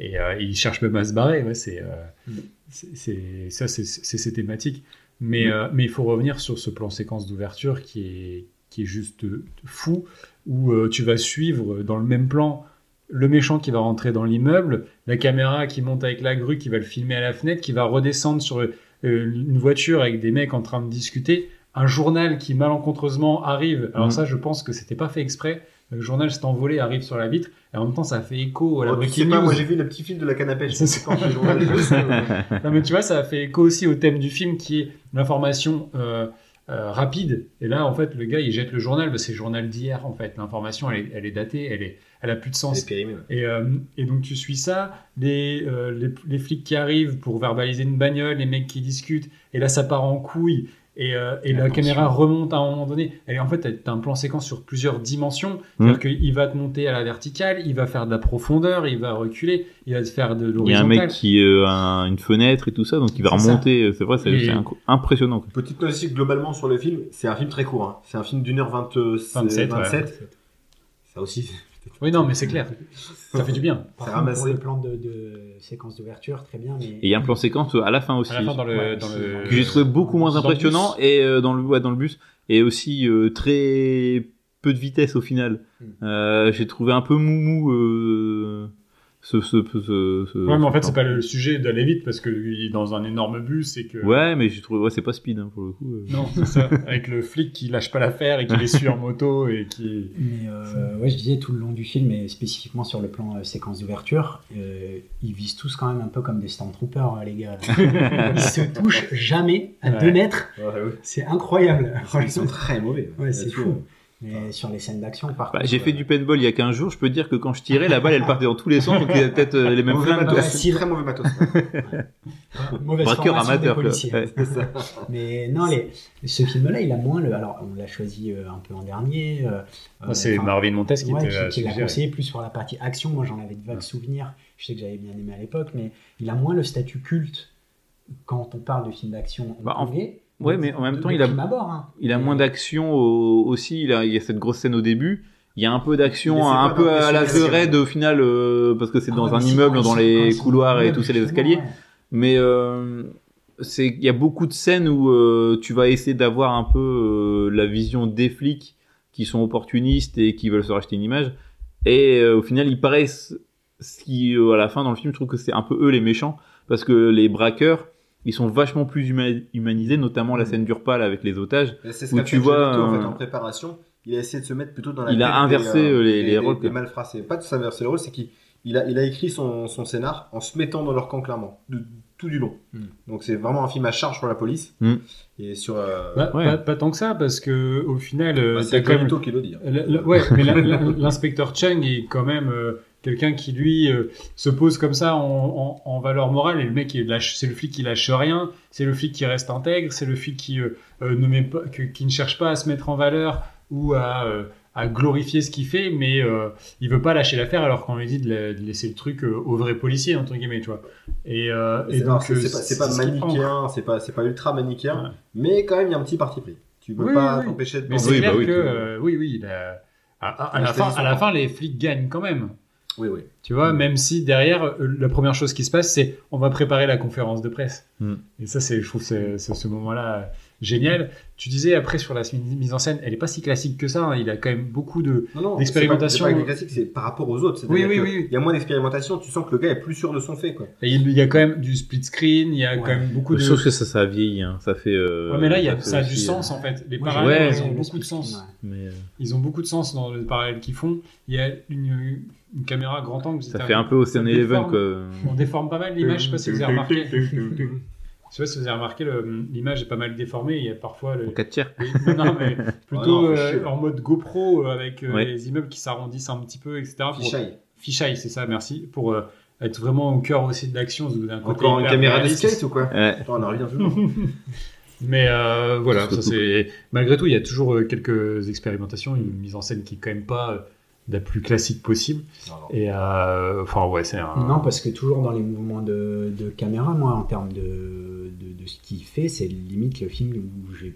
S2: euh, et euh, il cherche même à se barrer. Ouais, c'est euh,
S1: Mm.
S2: c'est- ça, c'est ces thématiques. Mais
S3: Mm.
S2: euh, mais il faut revenir sur ce plan séquence d'ouverture qui est qui est juste fou où euh, tu vas suivre dans le même plan le méchant qui va rentrer dans l'immeuble, la caméra qui monte avec la grue, qui va le filmer à la fenêtre, qui va redescendre sur une voiture avec des mecs en train de discuter, un journal qui malencontreusement arrive. Alors
S3: Mhm.
S2: ça, je pense que c'était pas fait exprès. Le journal s'est envolé, arrive sur la vitre, et en même temps, ça fait écho à la
S1: Oh, tu sais pas, moi j'ai vu le petit film de la canne à pêche.
S2: Non, mais tu vois, ça fait écho aussi au thème du film qui est l'information euh, euh, rapide. Et là, en fait, le gars, il jette le journal, bah, c'est le journal d'hier, en fait. L'information, elle est, elle est datée, elle, est, elle a plus de sens.
S1: C'est périmé. ouais.
S2: Et, euh, et donc tu suis ça, les, les, les flics qui arrivent pour verbaliser une bagnole, les mecs qui discutent, et là ça part en couille, et, euh, et la caméra remonte à un moment donné. Et en fait, tu as un plan séquence sur plusieurs dimensions, c'est-à-dire qu'il va te monter à la verticale, il va faire de la profondeur, il va reculer, il va te faire de
S3: il y a un
S2: l'horizontale.
S3: mec qui euh, a une fenêtre et tout ça donc il va remonter c'est vrai c'est impressionnant quoi.
S1: Petite note aussi globalement sur le film, c'est un film très court. hein. C'est un film d'une heure 27.
S2: 27, ouais.
S1: Ça aussi.
S2: Oui, non, mais c'est clair, ça fait du bien.
S4: Par
S1: C'est
S4: contre,
S1: ramassé.
S4: pour le plan de, de séquence d'ouverture, très bien. Mais...
S3: et il y a un plan séquence à la fin aussi
S2: À la fin, dans le.
S4: Ouais,
S2: dans le
S3: que j'ai trouvé beaucoup moins impressionnant
S2: bus.
S3: et euh, dans le ouais, dans le bus et aussi euh, très peu de vitesse au final.
S1: Hmm.
S3: Euh, j'ai trouvé un peu moumou euh, ce, ce, ce, ce-
S2: Ouais, mais en fait,
S3: ce
S2: c'est pas le sujet d'aller vite parce qu'il est dans un énorme bus et que.
S3: Ouais, mais j'ai trouvé ouais, c'est pas speed hein, pour le coup. euh.
S2: Non, c'est ça. Avec le flic qui lâche pas l'affaire et qui les suit en moto et qui.
S4: Mais euh, ouais, je disais tout le long du film, et spécifiquement sur le plan euh, séquence d'ouverture, euh, ils visent tous quand même un peu comme des Stormtroopers, euh, les gars. ils se touchent jamais à
S2: Ouais.
S4: 2 mètres.
S1: Ouais, ouais.
S4: C'est incroyable.
S1: Ils sont très mauvais.
S4: Ouais, c'est fou. Mais sur les scènes d'action, par
S3: Bah,
S4: contre.
S3: j'ai fait
S4: euh,
S3: du paintball il y a 15 jours, je peux dire que quand je tirais, la balle elle partait dans tous les sens, donc il y a peut-être euh, les mêmes quoi.
S4: si-
S1: très mauvais matos.
S4: mauvaise
S3: Braqueur
S4: formation des
S3: amateur. quoi.
S4: policiers.
S3: Ouais.
S1: C'est ça.
S4: Mais non, les, ce film-là, il a moins le. Alors, on l'a choisi euh, un peu en dernier. euh,
S2: c'est
S4: enfin,
S2: Marvin Montes qui
S4: ouais,
S2: était
S4: qui, l'a conseillé plus sur la partie action. Moi, j'en avais de vagues souvenirs. Je sais que j'avais bien aimé à l'époque, mais il a moins le statut culte quand on parle de film d'action
S3: Bah, en-
S4: hongkongais.
S3: Ouais, mais en même
S4: de-
S3: temps, il a-
S4: abord, hein.
S3: Il a moins d'action au- aussi, il, a, il y a cette grosse scène au début. Il y a un peu d'action, un peu à la The Raid au final, euh, parce que c'est
S4: Ah
S3: dans un immeuble, dans les couloirs et tous les
S4: justement,
S3: escaliers.
S4: ouais.
S3: Mais euh, c'est il y a beaucoup de scènes où euh, tu vas essayer d'avoir un peu euh, la vision des flics qui sont opportunistes et qui veulent se racheter une image. Et euh, au final, ils paraissent, ce qui euh, à la fin dans le film, je trouve que c'est un peu eux les méchants parce que les braqueurs, ils sont vachement plus huma- humanisés, notamment la scène d'Urpal avec les otages.
S1: Mais C'est ce
S3: Où
S1: qu'a
S3: tu
S1: fait
S3: vois,
S1: en
S3: euh,
S1: fait, en préparation. Il a essayé de se mettre plutôt dans la
S3: Il a inversé,
S1: des,
S3: euh, les- les
S1: des-
S3: rôles,
S1: des pas de s'inverser les rôles, c'est qu'il il a, il a écrit son, son scénar en se mettant dans leur camp clairement, de- tout du long.
S4: Mm.
S1: Donc c'est vraiment un film à charge pour la police.
S3: Mm.
S1: Et sur. Euh,
S2: Bah,
S3: Ouais.
S2: pas, pas tant que ça, parce que au final, euh,
S1: bah, c'est
S2: quand même-
S1: qui le dit. hein.
S2: La- la- ouais, mais la- l'inspecteur Chung est quand même euh, quelqu'un qui lui euh, se pose comme ça en, en- en valeur morale et le mec c'est le flic qui lâche rien, c'est le flic qui reste intègre, c'est le flic qui euh, euh, ne met pas, que- qui ne cherche pas à se mettre en valeur ou à, euh, à glorifier ce qu'il fait, mais il veut pas lâcher l'affaire alors qu'on lui dit de, la- de laisser le truc au vrai policier entre guillemets, tu vois. Et, donc
S1: c'est- pas, pas manichéen, c'est pas, c'est pas ultra manichéen,
S2: Ouais.
S1: mais quand même il y a un petit parti pris. Tu peux
S2: Oui,
S1: pas
S2: oui,
S1: t'empêcher de
S2: Mais c'est
S3: Oui,
S2: clair
S3: bah oui,
S2: que oui, oui, la- à, à- à
S1: Mais
S2: la à fin, les flics gagnent quand même.
S1: Oui, oui.
S2: Tu vois,
S1: Mm.
S2: même si derrière, euh, la première chose qui se passe, c'est on va préparer la conférence de presse.
S3: Mm.
S2: Et ça, c'est, je trouve c'est, c'est ce moment-là génial. Tu disais après sur la mise en scène, elle est pas si classique que ça. hein. Il a quand même beaucoup de.
S1: Non, non,
S2: L'expérimentation-
S1: C'est pas, classique, c'est par rapport aux autres.
S2: Oui, oui, oui.
S1: Il y a moins d'expérimentation, tu sens que le gars est plus sûr de son fait, quoi.
S2: et Il y a quand même du split screen. Il y a
S4: Ouais.
S2: quand même beaucoup de.
S3: Je trouve que ça, ça a vieilli. hein. Ça fait. euh,
S2: Ouais, mais là, il y a, ça a du
S3: aussi,
S2: sens
S3: euh,
S2: en fait. Les parallèles,
S3: Ouais.
S2: ils ont beaucoup de sens.
S4: film, ouais.
S3: mais, euh,
S2: Ils ont beaucoup de sens dans le parallèle qu'ils font. Il y a une, une caméra grand angle.
S3: ça fait un peu Ocean Eleven,
S2: déforme.
S3: quoi.
S2: On déforme pas mal l'image. Je sais pas si vous avez remarqué. Je sais pas si vous avez remarqué, l'image est pas mal déformée. Il y a parfois le,
S3: En 4 tiers.
S2: Oui, non, non, mais plutôt
S1: non,
S2: euh, en mode GoPro euh, avec euh,
S3: Ouais.
S2: les immeubles qui s'arrondissent un petit peu, etc.
S1: Fichaille.
S2: Fisheye, c'est ça, merci. Pour euh, être vraiment au cœur aussi de l'action.
S1: Encore une caméra de skate ou quoi
S3: Ouais.
S1: Attends, On en revient toujours.
S2: Mais euh, voilà, ça c'est malgré tout, il y a toujours quelques expérimentations, une mise en scène qui est quand même pas euh, la plus classique possible.
S1: Non, non.
S2: Et euh, enfin ouais, c'est un.
S4: Non, parce que toujours dans les mouvements de, de caméra, moi, en termes de, de, de ce qu'il fait, c'est limite le film où j'ai-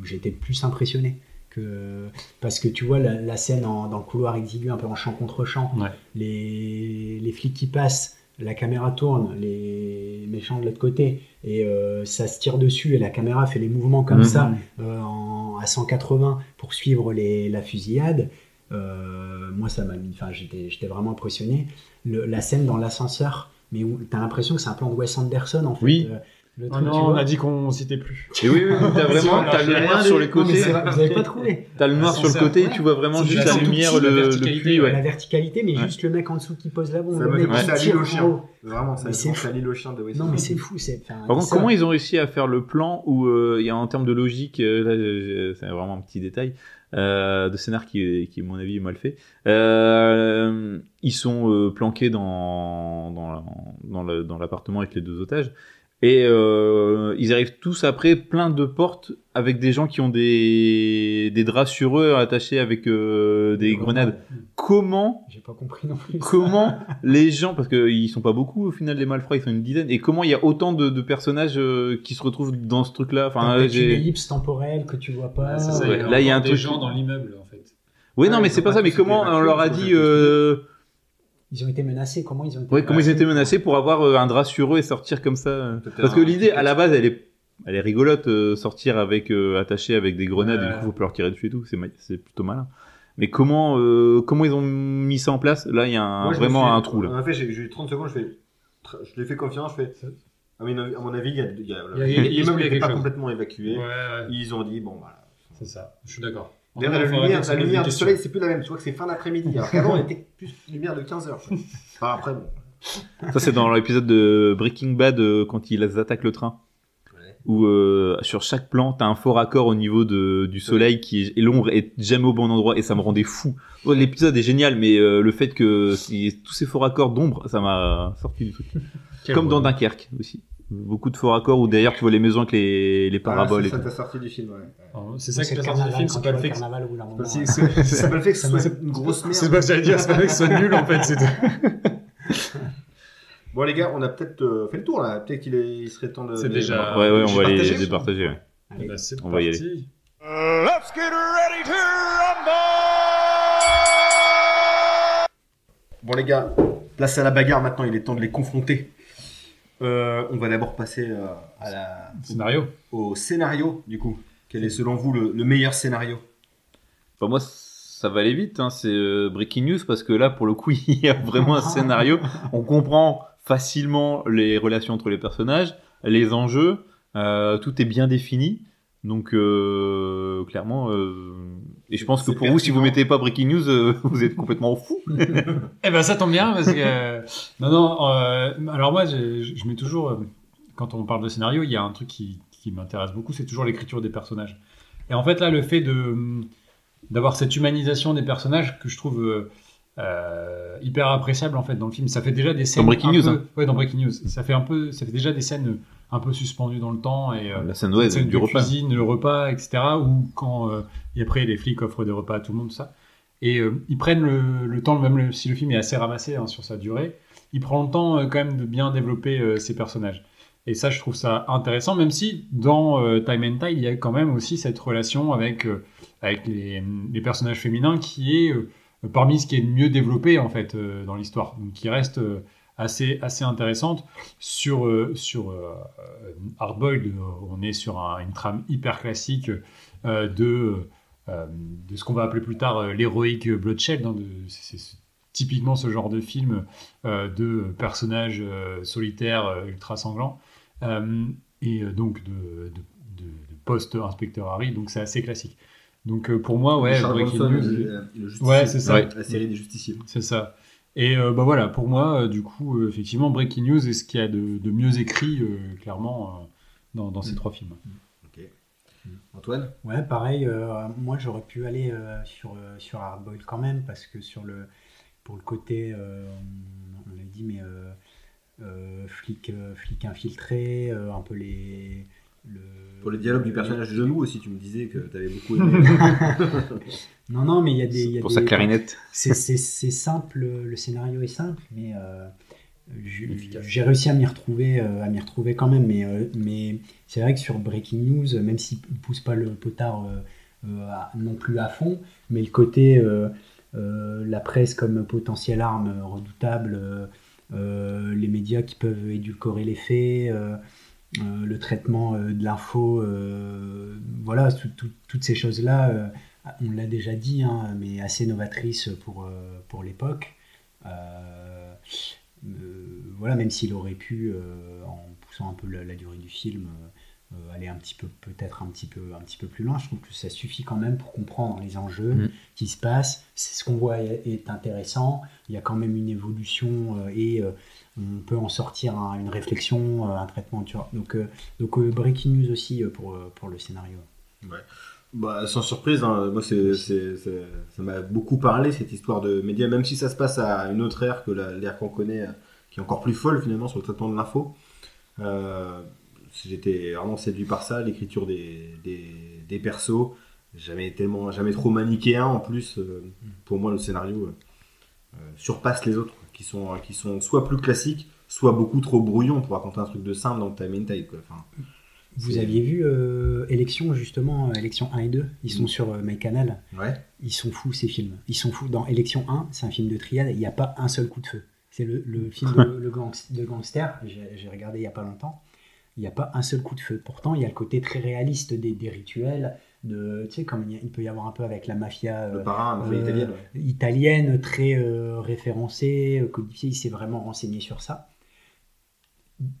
S4: où j'étais le plus impressionné. Que, parce que tu vois la, la scène en- dans le couloir exigu, un peu en champ contre champ,
S2: Ouais.
S4: les, les flics qui passent, la caméra tourne, les méchants de l'autre côté, et euh, ça se tire dessus, et la caméra fait les mouvements comme
S3: Mhm.
S4: ça, euh, en- à 180 pour suivre les, la fusillade. Euh, moi, ça m'a mis. Enfin, j'étais, j'étais vraiment impressionné. Le- la scène dans l'ascenseur, mais où t'as l'impression que c'est un plan de Wes Anderson en fait.
S3: Oui.
S4: Euh, le
S2: Oh non, on a dit qu'on citait plus.
S3: Et oui, oui, oui, t'as vraiment, t'as le noir sur les côtés.
S4: vous avez pas trouvé.
S3: T'as le noir sur le côté,
S4: ouais.
S3: tu vois vraiment juste la lumière,
S2: petit,
S3: le, le puits,
S2: ouais.
S4: La verticalité, mais
S3: Ouais.
S4: juste le mec en dessous qui pose la bombe.
S1: Ça
S4: le mec
S1: l'île
S4: tire
S1: aux
S4: en
S1: chiens.
S4: haut.
S1: Vraiment, ça l'île aux chiens de Wes
S4: Non, mais
S1: Anderson.
S4: c'est fou. C'est, enfin,
S3: Par contre,
S4: ça-
S3: comment ils ont réussi à faire le plan où euh, il y a en termes de logique, euh, c'est vraiment un petit détail euh, de scénar qui, qui, à mon avis, est mal fait. Euh, ils sont euh, planqués dans dans, dans l'appartement avec les deux otages. Et euh, ils arrivent tous après plein de portes avec des gens qui ont des, des draps sur eux attachés avec euh, des grenades. Comment
S4: J'ai pas compris non plus.
S3: comment les gens, parce qu'ils sont pas beaucoup au final les malfrats, ils sont une dizaine, et comment il y a autant de, de personnages euh, qui se retrouvent dans ce truc-là? Enfin,
S4: T'as
S3: là,
S4: peut-être une ellipse temporelle que tu vois pas.
S2: C'est ça,
S3: ouais. Là, il y a un
S2: des
S3: truc-
S2: gens dans l'immeuble en fait.
S3: Oui, non, mais c'est pas
S1: pas
S3: ça. Mais comment on leur a dit
S1: ils ont
S3: euh,
S4: ont été menacés. Comment ils ont été
S3: Ouais, comment ils
S4: menacés
S3: étaient menacés pour avoir euh, un drap sur eux et sortir comme ça euh. Parce que l'idée, à la base, elle est, elle est rigolote, euh, sortir avec euh, attaché avec des grenades. Et du coup, faut pas leur tirer dessus et tout. C'est, ma- c'est plutôt malin. Mais comment, euh, comment ils ont mis ça en place? Là, il y a un-
S1: Moi,
S3: vraiment
S1: suis-
S3: un trou là.
S1: En fait, j'ai j'ai eu 30 secondes, je fais. tr- Je lui ai fait confiance, je fais. À mon avis, à mon avis, il y a. il y a-
S2: Il y a- il y a- il y a
S1: L'immeuble
S2: quelque
S1: n'était pas
S2: chose.
S1: complètement évacué.
S2: Ouais, ouais,
S1: Ils ont dit, bon, voilà.
S2: c'est ça. Je suis d'accord.
S1: D'ailleurs, la lumière, la lumière du soleil, c'est plus la même. Tu vois que c'est fin d'après-midi. Alors qu'avant, elle était plus lumière de 15 heures. Enfin, après, bon.
S3: Ça, c'est dans l'épisode de Breaking Bad euh, quand ils attaquent le train.
S1: Ouais.
S3: Où euh, sur chaque plan, t'as un fort raccord au niveau de, du soleil qui est, et l'ombre est jamais au bon endroit et ça me rendait fou. Ouais, L'épisode est génial, mais euh, le fait que si- tous ces faux raccords d'ombre, ça m'a sorti du truc.
S2: Quel
S3: Comme dans. Dunkerque aussi. Beaucoup de faux raccords où d'ailleurs tu vois les maisons avec les, les paraboles
S1: Ah,
S3: et
S1: ça, t'a sorti du film, ouais.
S2: Alors, C'est ça
S4: C'est
S2: qui
S4: le
S2: est sorti du film, c'est pas le fait
S4: le
S2: que C'est- c'est-
S1: C'est pas le fait que soit une grosse merde.
S2: C'est pas, j'allais dire, c'est pas que ce soit nul en fait. c'est-
S1: Bon, les gars, on a peut-être euh, fait le tour là. Peut-être qu'il est- il serait temps de.
S2: C'est déjà-
S3: Ouais, ouais, on va les départager. ouais.
S2: Eh ben, c'est
S3: On va y
S2: parti.
S5: Let's get ready to rumble!
S1: Bon, les gars, là, c'est à la bagarre maintenant. Il est temps de les confronter. Euh, on va d'abord passer euh, à la...
S2: Scénario.
S1: au scénario, du coup. Quel est selon vous le, le meilleur scénario?
S3: Enfin, moi, ça va aller vite. Hein. C'est euh, breaking news parce que là, pour le coup, il y a vraiment un scénario. On comprend facilement les relations entre les personnages, les enjeux. euh, tout est bien défini. Donc, euh, clairement, euh, et je pense que pour vous, si vous mettez pas breaking news, euh, vous êtes complètement fou.
S2: Eh ben ça tombe bien parce que euh, non non euh, alors moi je, je mets toujours quand on parle de scénario il y a un truc qui, qui m'intéresse beaucoup c'est toujours l'écriture des personnages et en fait là le fait de d'avoir cette humanisation des personnages que je trouve hyper appréciable en fait dans le film ça fait déjà des scènes
S3: Breaking
S2: un
S3: News,
S2: peu-
S3: hein.
S2: ouais dans Breaking News ça fait un peu ça fait déjà des scènes un peu suspendues dans le temps et euh,
S3: La scène ouais,
S2: scène
S3: du
S2: de
S3: repas.
S2: cuisine, le repas, etc. Ou quand euh, et après les flics offrent des repas à tout le monde, tout ça. Et euh, ils prennent le, le temps, même le- si le film est assez ramassé hein, sur sa durée, il prend le temps euh, quand même de bien développer ses personnages. Et ça, je trouve ça intéressant, même si dans Time and Tide, il y a quand même aussi cette relation avec, avec les, les personnages féminins qui est parmi ce qui est le mieux développé en fait dans l'histoire. Donc qui reste assez, assez intéressante. Sur, euh, sur euh, euh, Hardboiled, euh, on est sur un- une trame hyper classique euh, de, de ce qu'on va appeler plus tard l'héroïque bloodshed. hein, c'est typiquement ce genre de film de personnages solitaires ultra sanglants. Et donc de, de, de- de post-inspecteur Harry, donc c'est assez classique. Donc pour moi, ouais, Breaking News, c'est ça.
S3: Ouais.
S1: La série des justiciers.
S2: c'est ça. Et euh, bah voilà, pour moi, euh, du coup, euh, effectivement, Breaking News est ce qu'il y a de, de mieux écrit, euh, clairement, euh, dans, dans ces
S1: Mm.
S2: trois films.
S1: Ok. Antoine
S4: Ouais, pareil. euh, moi, j'aurais pu aller euh, sur, euh, sur Hardboiled quand même, parce que sur le, pour le côté, euh, on l'a dit, mais euh, euh, flic, euh, flic infiltré, euh, un peu les. Le,
S1: Pour les dialogues du personnage de Woo aussi, tu me disais que tu avais beaucoup aimé.
S4: Non, non, mais il y a des. il y a
S3: Pour
S4: des-
S3: sa clarinette.
S4: C'est simple, le scénario est simple, mais euh, j'ai réussi à m'y retrouver, euh, à m'y retrouver quand même. Mais, euh, mais c'est vrai que sur Breaking News, même s'il ne pousse pas le potard euh, euh, à- non plus à fond, mais le côté euh, euh, la presse comme potentielle arme redoutable, euh, euh, les médias qui peuvent édulcorer les faits. euh, le traitement euh, de l'info, euh, voilà, tout- tout- toutes ces choses-là, euh, on l'a déjà dit, hein, mais assez novatrice pour, euh, pour l'époque. Euh, euh, voilà, même s'il aurait pu, euh, en poussant un peu la, la durée du film, euh, euh, aller un petit peu, peut-être un petit peu, un petit peu plus loin. Je trouve que ça suffit quand même pour comprendre les enjeux
S3: Mm.
S4: qui se passent. C'est ce qu'on voit est, est intéressant. Il y a quand même une évolution euh, et euh, on peut en sortir un- une réflexion, euh, un traitement, tu vois. Donc, euh, donc euh, breaking news aussi pour, pour le scénario.
S1: Bah, sans surprise, hein, moi ça m'a beaucoup parlé cette histoire de médias, même si ça se passe à une autre ère que l'ère qu'on connaît, qui est encore plus folle finalement sur le traitement de l'info. J'étais vraiment séduit par ça, l'écriture des, des, persos, jamais tellement, jamais trop manichéen en plus. pour moi, le scénario surpasse les autres, qui sont, qui sont soit plus classiques, soit beaucoup trop brouillons pour raconter un truc de simple dans le time and. Quoi. Enfin,
S4: Vous aviez vu euh, Élection, justement, euh, Élection 1 et 2 Ils sont
S1: Mm.
S4: sur euh, MyCanal.
S1: ouais.
S4: Ils sont fous, ces films. Ils sont fous. Dans Élection 1, c'est un film de triade, il n'y a pas un seul coup de feu. C'est le, le film de, le gang- de gangster, j'ai j'ai regardé il n'y a pas longtemps. Il n'y a pas un seul coup de feu. Pourtant, il y a le côté très réaliste des, des rituels, de, tu sais, comme il, y a- il peut y avoir un peu avec la mafia
S1: Le
S4: euh,
S1: parrain,
S4: euh,
S1: italienne.
S4: très euh, référencée, codifiée. Il s'est vraiment renseigné sur ça.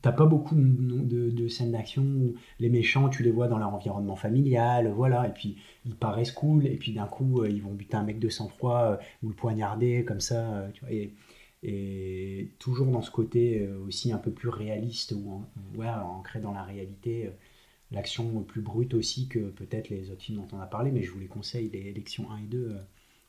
S4: T'as pas beaucoup de, de- de scènes d'action où les méchants, tu les vois dans leur environnement familial, voilà, et puis ils paraissent cool, et puis d'un coup, ils vont buter un mec de sang-froid euh, ou le poignarder, comme ça, tu vois, et, et toujours dans ce côté aussi un peu plus réaliste, ou en- ouais, ancré dans la réalité, l'action plus brute aussi que peut-être les autres films dont on a parlé, mais je vous les conseille, les élections 1 et 2, euh,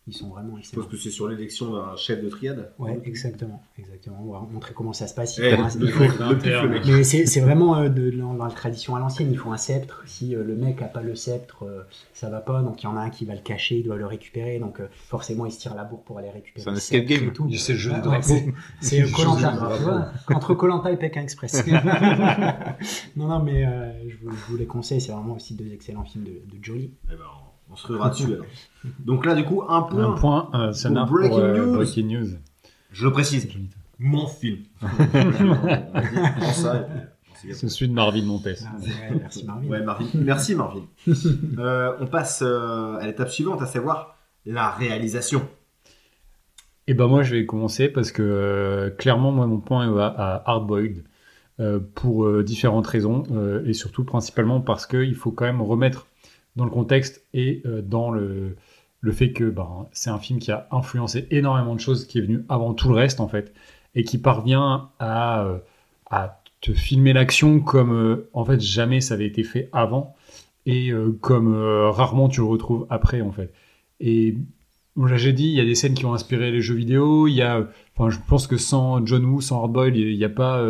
S4: ils sont vraiment
S1: Je
S4: excellents.
S1: pense que c'est sur l'élection d'un chef de triade.
S4: Ouais, exactement, exactement. On va montrer comment ça se passe. Il
S1: Eh,
S4: faut un-
S1: le le le
S4: mais c'est vraiment euh, de, dans, dans la tradition à l'ancienne. Il faut un sceptre. Si euh, le mec a pas le sceptre, euh, ça va pas. Donc il y en a un qui va le cacher, il doit le récupérer. Donc euh, forcément, il se tire la bourre pour aller récupérer.
S3: C'est un escape
S4: sceptre
S3: game.
S4: et tout.
S2: C'est le jeu des
S4: Ouais,
S2: drapeaux.
S4: c'est- Colanta. entre Colanta et Pékin Express. non, non, mais euh, je, vous, je vous les conseille. C'est vraiment aussi deux excellents films de, de Jolie.
S1: Eh ben, on- on se ruera dessus alors. Donc là, du coup, un point.
S2: Un point, euh, scénar pour,
S1: Breaking
S2: euh,
S1: News.
S2: Breaking News.
S1: Je le précise, mon film. Ça.
S2: C'est celui de Marvin Montes.
S4: Ah, ouais, merci Marvin.
S1: Ouais, Marvin. Merci Marvin. Euh, on passe euh, à l'étape suivante, à savoir la réalisation.
S2: Et ben moi je vais commencer parce que euh, clairement moi mon point va à Hardboiled euh, pour euh, différentes raisons euh, et surtout principalement parce qu'il faut quand même remettre dans le contexte et euh, dans le, le fait que ben, c'est un film qui a influencé énormément de choses, qui est venu avant tout le reste en fait et qui parvient à, euh, à te filmer l'action comme euh, en fait jamais ça avait été fait avant et euh, comme rarement tu le retrouves après en fait. Et là, j'ai dit, il y a des scènes qui ont inspiré les jeux vidéo. Il y a, enfin, je pense que sans John Woo, sans Hardboiled, il n'y a pas,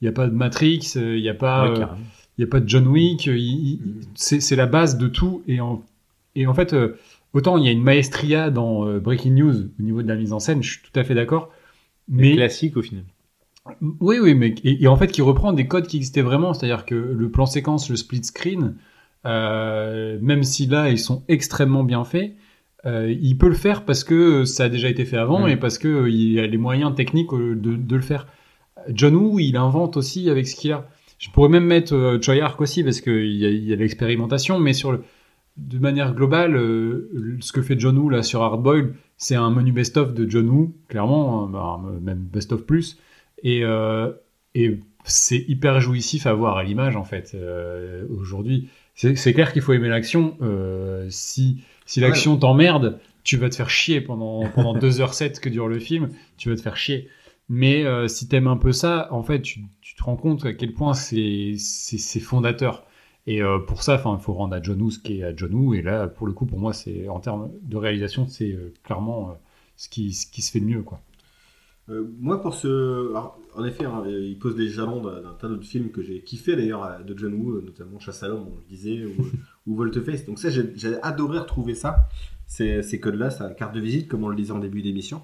S2: il y a pas de Matrix, il n'y a pas,
S3: Ouais.
S2: Il y a pas de John Wick. il- c'est, la base de tout. Et en, et en fait, euh, autant il y a une maestria dans euh, Breaking News au niveau de la mise en scène, je suis tout à fait d'accord. Mais
S3: Classique au final.
S2: oui, oui, mais et, et en fait qui reprend des codes qui existaient vraiment, c'est-à-dire que le plan séquence, le split screen, euh, même si là ils sont extrêmement bien faits, euh, il peut le faire parce que ça a déjà été fait avant
S3: Mm.
S2: et parce que il a les moyens techniques de, de le faire. John Woo, il invente aussi avec ce qu'il a. Je pourrais même mettre euh, Choi Ark aussi parce qu'il y a, il y a l'expérimentation, mais sur le, de manière globale, euh, ce que fait John Woo là sur Hardboiled, c'est un menu best-of de John Woo, clairement, euh, bah, même best-of plus, et, euh, et c'est hyper jouissif à voir à l'image en fait euh, aujourd'hui. C'est clair qu'il faut aimer l'action. si si
S1: Ouais.
S2: l'action t'emmerde, tu vas te faire chier pendant pendant 2h07 que dure le film, tu vas te faire chier. Mais euh, si t'aimes un peu ça, en fait, tu, tu te rends compte à quel point c'est fondateur. Et euh, pour ça, il faut rendre à John Woo ce qui est à John Woo. Et là, pour le coup, pour moi, c'est en termes de réalisation, c'est euh, clairement euh, ce qui ce qui se fait de mieux, quoi.
S1: Euh, moi, pour ce. alors, en effet, hein, il pose des jalons d'un tas d'autres films que j'ai kiffé d'ailleurs de John Woo, notamment Chasse à l'homme, on le disait, ou, ou Volteface. Donc, ça, j'ai j'ai adoré retrouver ça, ces, ces codes-là, sa carte de visite, comme on le disait en début d'émission.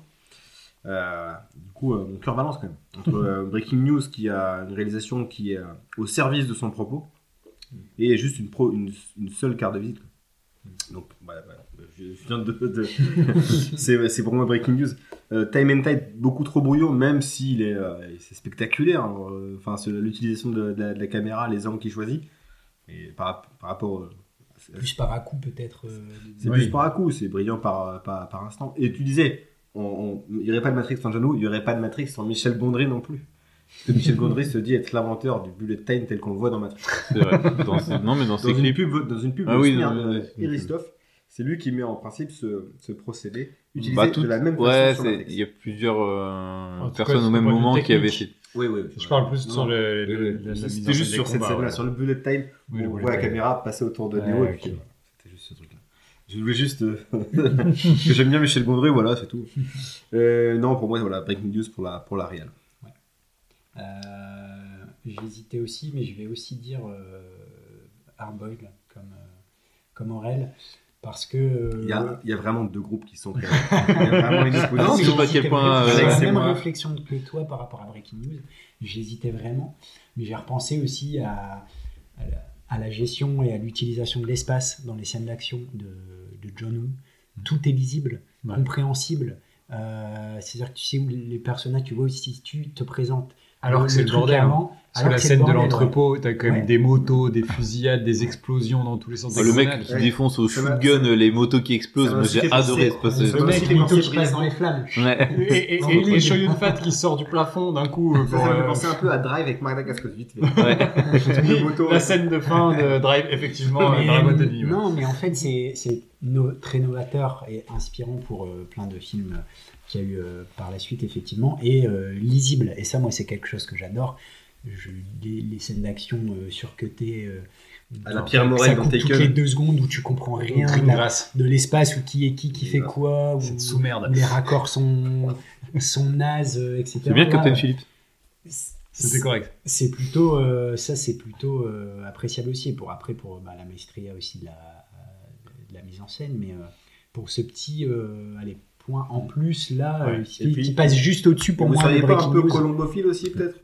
S1: Euh, du coup, euh, mon cœur balance quand même. Entre euh, Breaking News, qui a une réalisation qui est au service de son propos, et juste une, pro, une, une seule carte de visite. quoi. Donc, voilà, voilà. Je viens de. de- c'est c'est pour moi Breaking News. Euh, Time and Tide, beaucoup trop brouillon, même s'il est, euh, c'est spectaculaire. hein. Euh, Enfin, c'est l'utilisation de, de la, de la caméra, les angles qu'il choisit. Et par, par rapport. euh, c'est-
S4: Plus par à coup peut-être. euh,
S1: c'est
S2: Oui.
S1: plus par à coup, c'est brillant par, par, par instant. Et tu disais, il n'y aurait pas de Matrix sans Woo, il n'y aurait pas de Matrix sans Michel Gondry non plus. Parce que Michel Gondry se dit être l'inventeur du bullet time tel qu'on le voit dans Matrix.
S3: C'est vrai. Dans ce- Non, mais dans
S1: une pub, dans une pub
S3: Ah
S1: de
S3: oui.
S1: Eristoff, c'est lui qui met en principe ce, ce procédé utilisé
S3: Bah, tout-
S1: de la même façon
S3: ouais, il y a plusieurs euh, personnes
S2: cas,
S3: au même moment qui avaient fait.
S1: Oui, oui, oui.
S2: Je parle plus
S1: Non,
S2: sur
S1: non.
S2: le,
S1: C'était juste sur cette scène-là, sur le bullet time,
S2: Oui, le
S1: on voit la caméra passer autour de
S2: Ouais,
S1: Neo. et puis. C'était juste ce truc-là. Je voulais juste euh, que j'aime bien Michel Gondry, voilà, c'est tout. Euh, non, pour moi, voilà, Breaking News pour la, pour la Real.
S4: Euh, J'hésitais aussi, mais je vais aussi dire euh, Hardboiled comme, euh, comme Aurel. Parce que. euh,
S1: Il y a, il y a vraiment deux groupes qui sont. Il y a vraiment une
S3: Non,
S1: opposition.
S3: je sais pas à quel point,
S4: J'ai
S1: euh,
S4: la même
S1: moi.
S4: réflexion que toi par rapport à Breaking News. J'hésitais vraiment, mais j'ai repensé aussi à, à la, à la gestion et à l'utilisation de l'espace dans les scènes d'action de, de John Woo. Tout est lisible,
S2: Ouais.
S4: compréhensible. Euh, C'est-à-dire que tu sais où les personnages, tu vois si tu te présentes.
S2: Alors que c'est le
S4: truc
S2: bordel. hein.
S4: avant,
S2: Sur la scène de l'entrepôt, t'as quand même
S4: Ouais.
S2: des motos, des fusillades, des explosions dans tous les sens.
S3: Ah, le mec qui
S1: Ouais.
S3: défonce au shootgun les motos qui explosent, moi j'ai adoré ce passage.
S4: ouais.
S1: Ça
S4: Le mec,
S1: aussi
S4: une moto
S1: fait
S4: qui passe dans les flammes.
S3: Ouais.
S2: Et, et, et, et Shoyun Fat qui sort du plafond d'un coup euh,
S1: Ça,
S2: pour,
S1: ça me fait
S2: euh,
S1: penser un peu à Drive avec Madagascar vite.
S3: Ouais.
S2: La scène de fin de Drive, effectivement, ouais.
S4: Non, mais en fait, c'est très novateur et inspirant pour euh, plein de films euh, qu'il y a eu euh, par la suite, effectivement, et euh, lisible. Et ça, moi, c'est quelque chose que j'adore. Je- Les, les scènes d'action euh, surcutées. euh,
S1: À la Pierre Morel dans
S4: coupe toutes
S1: Taken.
S4: les deux secondes où tu comprends rien de, la-
S2: Grass.
S4: de l'espace ou qui est qui, qui fait quoi, où les raccords sont, sont nazes, euh, etc.
S3: C'est bien
S4: Là,
S3: Captain Phillips.
S2: C'était correct.
S4: c'est plutôt euh, ça c'est plutôt euh, appréciable aussi pour après pour bah, la maestria aussi de la, de la mise en scène mais euh, pour ce petit euh, allez, en plus là
S2: Ouais.
S4: euh, qui,
S1: puis-
S4: qui passe juste au-dessus pour
S1: Vous
S4: moi
S1: seriez
S4: de
S1: pas un peu
S4: News.
S1: colombophile aussi, peut-être?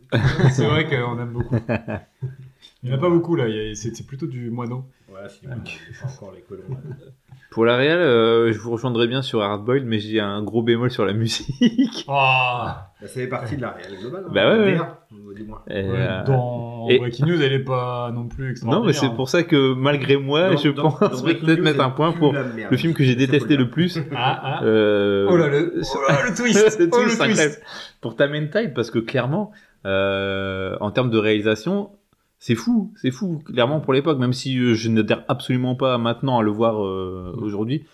S2: C'est vrai qu'on aime beaucoup. Il n'y en a pas beaucoup là, c'est c'est plutôt du moineau.
S1: Ouais, pas encore les colombes.
S3: Pour la réal, euh, je vous rejoindrai bien sur Hardboiled, mais j'ai un gros bémol sur la musique.
S2: Ah
S1: Bah, ça fait partie de la réelle globale. hein.
S3: Bah ouais, ouais.
S1: D'ailleurs, dis-moi.
S3: Euh,
S2: Dans
S3: et-
S2: Breaking News, elle est pas non plus
S3: Non,
S2: extraordinaire.
S3: mais c'est
S2: hein.
S3: pour ça que malgré moi,
S1: Dans-
S3: je
S1: dans-
S3: pense peut-être mettre un point pour le film que j'ai détesté
S1: le
S3: le plus.
S2: Ah, ah.
S3: Euh,
S2: Oh là, le, oh là, le twist
S3: le
S2: Oh, le
S3: twist, incroyable.
S2: twist
S3: Pour Time and Tide, parce que clairement, euh, en termes de réalisation, c'est fou, c'est fou, clairement pour l'époque, même si euh, je n'adhère absolument pas maintenant à le voir euh, aujourd'hui.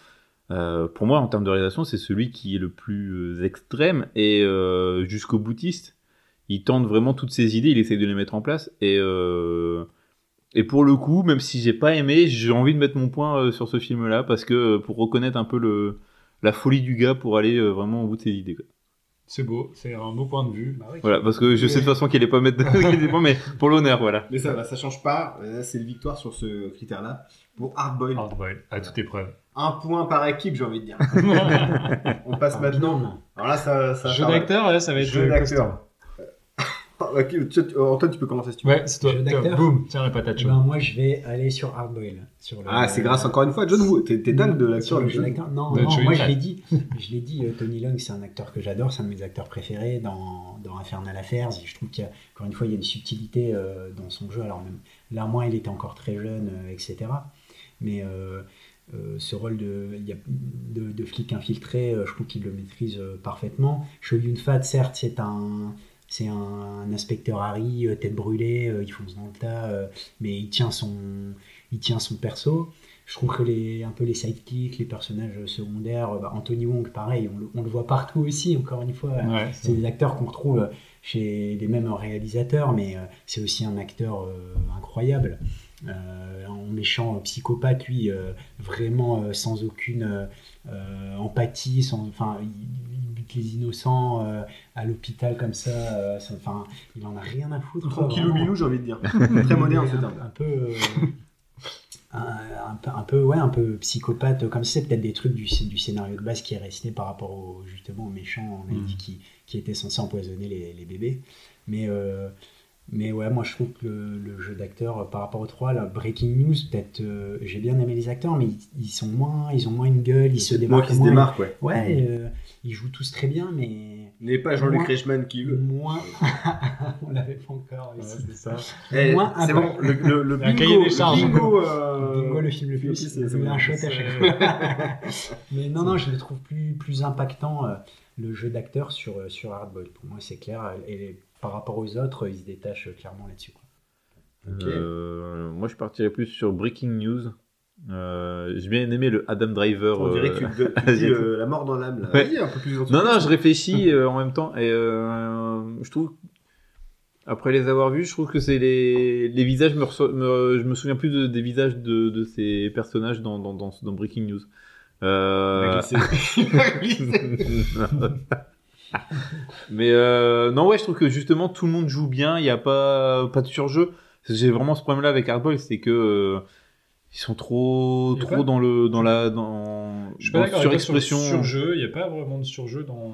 S3: euh, pour moi, en termes de réalisation, c'est celui qui est le plus extrême et euh, jusqu'au boutiste. Il tente vraiment toutes ses idées, il essaye de les mettre en place et et pour le coup, même si j'ai pas aimé, j'ai envie de mettre mon point sur ce film-là parce que pour reconnaître un peu le la folie du gars pour aller vraiment au bout de ses idées. quoi.
S2: C'est beau, c'est un beau point de vue.
S4: Bah oui.
S3: Voilà, parce que je sais de toute façon qu'il allait pas mettre qu'il allait pas, mais pour l'honneur, voilà.
S1: Mais ça, va, ça change pas. Là, c'est une victoire sur ce critère-là. Pour Hardboiled.
S2: Hardboiled, à toute épreuve.
S1: un point par équipe, j'ai envie de dire. On passe maintenant. Alors là, ça, ça
S2: Jeu d'acteur, ça va être
S1: Jeu
S2: euh,
S1: d'acteur. Tu- tu- Antoine, tu peux commencer si tu veux.
S2: Ouais, c'est toi. Tiens. Boum, tiens la patate
S4: Eh
S2: chaude.
S4: ben, moi, je vais aller sur Hardboil. Sur le,
S1: Ah, c'est grâce encore une fois à John Woo. T'es dingue de l'acteur.
S4: Non,
S2: De
S4: non,
S2: Johnny
S4: moi je l'ai dit. Je l'ai dit, euh, Tony Long, c'est un acteur que j'adore, c'est un de mes acteurs préférés dans, dans Infernal Affairs. Et je trouve qu'encore une fois, il y a une subtilité euh, dans son jeu. Alors même là, moi, il était encore très jeune, euh, etc. Mais euh, euh, ce rôle de, de, de flic infiltré, euh, je trouve qu'il le maîtrise euh, parfaitement. Show Yun Fat, certes, c'est un, c'est un, un inspecteur Harry, euh, tête brûlée, euh, il fonce dans le tas, euh, mais il tient son, il tient son perso. Je trouve que les, un peu les sidekicks, les personnages secondaires, bah, Anthony Wong, pareil, on le, on le voit partout aussi, encore une fois.
S2: Ouais,
S4: C'est des acteurs qu'on retrouve chez les mêmes réalisateurs, mais c'est aussi un acteur euh, incroyable. Euh, un méchant psychopathe, lui, euh, vraiment sans aucune empathie, sans, enfin, les innocents euh, à l'hôpital comme ça, euh, sans- enfin, il en a rien à foutre.
S1: Tranquillou bilou, j'ai envie de dire. Très moderne ce terme.
S4: un peu euh, un, un peu un peu ouais un peu psychopathe comme ça c'est peut-être des trucs du, du scénario de base qui est resté par rapport au, justement aux méchants on a dit qui, qui étaient censés empoisonner les, les bébés mais euh, mais ouais moi je trouve que le, le jeu d'acteur euh, par rapport aux trois là Breaking News peut-être euh, j'ai bien aimé les acteurs mais ils, ils sont moins ils ont moins une gueule ils se
S1: Moi
S4: démarquent
S1: qui se
S4: moins.
S1: démarque, ouais.
S4: ouais euh, ils jouent tous très bien mais
S1: N'est pas Jean-Luc Reichmann qui veut.
S4: moins on l'avait pas encore
S2: Ouais, c'est ça.
S1: Eh,
S4: Moins
S1: c'est
S4: un
S1: bon, le, le, bingo,
S2: cahier des charges.
S1: le bingo, euh,
S4: Bingo, le film le plus.
S1: c'est-
S4: un shot à chaque fois. Mais non, non, je le trouve plus, plus impactant, euh, le jeu d'acteur sur, euh, sur Hardball. Pour moi, c'est clair. Et par rapport aux autres, il se détache euh, clairement là-dessus.
S3: Euh, moi, je partirais plus sur Breaking News. Euh, J'ai bien aimé le Adam Driver.
S1: On dirait que
S3: euh,
S1: tu, tu dis euh, la mort dans l'âme. là.
S3: Ouais.
S1: Oui, un peu plus
S3: Non, non, je réfléchis euh, en même temps. Et euh, je trouve, après les avoir vus, je trouve que c'est les, les visages, me, reço- me- je me souviens plus de- des visages de, de ces personnages dans, dans, dans, dans Breaking News. Euh... Mais euh, non, ouais, je trouve que justement tout le monde joue bien, il n'y a pas, pas de surjeu. J'ai vraiment ce problème-là avec Hardball, c'est que euh, ils sont trop, trop
S2: pas-
S3: dans le, dans la, dans,
S2: Je suis pas sur
S3: surexpression.
S2: surjeu. Il n'y a pas vraiment de surjeu dans.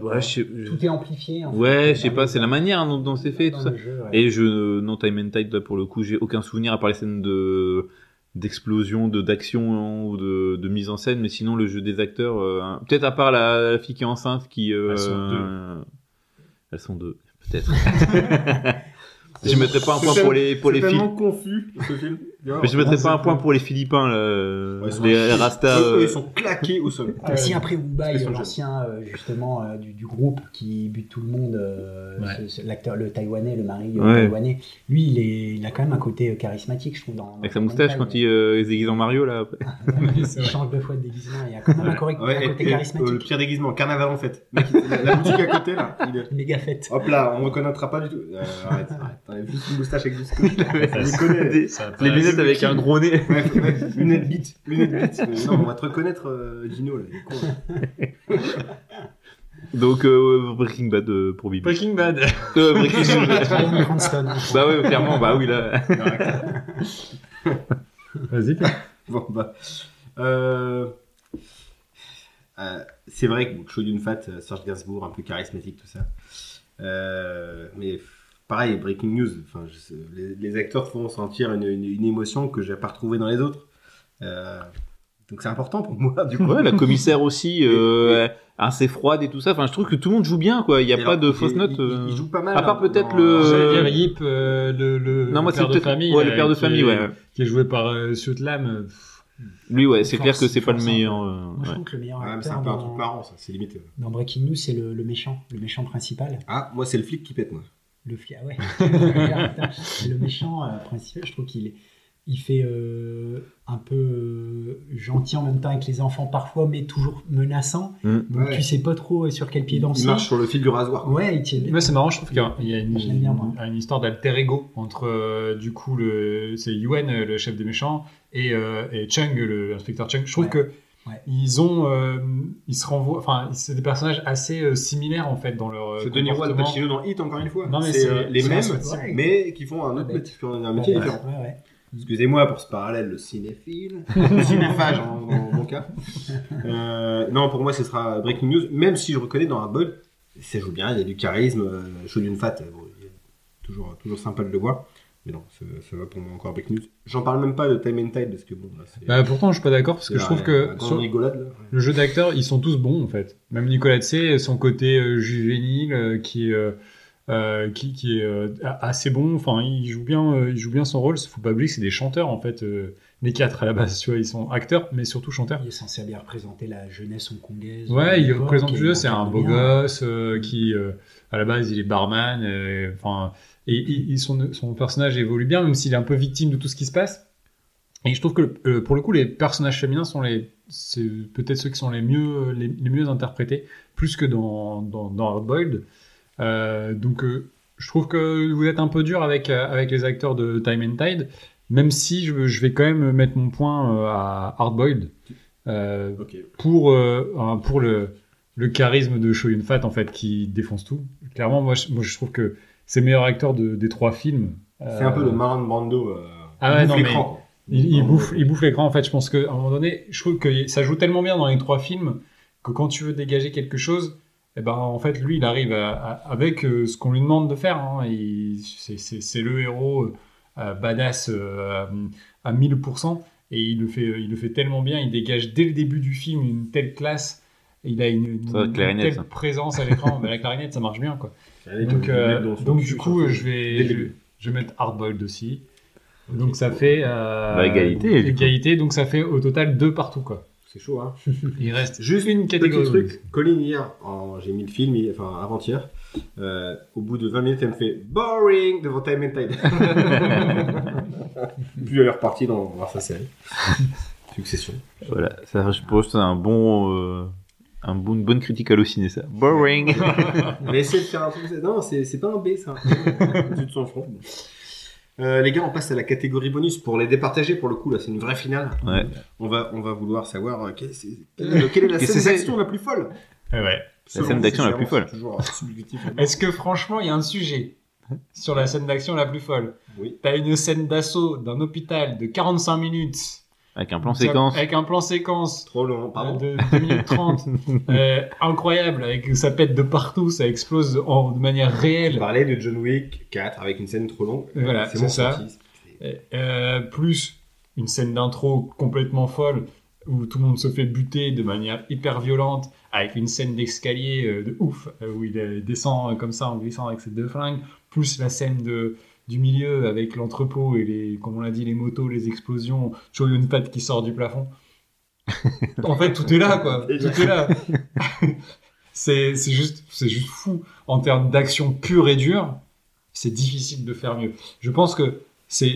S3: Ouais, je sais, je-
S4: Tout est amplifié. en fait,
S3: Ouais, je sais pas, c'est la manière dont, dont c'est fait,
S4: dans
S3: tout ça.
S4: le jeu, ouais.
S3: Et je, non, Time and Tide, là, pour le coup, j'ai aucun souvenir à part les scènes de, d'explosion, de, d'action ou de, de mise en scène, mais sinon, le jeu des acteurs, euh, hein, peut-être à part la, la fille qui est enceinte qui, euh,
S2: Elles sont deux.
S3: elles sont deux, peut-être. je mettrais pas un point pour les, pour les
S1: tellement confus, ce film.
S3: Mais je mettrais pas un point pour les Philippins, là, euh,
S1: Ouais,
S3: les Rastas.
S1: Eux,
S3: euh,
S1: Ils sont claqués au sol.
S4: Ah, si après
S1: sont
S4: l'ancien euh, justement euh, du, du groupe qui bute tout le monde, euh,
S2: Ouais.
S4: ce- ce- l'acteur, le taïwanais, le mari euh,
S3: Ouais.
S4: taïwanais, lui il, est, il a quand même un côté charismatique, je trouve. Dans,
S3: Avec sa moustache quand il, euh, il se déguise en Mario, là. après.
S4: il change deux fois de déguisement, il y a quand même un, correct-
S1: Ouais,
S4: un côté
S1: et, euh, le
S4: charismatique.
S1: pire déguisement, carnaval en fête. La, la boutique à côté, là. il est-
S4: Méga fête.
S1: Hop là, on reconnaîtra pas du tout. Euh, arrête, arrête. Juste une moustache avec du scotch. Connais.
S3: Des-
S2: Ça
S3: les
S2: passe.
S3: lunettes avec un gros nez.
S1: Ouais, ouais, lunettes bite, lunettes bite. Non, on va te reconnaître, euh, Gino, là. il est con, là.
S3: Donc, euh, Breaking Bad euh, pour Bibi.
S2: Breaking Bad.
S3: Euh, Breaking Bad.
S4: Cranston.
S3: bah oui, clairement, bah oui, là.
S2: Vas-y.
S1: Bon, bah. Euh... euh, c'est vrai que bon, Show Yun Fat, euh, Serge Gainsbourg, un peu charismatique, tout ça. Euh, mais pareil, Breaking News, enfin, je sais, les, les acteurs font sentir une, une, une émotion que j'ai pas retrouvée dans les autres. Euh, donc c'est important pour moi, du coup.
S3: Ouais, la commissaire aussi, euh, assez froide et tout ça. Enfin, je trouve que tout le monde joue bien, quoi. Il y a
S1: Et
S3: pas
S1: alors,
S3: de fausses notes.
S1: Il,
S3: euh.
S1: il joue pas mal.
S3: À part
S1: hein,
S3: peut-être le-
S2: J'allais dire Yip, euh, le, le,
S3: Non, moi,
S2: le
S3: c'est
S2: père de famille.
S3: ouais, le père de
S2: qui
S3: famille,
S2: est-
S3: ouais.
S2: Qui est joué par euh, Sutlam.
S3: Lui, ouais, c'est clair que c'est pas le meilleur.
S4: Moi, je trouve que le meilleur
S1: c'est un peu un truc marrant, ça, c'est limite.
S4: dans Breaking News, c'est le, le méchant, le méchant principal.
S1: Ah, moi, c'est le flic qui pète, moi.
S4: Le ah ouais. le méchant euh, principal, je trouve qu'il est, il fait euh, un peu euh, gentil en même temps avec les enfants parfois, mais toujours menaçant.
S3: Mm.
S4: Donc
S1: Ouais.
S4: tu sais pas trop sur quel pied
S1: Il
S4: danser.
S1: marche sur le fil du rasoir.
S4: Ouais, il tient.
S2: Moi, c'est marrant, je trouve qu'il y a- il une,
S4: bien,
S2: histoire d'alter ego entre, euh, du coup, le, c'est Yuen, euh, le chef des méchants, et, euh, et Chung, le inspecteur Chung. Je trouve
S4: Ouais.
S2: que
S4: Ouais.
S2: ils ont, euh, ils se renvoient, enfin, c'est des personnages assez euh, similaires, en fait, dans leur euh,
S1: C'est Denis Roy, le
S2: comportement.
S1: Pacino dans Hit, encore une fois.
S2: Non, mais
S1: c'est euh, les mêmes,
S4: ouais.
S1: mais qui font un autre
S4: Ouais.
S1: métier, un métier
S4: Ouais,
S1: différent. Excusez-moi pour ce parallèle, le cinéphile, le cinéphage en, en mon cas. Non, pour moi, ce sera Breaking News, même si je reconnais dans Hardball, ça joue bien, il y a du charisme, euh, Shoyun Fat, bon, toujours, toujours sympa de le voir. Mais non, ça, ça va pour moi encore Breaking News. J'en parle même pas de Time and Tide, parce que bon, là, c'est...
S2: Bah, pourtant, je suis pas d'accord parce que je trouve que sur
S1: rigolade, là.
S2: le jeu d'acteurs, ils sont tous bons en fait. Même Nicolas Tse, son côté euh, juvénile, euh, qui est euh, qui, qui est euh, a- assez bon. Enfin, il joue bien, euh, il joue bien son rôle. Faut pas oublier que c'est des chanteurs en fait. euh, les quatre à la base, tu vois, ils sont acteurs, mais surtout chanteurs.
S4: Il est censé bien représenter la jeunesse hongkongaise.
S2: Ouais, il représente le jeu. C'est un beau
S4: bien.
S2: gosse euh, qui, euh, à la base, il est barman. euh, Enfin, et, son, son personnage évolue bien, même s'il est un peu victime de tout ce qui se passe. Et je trouve que euh, pour le coup, les personnages féminins sont les, c'est peut-être ceux qui sont les mieux, les, les mieux interprétés, plus que dans dans, dans Hardboiled. Euh, donc, euh, je trouve que vous êtes un peu dur avec euh, avec les acteurs de Time and Tide, même si je, je vais quand même mettre mon point à Hardboiled. Euh,
S1: Ok.
S2: pour, pour le, le charisme de Shoyun Fat en fait qui défonce tout. Clairement, moi je, moi, je trouve que c'est le meilleur acteur de- des trois films.
S1: C'est un peu le Marlon Brando. Euh,
S2: Ah ouais, non,
S1: l'écran.
S2: Il, bouffe, il bouffe l'écran en fait. Je pense qu'à un moment donné, je trouve que ça joue tellement bien dans les trois films que quand tu veux dégager quelque chose, eh ben en fait lui il arrive à- à- avec euh, ce qu'on lui demande de faire. Hein. Il- c'est- C'est c'est le héros euh, badass euh, à 1000% et il le fait, il le fait tellement bien. Il dégage dès le début du film une telle classe. Il a une, une-
S3: Ça,
S2: une
S3: clarinette,
S2: telle
S3: ça.
S2: présence à l'écran. Mais la clarinette ça marche bien quoi. Donc, euh, donc du coup, je vais, je, je vais mettre Hardboiled aussi. Donc ça fait euh,
S3: Bah, égalité,
S2: égalité. Donc ça fait au total deux partout quoi.
S1: C'est chaud, hein.
S2: Il reste
S1: Juste
S2: une
S1: Petit
S2: catégorie.
S1: truc, Colline hier, en- j'ai mis le film, enfin avant-hier, euh, au bout de 20 minutes, elle me fait boring devant Time and Tide. Puis elle est repartie dans sa série. Succession.
S3: Voilà, ça, je pense que c'est un bon, euh, un bon, une bonne critique à ciné ça. Boring.
S1: Mais essayer de faire un truc. Non, c'est c'est pas un B, ça. Au-dessus de son front. Euh, les gars, on passe à la catégorie bonus pour les départager. Pour le coup, là, c'est une vraie finale.
S3: Ouais.
S1: On va, on va vouloir savoir euh, quelle, est, quelle est la scène d'action la plus folle?
S2: Eh ouais.
S1: Selon
S3: scène d'action la plus folle.
S2: Est-ce que franchement, il y a un sujet sur la scène d'action la plus folle?
S1: Oui.
S2: T'as une scène d'assaut d'un hôpital de 45 minutes.
S3: Avec un plan séquence.
S2: Avec un plan séquence.
S1: Trop long, pardon.
S2: de 2 minutes 30. Euh, incroyable, avec ça pète de partout, ça explose en, de manière
S1: Je
S2: réelle.
S1: parlais de John Wick 4 avec une scène trop longue.
S2: Voilà,
S1: c'est mon
S2: ça. Euh, plus une scène d'intro complètement folle où tout le monde se fait buter de manière hyper violente avec une scène d'escalier euh, de ouf euh, où il euh, descend euh, comme ça en glissant avec ses deux flingues plus la scène de du milieu avec l'entrepôt et les comme on l'a dit les motos les explosions Shoyun Fat qui sort du plafond. En fait tout est là quoi. Tout est là. C'est c'est juste c'est juste fou. En termes d'action pure et dure c'est difficile de faire mieux. Je pense que c'est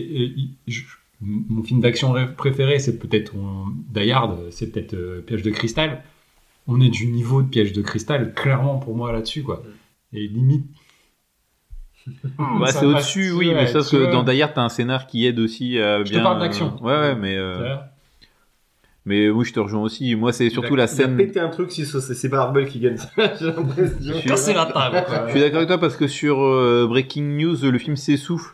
S2: je- mon film d'action ré- préféré c'est peut-être Die Hard c'est peut-être euh, Piège de cristal. On est du niveau de Piège de cristal clairement pour moi là-dessus quoi. Et limite
S3: Bah,
S2: ça
S3: c'est au-dessus, oui,
S2: ouais,
S3: mais sauf que dans Die Hard, t'as un scénar qui aide aussi à
S2: Je te
S3: bien.
S2: parle d'action.
S3: Ouais, ouais, mais, euh, mais oui, je te rejoins aussi. Moi, c'est surtout la
S1: Il a
S3: scène.
S1: pété un truc si c'est c'est pas Arbel qui gagne. J'ai
S2: la table quoi.
S3: Je suis d'accord avec toi parce que sur euh, Breaking News, le film s'essouffle,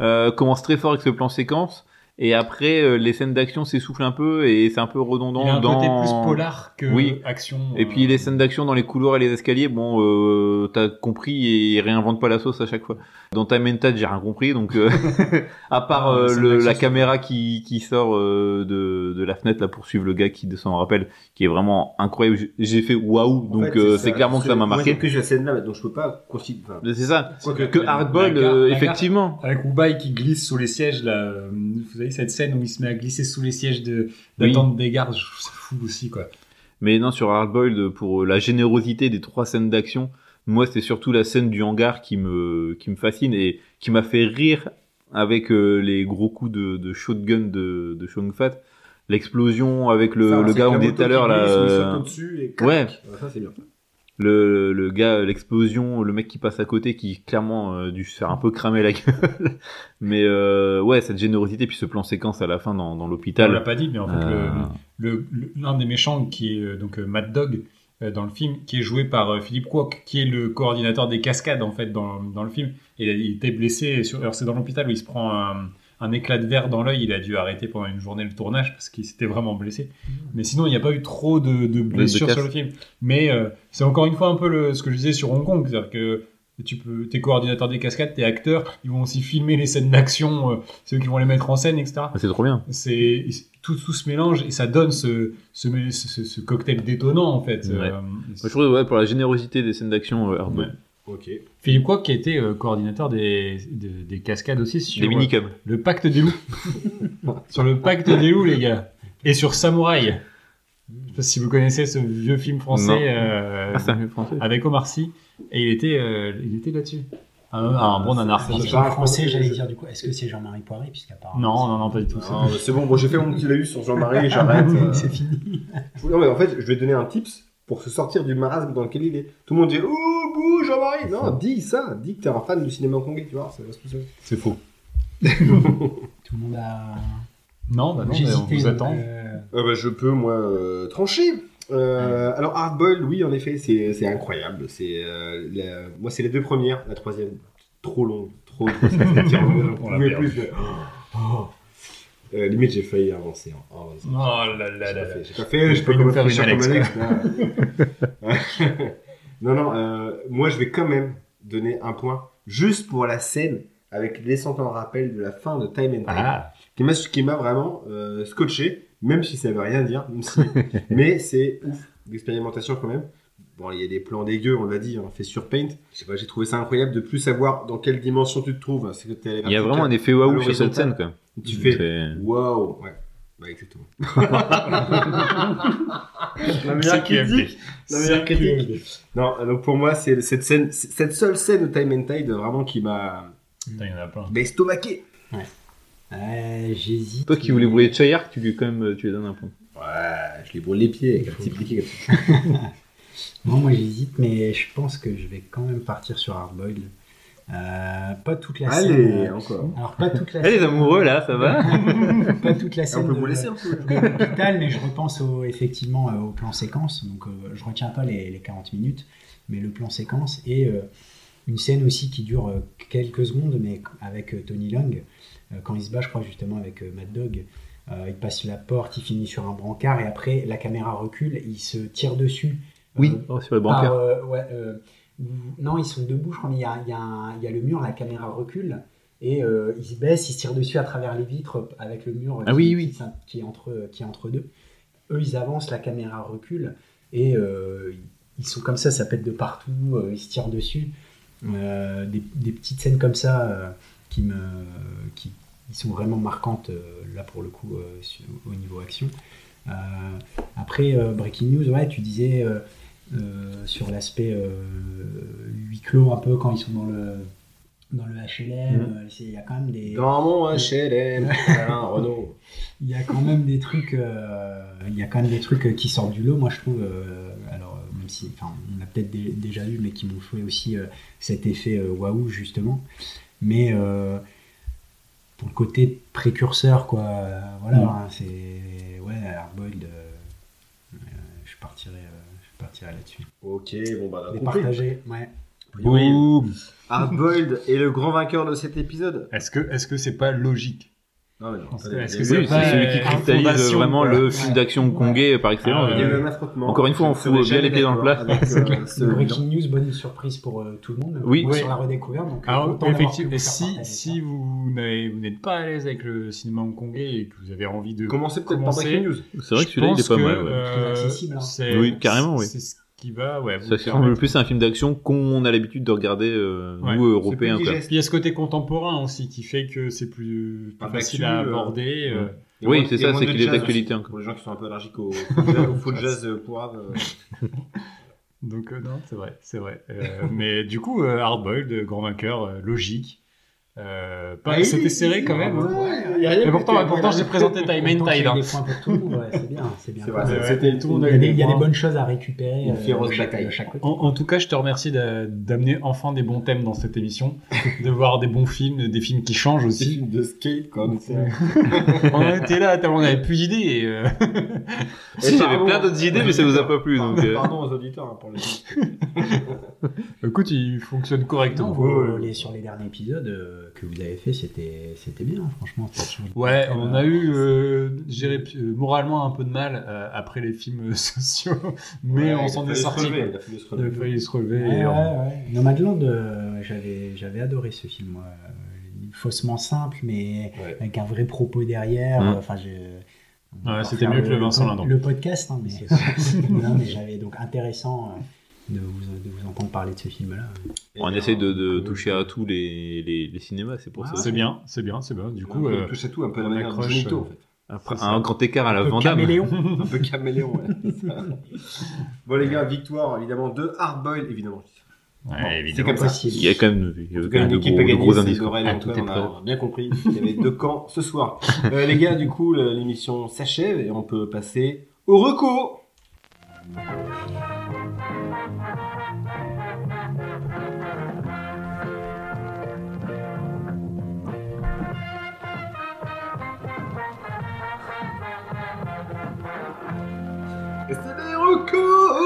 S3: euh, commence très fort avec ce plan séquence, et après euh, les scènes d'action s'essoufflent un peu et c'est un peu redondant
S2: il a un
S3: dans.
S2: côté plus polar que
S3: Oui.
S2: action
S3: Et puis
S2: euh,
S3: les scènes d'action dans les couloirs et les escaliers, bon, euh, t'as compris et réinvente pas la sauce à chaque fois. Dans Time and Tide, j'ai rien compris, donc euh, à part
S2: Ah,
S3: euh, le- la
S2: c'est
S3: caméra qui, qui sort euh, de, de la fenêtre là pour suivre le gars qui descend en rappel, qui est vraiment incroyable. J'ai- J'ai fait waouh,
S1: En
S3: donc euh, c'est clairement que ça m'a marqué.
S1: j'ai que la scène là, donc je peux pas considérer. enfin,
S3: C'est ça.
S1: Quoique-
S3: Que Hardball,
S2: gare-
S3: euh,
S2: gare-
S3: effectivement.
S2: Avec Ubai qui glisse sous les sièges, là. euh, Vous savez, cette scène où il se met à glisser sous les sièges de-
S3: Oui.
S2: d'attente des gardes, je trouve ça fou aussi, quoi.
S3: Mais non, sur Hardboiled, pour la générosité des trois scènes d'action, moi, c'est surtout la scène du hangar qui me, qui me fascine et qui m'a fait rire avec euh, les gros coups de, de shotgun de, de Shong Fat. L'explosion avec le,
S1: ça,
S3: le gars, on dit tout à l'heure, là. euh,
S1: et
S3: ouais.
S1: Ça, c'est bien.
S3: le, le gars, l'explosion, le mec qui passe à côté, qui clairement euh, dû se faire un peu cramer la gueule. Mais euh, ouais, cette générosité, puis ce plan séquence à la fin dans, dans
S2: On l'a
S3: l'hôpital.
S2: pas dit, mais en fait,
S3: Euh,
S2: l'un des méchants qui est donc euh, Mad Dog euh, dans le film, qui est joué par euh, Philippe Kwok, qui est le coordinateur des cascades en fait dans, dans le film. Et il était blessé. Sur, alors c'est dans l'hôpital où il se prend un, un éclat de verre dans l'œil, il a dû arrêter pendant une journée le tournage parce qu'il s'était vraiment blessé. Mais sinon, il n'y a pas eu trop de, de blessures sur le film. Mais euh, c'est encore une fois un peu le, ce que je disais sur Hong Kong, c'est-à-dire que tu peux, t'es coordinateur des cascades, t'es acteur, ils vont aussi filmer les scènes d'action, euh, c'est eux qui vont les mettre en scène, etc.
S3: Ah, C'est trop bien.
S2: C'est tout, tout se mélange et ça donne ce, ce, ce, ce cocktail détonnant en fait.
S3: Ouais.
S2: Euh,
S3: je trouve ouais, pour la générosité des scènes d'action, euh.
S2: Ouais.
S1: Ok.
S2: Philippe Kwok qui a été coordinateur des, de- des cascades aussi sur
S3: Des
S2: le pacte des loups. sur le pacte des loups, les gars. Et sur Samouraï. Je sais pas si vous connaissez ce vieux film français euh,
S3: Ah, c'est un film français.
S2: avec Omar Sy. Et il était, euh, il était là-dessus. Un, un bon nanar.
S1: Me
S4: film français, j'allais dire du coup. Est-ce que c'est Jean-Marie Poiré
S2: Non,
S4: puisqu'apparemment.
S2: non, non, pas du tout.
S1: C'est bon, bon j'ai fait mon petit eu sur Jean-Marie, j'arrête. euh.
S4: c'est fini.
S1: Non, mais en fait, je vais donner un tips pour se sortir du marasme dans lequel il est. Tout le monde dit Oh, bouh, Jean-Marie Non, dis ça, dis que t'es un fan du cinéma hongkongais, tu vois, ça va se passer.
S2: C'est faux.
S4: Tout le monde a.
S2: Non, bah non, mais on vous attend.
S4: euh,
S1: Euh, bah, je peux, moi, euh, trancher. Euh, alors, Hardboiled, oui, en effet, c'est incroyable. C'est euh, la- Moi, c'est les deux premières. La troisième, trop longue. Trop trop- Oh. Euh, limite, j'ai failli avancer. en- en avançant.
S2: Oh là là
S1: J'ai
S2: là
S1: pas j'ai pas fait, je peux
S2: nous faire une
S1: là. non, non, euh, moi je vais quand même donner un point juste pour la scène avec les en rappel de la fin de Time and Time,
S2: Ah,
S1: qui m'a qui m'a vraiment euh, scotché, même si ça veut rien dire, même si- mais c'est ouf d'expérimentation quand même. Bon, il y a des plans dégueux, on l'a dit, on fait sur Paint. Je sais pas, j'ai trouvé ça incroyable de plus savoir dans quelle dimension tu te trouves. Que t'es
S3: Il y a vraiment un effet waouh sur cette scène, quoi.
S1: Tu fais waouh, ouais, ouais, exactement. la meilleure
S2: c'est
S1: critique. La meilleure
S2: C'est
S1: critique. Non, donc pour moi, c'est cette scène, cette seule scène de Time and Tide vraiment qui m'a
S2: il y en a plein.
S1: bah, estomaqué.
S4: ouais, J'hésite.
S3: Toi qui voulais brûler Chayar, tu lui quand même, tu lui donnes un point.
S1: Ouais, je lui brûle les pieds avec un petit ça.
S4: Non, moi j'hésite, mais je pense que je vais quand même partir sur Hardboiled. Euh, pas toute la
S1: Allez,
S4: scène. euh,
S1: encore.
S4: Alors pas toute la
S3: les
S4: scène.
S3: amoureux, là, ça va
S4: Pas toute la
S1: On
S4: scène.
S1: peut
S4: de-
S1: vous laisser un peu.
S4: mais je repense au, effectivement euh, au plan séquence. Donc, euh, je retiens pas les, les 40 minutes, mais le plan séquence et euh, une scène aussi qui dure euh, quelques secondes, mais avec euh, Tony Long, euh, quand il se bat, je crois, justement avec euh, Mad Dog. Euh, il passe la porte, il finit sur un brancard et après la caméra recule, il se tire dessus. euh,
S3: Oh, sur le
S4: par,
S3: bancaire.
S4: euh, ouais, euh, où- non, ils sont debout, je crois, mais il y a, il y a un- il y a le mur, la caméra recule, et euh, ils se baissent, ils se tirent dessus à travers les vitres avec le mur
S3: Ah
S4: qui,
S3: oui, oui.
S4: qui- qui est entre, qui est entre deux. Eux, ils avancent, la caméra recule, et euh, ils sont comme ça, ça pète de partout, euh, ils se tirent dessus. Euh, des, des petites scènes comme ça euh, qui me qui, qui sont vraiment marquantes euh, là pour le coup euh, sur- au niveau action. Euh, après euh, Breaking News, ouais, tu disais euh, euh, sur l'aspect euh, huis clos un peu quand ils sont dans le dans le HLM, euh, c'est- il y a quand même des
S1: Dans mon HLM, Alain Renault.
S4: il y a quand même des trucs euh, il y a quand même des trucs euh, qui sortent du lot moi je trouve euh, alors euh, même si enfin on l'a peut-être dé- déjà vu mais qui m'ont fait aussi euh, cet effet euh, waouh justement mais euh, pour le côté précurseur quoi voilà
S2: Mm.
S4: hein, c'est ouais Hardboiled euh, euh, je partirais euh, je partirais là-dessus
S1: Ok, bon bah, on
S4: partager ouais
S1: Oui. Hardboiled est le grand vainqueur de cet épisode.
S2: Est-ce que est-ce que c'est pas logique? Est-ce que c'est
S3: Oui,
S2: pas,
S3: celui qui
S2: euh,
S3: cristallise vraiment le film d'action congais par excellence.
S2: Ah,
S1: il y a eu
S2: ouais.
S1: un affrontement.
S3: Encore une fois, on fout bien les pieds dans le plat.
S1: euh,
S4: Breaking News bonne surprise pour euh, tout le monde
S3: Oui.
S4: sur la redécouverte donc euh,
S2: Alors, effectivement, si, vous n'avez- vous n'êtes pas à l'aise avec le cinéma hongkongais et que vous avez envie de
S1: Commencez peut-être par
S2: Commencer.
S1: Breaking News.
S3: C'est vrai que celui-là, il est pas mal.
S2: euh,
S4: C'est accessible, hein.
S2: c'est-
S3: Oui, carrément, oui.
S2: C'est ce qui va, ouais. vous
S3: Ça ressemble
S2: permettre.
S3: plus à un film d'action qu'on a l'habitude de regarder, euh,
S2: Ouais.
S3: nous, Européens. quoi.
S2: il y a ce côté contemporain aussi qui fait que c'est plus, plus
S1: Par
S2: facile à
S1: euh,
S2: aborder. euh,
S3: Oui, c'est ça, c'est qu'il est d'actualité.
S1: Pour les gens qui sont un peu allergiques au, au faux jazz euh, poivre.
S2: Donc euh, non, c'est vrai, c'est vrai. Euh, mais du coup, euh, Hardboiled, grand vainqueur, euh, logique. Euh, pas-
S1: Ah,
S2: C'était serré quand même. hein.
S1: Ouais, il y a rien
S2: Mais
S1: qui
S2: pourtant, pourtant j'ai présenté Time and Tide. hein.
S4: des c'est bien, c'est bien.
S1: C'était
S2: Tout
S4: il, y a des,
S2: des
S4: il y a des
S2: points.
S4: bonnes choses à récupérer.
S1: Une
S4: euh,
S1: féroce
S4: de chaque-
S1: bataille.
S4: de chaque côté.
S2: En, en tout cas, je te remercie d'a- d'amener enfin des bons thèmes dans cette émission, de voir des bons films, des films qui changent
S1: Des
S2: aussi.
S1: films de skate comme ça.
S2: on était là, tellement on n'avait plus d'idées. et, euh,
S3: Si, j'avais plein d'autres idées, mais ça vous a pas plu. Donc,
S1: Pardon aux auditeurs hein, pour
S2: Écoute, il fonctionne correctement.
S4: Sur les derniers épisodes, que vous avez fait, c'était c'était bien, franchement.
S2: Ouais, on a eu, euh, euh, moralement un peu de mal euh, après les films sociaux, mais
S1: Ouais,
S2: on
S1: il a
S2: s'en est sorti.
S1: Il a fallu se
S2: Il a
S1: relever.
S2: fallu se relever.
S4: Ouais,
S2: on-
S4: ouais, ouais. Nomadland, euh, j'avais j'avais adoré ce film. moi. Euh, Faussement simple, mais
S1: Ouais.
S4: avec un vrai propos derrière.
S3: Mm.
S4: Enfin,
S2: c'était mieux que le Vincent Lindon.
S4: Le podcast, hein, mais, non, mais j'avais donc intéressant euh, de vous, de vous entendre parler de ce film-là.
S3: On
S1: bien,
S3: essaie de, de
S1: euh,
S3: toucher à tous les, les, les cinémas, c'est pour
S4: Ah,
S3: ça.
S2: C'est bien, c'est bien, c'est bien. Du
S1: un
S2: coup,
S1: peu
S2: euh,
S1: touche à tout, un peu la
S2: on
S1: manière de
S2: euh,
S1: en fait.
S3: Après,
S2: c'est ça.
S3: un grand écart à la
S4: Un peu
S3: Van Damme.
S4: caméléon.
S1: Un peu caméléon, ouais. bon, les gars, victoire évidemment de Hardboil, évidemment.
S2: ouais,
S1: c'est
S2: évidemment.
S1: comme ça.
S3: Il y a quand même, il y a quand même de gros, de indices. Ah, tout
S1: Antoine,
S3: est
S1: on
S3: prêt.
S1: a bien compris qu'il y avait deux camps ce soir. Euh, les gars, du coup, l'émission s'achève et on peut passer au reco.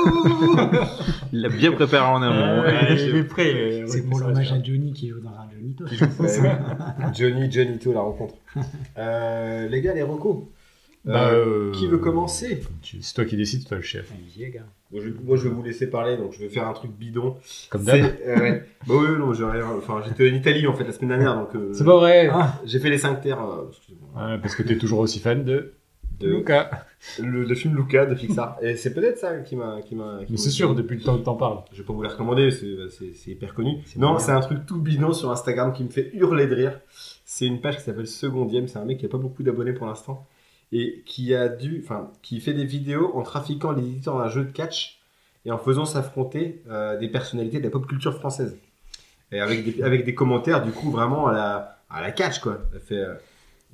S3: Il l'a bien préparé en amont.
S2: Ouais,
S1: je-
S2: il est prêt.
S4: C'est pour l'hommage à Johnny qui joue dans un Johnny.
S1: Ouais, oui. Johnny, Johnito, la rencontre. Euh, les gars, les recos.
S2: Bah,
S1: Euh,
S2: euh,
S1: qui veut commencer
S2: C'est toi qui décides, toi le chef.
S4: Gars.
S1: Moi je, moi, je vais vous laisser parler, donc je vais faire un truc bidon.
S2: Comme d'hab.
S1: Euh, ouais. Bah oui, non, j'ai rien. Enfin, j'étais en Italie en fait la semaine dernière, donc. euh,
S2: C'est pas vrai.
S4: Ah,
S1: J'ai fait les 5 terres. euh, excusez-moi,
S2: Ouais, parce que t'es toujours aussi fan de
S1: de,
S2: Luca.
S1: le, le film Luca de Pixar. Et c'est peut-être ça qui m'a. qui m'a- qui
S2: Mais
S1: m'a-
S2: c'est sûr, depuis le temps que t'en parles.
S1: Je vais pas vous les recommander, c'est, c'est, c'est hyper connu. Non, c'est un truc tout bidon sur Instagram qui me fait hurler de rire. C'est une page qui s'appelle Secondième. C'est un mec qui a pas beaucoup d'abonnés pour l'instant et qui a dû, enfin, qui fait des vidéos en trafiquant l'éditeur d'un jeu de catch et en faisant s'affronter euh, des personnalités de la pop culture française. Et avec des, avec des commentaires du coup vraiment à la, à la catch quoi. Fait, euh,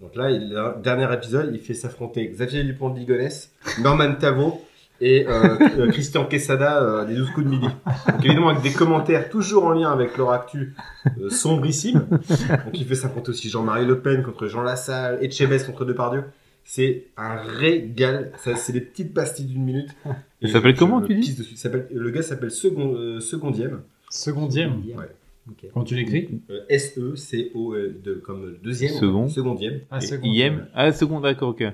S1: donc là, il, le dernier épisode, il fait s'affronter Xavier Dupont de Ligonnès, Norman Tavo et euh, euh, Christian Quesada euh, des 12 coups de midi. Donc évidemment avec des commentaires toujours en lien avec leur actu euh, sombrissime. Donc il fait s'affronter aussi Jean-Marie Le Pen contre Jean Lassalle, Etchebest contre Depardieu. C'est un régal. Ça, c'est des petites pastilles d'une minute.
S3: Il
S1: Et
S3: s'appelle
S1: je
S3: comment,
S1: me
S3: tu dis
S1: dessus. Il s'appelle- Le gars s'appelle Second, euh, Secondième.
S2: Secondième.
S1: Ouais.
S4: Ok.
S2: Quand tu l'écris
S1: Euh, S-E-C-O, euh, de- comme deuxième.
S3: Second.
S1: Secondième.
S2: Ah,
S3: Et
S2: secondième.
S3: IM Ah, second, d'accord, ok.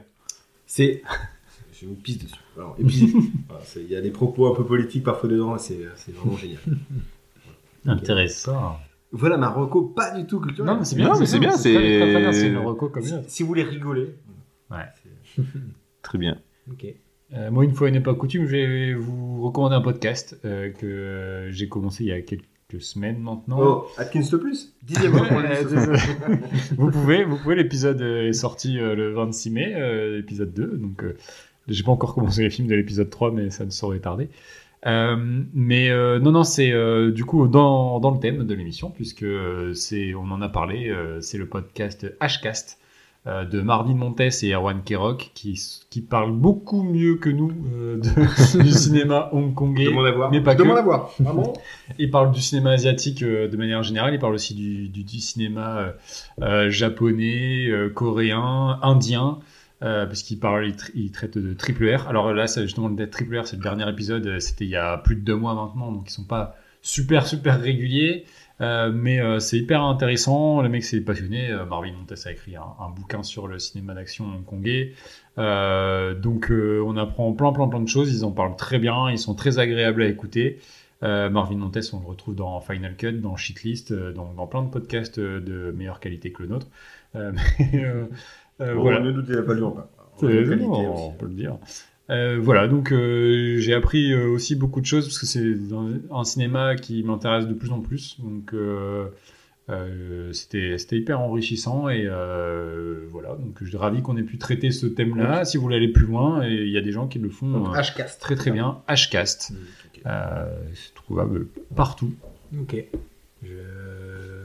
S1: C'est. Je me pisse dessus. Alors, et puis, voilà, c'est- il y a des propos un peu politiques parfois dedans, c'est c'est vraiment génial.
S2: Intéressant.
S1: Voilà ma reco, pas du tout culturelle.
S2: Non, mais c'est bien.
S3: Non, mais c'est bien, c'est-
S2: une reco comme
S1: Si,
S2: ça.
S1: si vous voulez rigoler.
S3: Très bien.
S4: Ok.
S2: Euh, moi, une fois n'est pas coutume, je vais vous recommander un podcast euh, que euh, j'ai commencé il y a quelques semaines maintenant.
S1: Oh, Atkins le plus Dixième
S2: vous pouvez, vous pouvez. L'épisode est sorti euh, le 26 mai, euh, l'épisode 2. Donc, euh, j'ai pas encore commencé les films de l'épisode 3, mais ça ne saurait tarder. Euh, mais euh, non, non, c'est euh, du coup dans, dans le thème de l'émission, puisque euh, c'est, on en a parlé, euh, c'est le podcast Hcast euh, de Marvin Montes et Erwan Kerok qui, qui parlent beaucoup mieux que nous euh, de- du cinéma hongkongais.
S1: Je demande à voir.
S2: mais pas
S1: Je
S2: que.
S1: demande à voir. Vraiment
S2: Il parle du cinéma asiatique euh, de manière générale, il parle aussi du, du, du cinéma euh, euh, japonais, euh, coréen, indien, euh, parce qu'il parle, il, tra- il traite de triple R. Alors là, justement le triple R, c'est le dernier épisode, euh, c'était il y a plus de deux mois maintenant, donc ils sont pas super super réguliers, euh, mais euh, c'est hyper intéressant. Le mec c'est passionné. Euh, Marvin Montes a écrit un, un bouquin sur le cinéma d'action hongkongais. Donc on apprend plein plein plein de choses. Ils en parlent très bien. Ils sont très agréables à écouter. Marvin Montes, on le retrouve dans Final Cut, dans Shitlist, euh, dans, plein de podcasts de meilleure qualité que le nôtre. Mais,
S1: Bon,
S2: voilà.
S1: Ne doutez pas
S2: non,
S1: aussi.
S2: on peut le dire. Euh, voilà, donc euh, j'ai appris euh, aussi beaucoup de choses parce que c'est un cinéma qui m'intéresse de plus en plus. Donc c'était hyper enrichissant et voilà, donc je suis ravi qu'on ait pu traiter ce thème-là. Si vous voulez aller plus loin, il y a des gens qui le font
S1: Donc, Hcast.
S2: très très bien. Hcast,
S1: Mm, ok.
S2: euh, c'est trouvable partout.
S4: Ok. Je,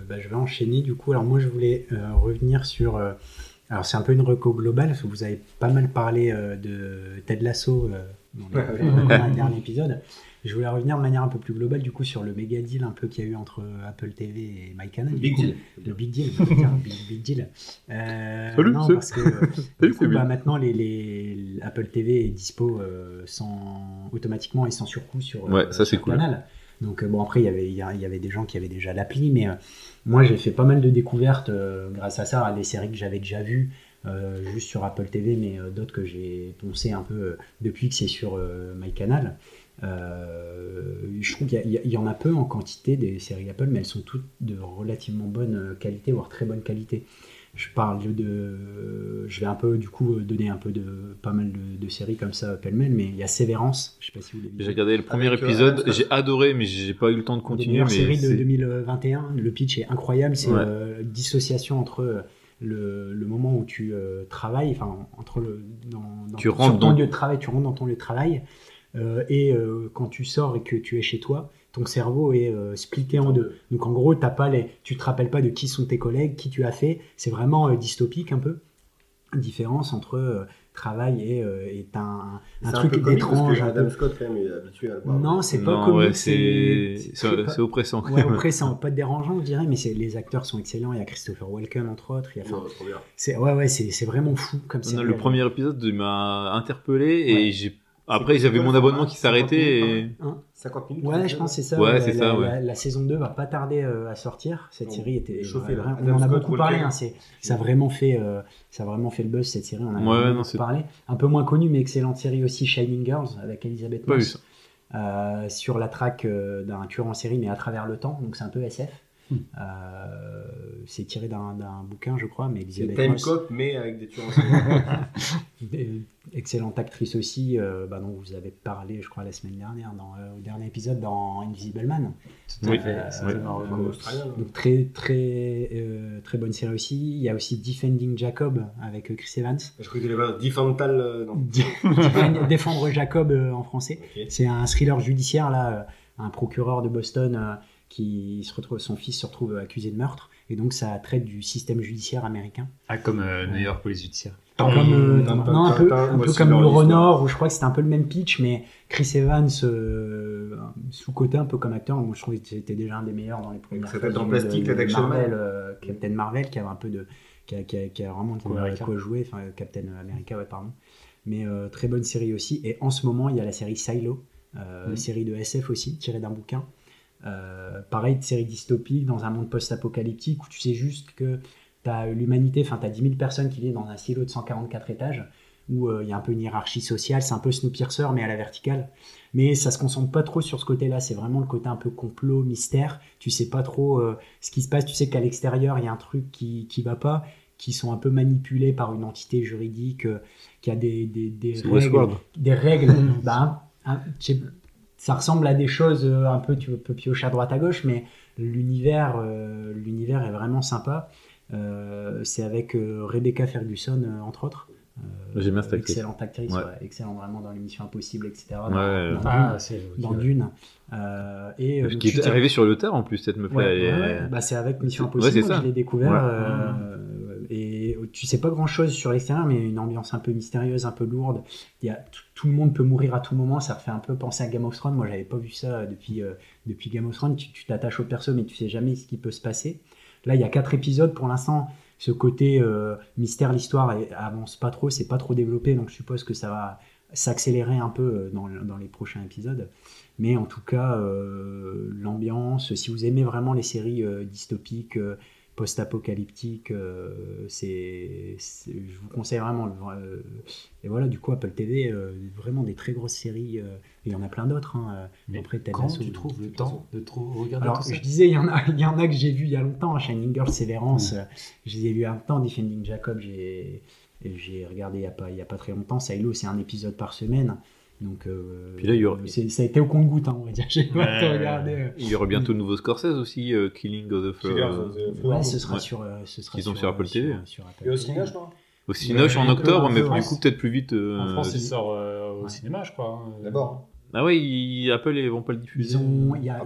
S4: bah, je vais enchaîner du coup. Alors moi je voulais revenir sur. Euh, alors c'est un peu une reco globale parce que vous avez pas mal parlé euh, de Ted Lasso euh, dans le- dans le dernier, épisode. Je voulais revenir de manière un peu plus globale du coup sur le méga deal un peu qu'il y a eu entre Apple TV et MyCanal.
S1: Big
S4: coup.
S1: deal.
S4: Le big deal, on va dire, big, big deal. Euh,
S3: Salut,
S4: non,
S3: salut.
S4: parce que euh,
S3: Salut,
S4: coup, bah, maintenant les, les Apple TV est dispo euh, sans automatiquement et sans surcoût sur,
S3: Ouais,
S4: euh,
S3: ça, c'est
S4: sur
S3: cool.
S4: Canal. Donc euh, bon après il y avait il y avait des gens qui avaient déjà l'appli, mais euh, moi j'ai fait pas mal de découvertes euh, grâce à ça, à des séries que j'avais déjà vues euh, juste sur Apple TV, mais euh, d'autres que j'ai poncé un peu depuis que c'est sur MyCanal. Je trouve qu'il y en a peu en quantité des séries Apple, mais elles sont toutes de relativement bonne qualité, voire très bonne qualité. Je parle de, je vais un peu du coup donner un peu de pas mal de, de séries comme ça pêle-mêle, mais il y a Sévérance, je sais pas si vous l'avez.
S3: J'ai regardé le premier
S1: Avec, euh,
S3: épisode, j'ai adoré, mais j'ai pas eu le temps de continuer. Mais
S4: séries de
S3: c'est-
S4: 2021. Le pitch est incroyable. C'est
S3: Ouais.
S4: euh, dissociation entre euh, le, le moment où tu euh, travailles, enfin entre le dans, dans-
S3: Tu
S4: sur
S3: rentres
S4: ton
S3: dans-
S4: lieu de travail, tu rentres dans ton lieu de travail, euh, et euh, quand tu sors et que tu es chez toi, ton cerveau est euh, splitté en deux. Donc en gros, t'as pas les, tu te rappelles pas de qui sont tes collègues, qui tu as fait. C'est vraiment euh, dystopique un peu. Différence entre euh, travail et, euh, et un, truc
S1: peu comique, parce
S4: étrange.
S1: que
S4: un
S1: Adam
S4: peu-
S1: Scott, quand même, il est habitué à le voir.
S4: Non, c'est pas comique.
S3: ouais, c'est
S4: pas-
S3: c'est oppressant. quand
S4: Ouais,
S3: même.
S4: oppressant, pas dérangeant, je dirais, mais c'est- les acteurs sont excellents. Il y a Christopher Walken, entre autres. Il y a, enfin,
S1: Non, trop bien.
S4: c'est, ouais, ouais, c'est, c'est vraiment fou comme série.
S3: le premier épisode m'a interpellé et
S4: Ouais.
S3: j'ai après j'avais mon abonnement qui s'arrêtait et
S1: 50 minutes.
S4: Ouais, je pense que c'est ça.
S3: Ouais,
S4: La-
S3: ça, ouais.
S4: La, la saison 2 va pas tarder euh, à sortir. Cette
S1: Bon,
S4: série était
S1: chauffé, là.
S4: vraiment-
S1: Adam
S4: on en a
S1: Scott,
S4: beaucoup parlé. hein, c'est, ça a vraiment fait, euh, ça a vraiment fait le buzz cette série. On en a
S3: Ouais,
S4: vraiment
S3: non,
S4: beaucoup parlé. Un peu moins connue, mais excellente série aussi, Shining Girls avec Elizabeth
S3: pas vu
S4: Moss.
S3: ça.
S4: euh, sur la traque euh, d'un tueur en série, mais à travers le temps. Donc c'est un peu SF. Euh, c'est tiré d'un, d'un bouquin, je crois, mais
S1: Time
S4: Moss.
S1: Cop, mais avec des tueurs.
S4: Euh, excellente actrice aussi, euh, bah, dont vous avez parlé, je crois, la semaine dernière, dans, euh, au dernier épisode dans Invisible Man.
S2: Tout à
S3: Oui,
S4: Euh,
S1: non
S4: Donc très très euh, très bonne série aussi. Il y a aussi Defending Jacob avec euh, Chris Evans.
S1: Je croyais qu'il avait un Diffental. euh, Non.
S4: Défendre- Jacob euh, en français. C'est un thriller judiciaire là, euh, un procureur de Boston euh, qui se retrouve, son fils se retrouve accusé de meurtre et donc ça traite du système judiciaire américain.
S2: Ah, comme euh, New York Police Judiciaire.
S4: Comme, euh,
S1: Tintin,
S4: non, un peu, un peu comme le. Renard, où je crois que c'était un peu le même pitch, mais Chris Evans, euh, sous-côté un peu comme acteur, moi je trouve que c'était déjà un des meilleurs dans les premières
S1: tête en plastique,
S4: de, de Marvel, euh, Captain Marvel, qui avait un peu de. qui a, qui a- qui a vraiment de quoi, jouer, enfin Captain America, ouais, pardon. Mais euh, très bonne série aussi. Et en ce moment, il y a la série Silo, euh,
S2: Mhm.
S4: série de SF aussi, tirée d'un bouquin. Euh, pareil, série dystopique dans un monde post-apocalyptique où tu sais juste que tu as l'humanité, enfin tu as 10 000 personnes qui vivent dans un silo de 144 étages où euh, il y a un peu une hiérarchie sociale, c'est un peu Snowpiercer mais à la verticale. Mais ça se concentre pas trop sur ce côté-là, c'est vraiment le côté un peu complot, mystère. Tu sais pas trop euh, ce qui se passe, tu sais qu'à l'extérieur il y a un truc qui, qui va pas, qui sont un peu manipulés par une entité juridique, euh, qui a des, des, règles des règles. bah, un- ça ressemble à des choses euh, un peu, tu peux piocher à droite à gauche, mais l'univers, euh, l'univers est vraiment sympa. Euh, c'est avec euh, Rebecca Ferguson, entre autres. Euh,
S3: J'aime bien cette actrice.
S4: Excellente actrice,
S3: Ouais.
S4: ouais, excellente vraiment dans l'émission Impossible, etc. Dans,
S3: Ouais.
S4: dans
S2: Ah,
S4: Dune.
S2: c'est.
S4: dans
S2: ok, ouais.
S4: Dune. Euh, et euh,
S3: Qui est arrivé sur le tard en plus cette meuf
S4: Ouais,
S3: là.
S4: ouais, ouais. Bah, c'est avec Mission Impossible que je l'ai découvert. Tu sais pas grand chose sur l'extérieur, mais une ambiance un peu mystérieuse, un peu lourde. Il y a, tout, le monde peut mourir à tout moment. Ça refait un peu penser à Game of Thrones. Moi, j'avais pas vu ça depuis, euh, depuis Game of Thrones. Tu t'attaches au perso, mais tu sais jamais ce qui peut se passer. Là, il y a quatre épisodes pour l'instant. Ce côté euh, mystère, l'histoire avance pas trop, c'est pas trop développé, donc je suppose que ça va s'accélérer un peu euh, dans, dans les prochains épisodes. Mais en tout cas, l'ambiance, si vous aimez vraiment les séries dystopiques, post-apocalyptiques, euh, c'est, je vous conseille vraiment. euh, et voilà, du coup, Apple TV, euh, vraiment des très grosses séries. il y en a plein d'autres. hein,
S2: Mais
S4: après,
S2: tu trouves le temps de trop regarder
S4: alors,
S2: tout ça
S4: je disais, il y en a, il y en a que j'ai vu il y a longtemps, Shining Girl, Severance, euh, je les ai vus un temps, Defending Jacob, j'ai, j'ai regardé il n'y a, pas- il y a pas très longtemps, Silo, c'est un épisode par semaine, donc euh,
S3: Puis là, il y aura-
S4: ça a été au compte-goutte, hein, on va dire, j'ai pas
S2: Ouais,
S4: regardé. euh.
S3: Il y aura bientôt le nouveau Scorsese aussi, euh, Killing of the Flower.
S4: Ouais, ce sera
S3: Ouais.
S4: sur, euh, ce sera
S3: Qu'ils ont sur Apple
S4: sur-
S3: TV.
S4: sur Apple
S1: Et au. Cinoche, non
S3: Au Cinoche en octobre, mais du coup peut-être plus vite. euh,
S2: En France, il sort euh, au
S4: Ouais.
S2: cinéma, je crois. hein.
S1: D'abord.
S3: Ah il- Apple ils vont pas le diffuser.
S4: Ils ont, il y a,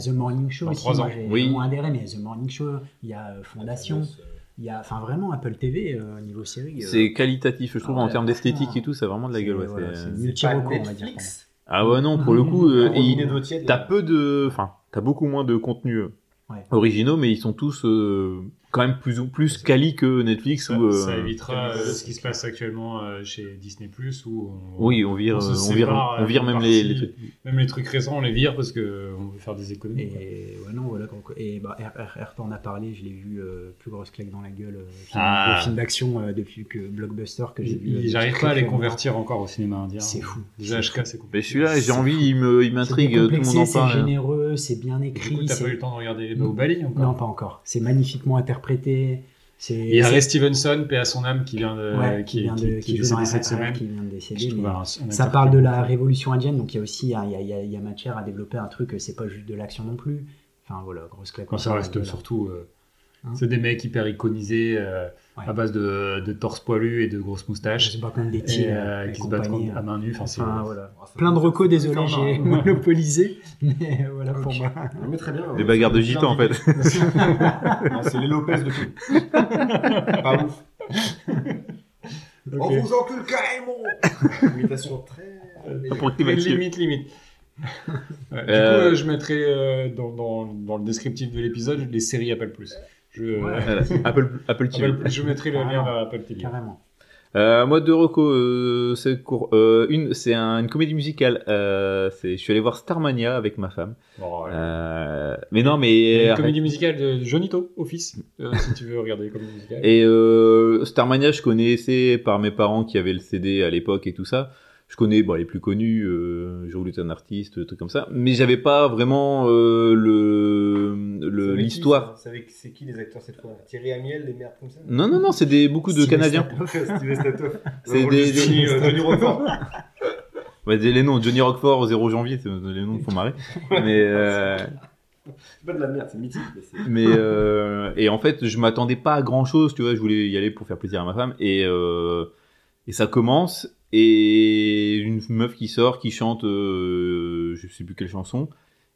S4: The Morning Show
S2: Dans
S4: aussi,
S2: trois
S4: moi
S2: ans.
S4: j'ai
S3: Oui.
S4: moins adhéré, mais il y a The Morning Show, il y a euh, Fondation, il y a, enfin vraiment Apple TV, euh, niveau série. euh,
S3: C'est qualitatif, je trouve,
S4: Ah
S3: en termes d'esthétique et tout, c'est vraiment de la gueule. Ouais,
S4: voilà,
S3: c'est-
S4: c'est
S1: C'est
S4: multi-reco,
S1: pas
S4: on va dire.
S3: Ah ouais, non, pour le coup, euh, t'as peu de. Enfin, t'as beaucoup moins de contenus euh,
S4: Ouais.
S3: originaux, mais ils sont tous euh, quand même plus ou plus quali que Netflix
S2: Ça,
S3: ou euh,
S2: ça évitera euh, ce qui se passe actuellement euh, chez Disney Plus où on,
S3: oui on vire
S2: on se
S3: on vire
S2: sépare,
S3: on vire même les, trucs
S2: même les trucs récents on les vire parce que on veut faire des économies. quoi.
S4: Et ouais, non, voilà. quand- Et bah, R, R, R t'en a parlé, je l'ai vu euh, plus grosse claque dans la gueule. euh, film,
S2: Ah.
S4: le film d'action euh, depuis que Blockbuster que j'ai vu.
S2: J'arrive pas à les convertir encore au cinéma indien.
S4: C'est fou.
S2: Déjà
S4: C'est
S2: HK c'est
S3: mais
S2: compliqué.
S3: celui-là j'ai
S4: C'est
S3: envie
S4: fou.
S3: il me il
S4: C'est
S3: m'intrigue tout le monde en
S4: c'est
S3: parle
S4: généreux, c'est bien écrit.
S2: t'as
S4: c'est-
S2: pas eu le temps de regarder Bahubali encore?
S4: Non, pas encore. C'est magnifiquement interprété. C'est.
S2: Il y a Ray Stevenson, paix à son âme, qui vient de,
S4: ouais,
S2: qui,
S4: vient de,
S2: qui
S4: qui
S2: est
S4: joue dans
S2: décédé cette
S4: RRR,
S2: semaine.
S4: qui vient de
S2: Je
S4: décéder.
S2: trouve
S4: mais-
S2: un- un
S4: Ça parle de la révolution indienne, donc il y a aussi il y a, il y a- il y a- il y a matière à développer un truc, c'est pas juste de l'action non plus. Enfin voilà, grosse claque.
S2: Quand ça reste
S4: Voilà.
S2: surtout. euh,
S4: Hein
S2: c'est des mecs hyper iconisés euh,
S4: Ouais.
S2: à base de, de torse poilu et de grosses moustaches.
S4: se bat contre des
S2: Et,
S4: tirs,
S2: euh, qui se battent à main nue. Enfin,
S4: Enfin, voilà.
S1: Ah,
S4: Plein de recos, désolé, j'ai
S1: marrer.
S4: monopolisé. Mais voilà pour moi.
S1: Non, mais très bien.
S3: des bagarres de gitans en fait
S1: Ah, c'est les Lopez de film. Pas ouf. On
S2: Ok.
S1: vous encule carrément Imitation très...
S2: Limite, limite. Ouais, du
S3: Euh,
S2: coup, euh, je mettrai euh, dans, dans, dans le descriptif de l'épisode les séries Apple Plus. Je,
S3: Voilà. Apple Apple TV
S2: Apple- je mettrai le lien vers Apple TV.
S4: Carrément.
S3: Euh, moi deux recos, euh, c'est court. Euh, une, c'est un- une comédie musicale. Euh, c'est, je suis allé voir Starmania avec ma femme.
S2: Ouais.
S3: Euh, mais non, mais
S2: a une
S3: arrête.
S2: comédie musicale de Jonito, Office, euh, si tu veux regarder les comédies musicales.
S3: Et euh, Starmania, je connaissais par mes parents qui avaient le CD à l'époque et tout ça. Je connais bon, les plus connus, euh, voulu être un artiste, trucs comme ça. Mais j'avais pas vraiment euh, le, l'histoire.
S1: Vous savez c'est qui les acteurs cette fois Thierry Amiel, des merdes comme ça?
S3: Non, non, non, c'est des beaucoup de Canadiens. C'est des-
S1: Johnny, euh, Johnny.
S3: Ouais, des- les noms, Johnny au 0 janvier, c'est- les noms me font marrer. Mais euh,
S1: C'est pas de la merde, c'est mythique. mais
S3: euh, et en fait je m'attendais pas à grand chose tu vois je voulais y aller pour faire plaisir à ma femme et euh, et ça commence et une meuf qui sort qui chante euh, je sais plus quelle chanson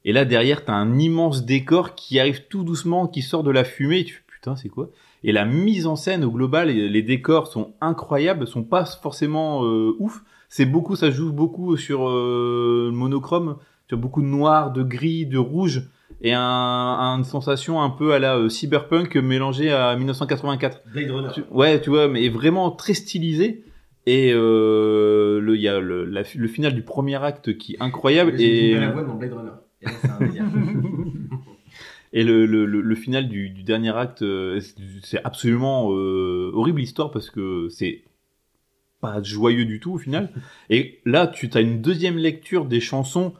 S3: et là derrière t'as un immense décor qui arrive tout doucement qui sort de la fumée et tu fais putain c'est quoi? Et la mise en scène au global les décors sont incroyables sont pas forcément euh, ouf c'est beaucoup ça joue beaucoup sur euh, le monochrome tu as beaucoup de noir de gris de rouge et un, un- une sensation un peu à la euh, cyberpunk mélangée à 1984.
S1: Blade Runner.
S3: Tu- ouais, tu vois, mais vraiment très stylisé. Et euh, le, il y a le, la- le final du premier acte qui est incroyable et,
S1: la voix dans Blade Runner. Et là, un
S3: et le, le, le, le final du, du dernier acte, euh, c'est- absolument euh, horrible histoire parce que c'est pas joyeux du tout au final. Et là, tu as une deuxième lecture des chansons,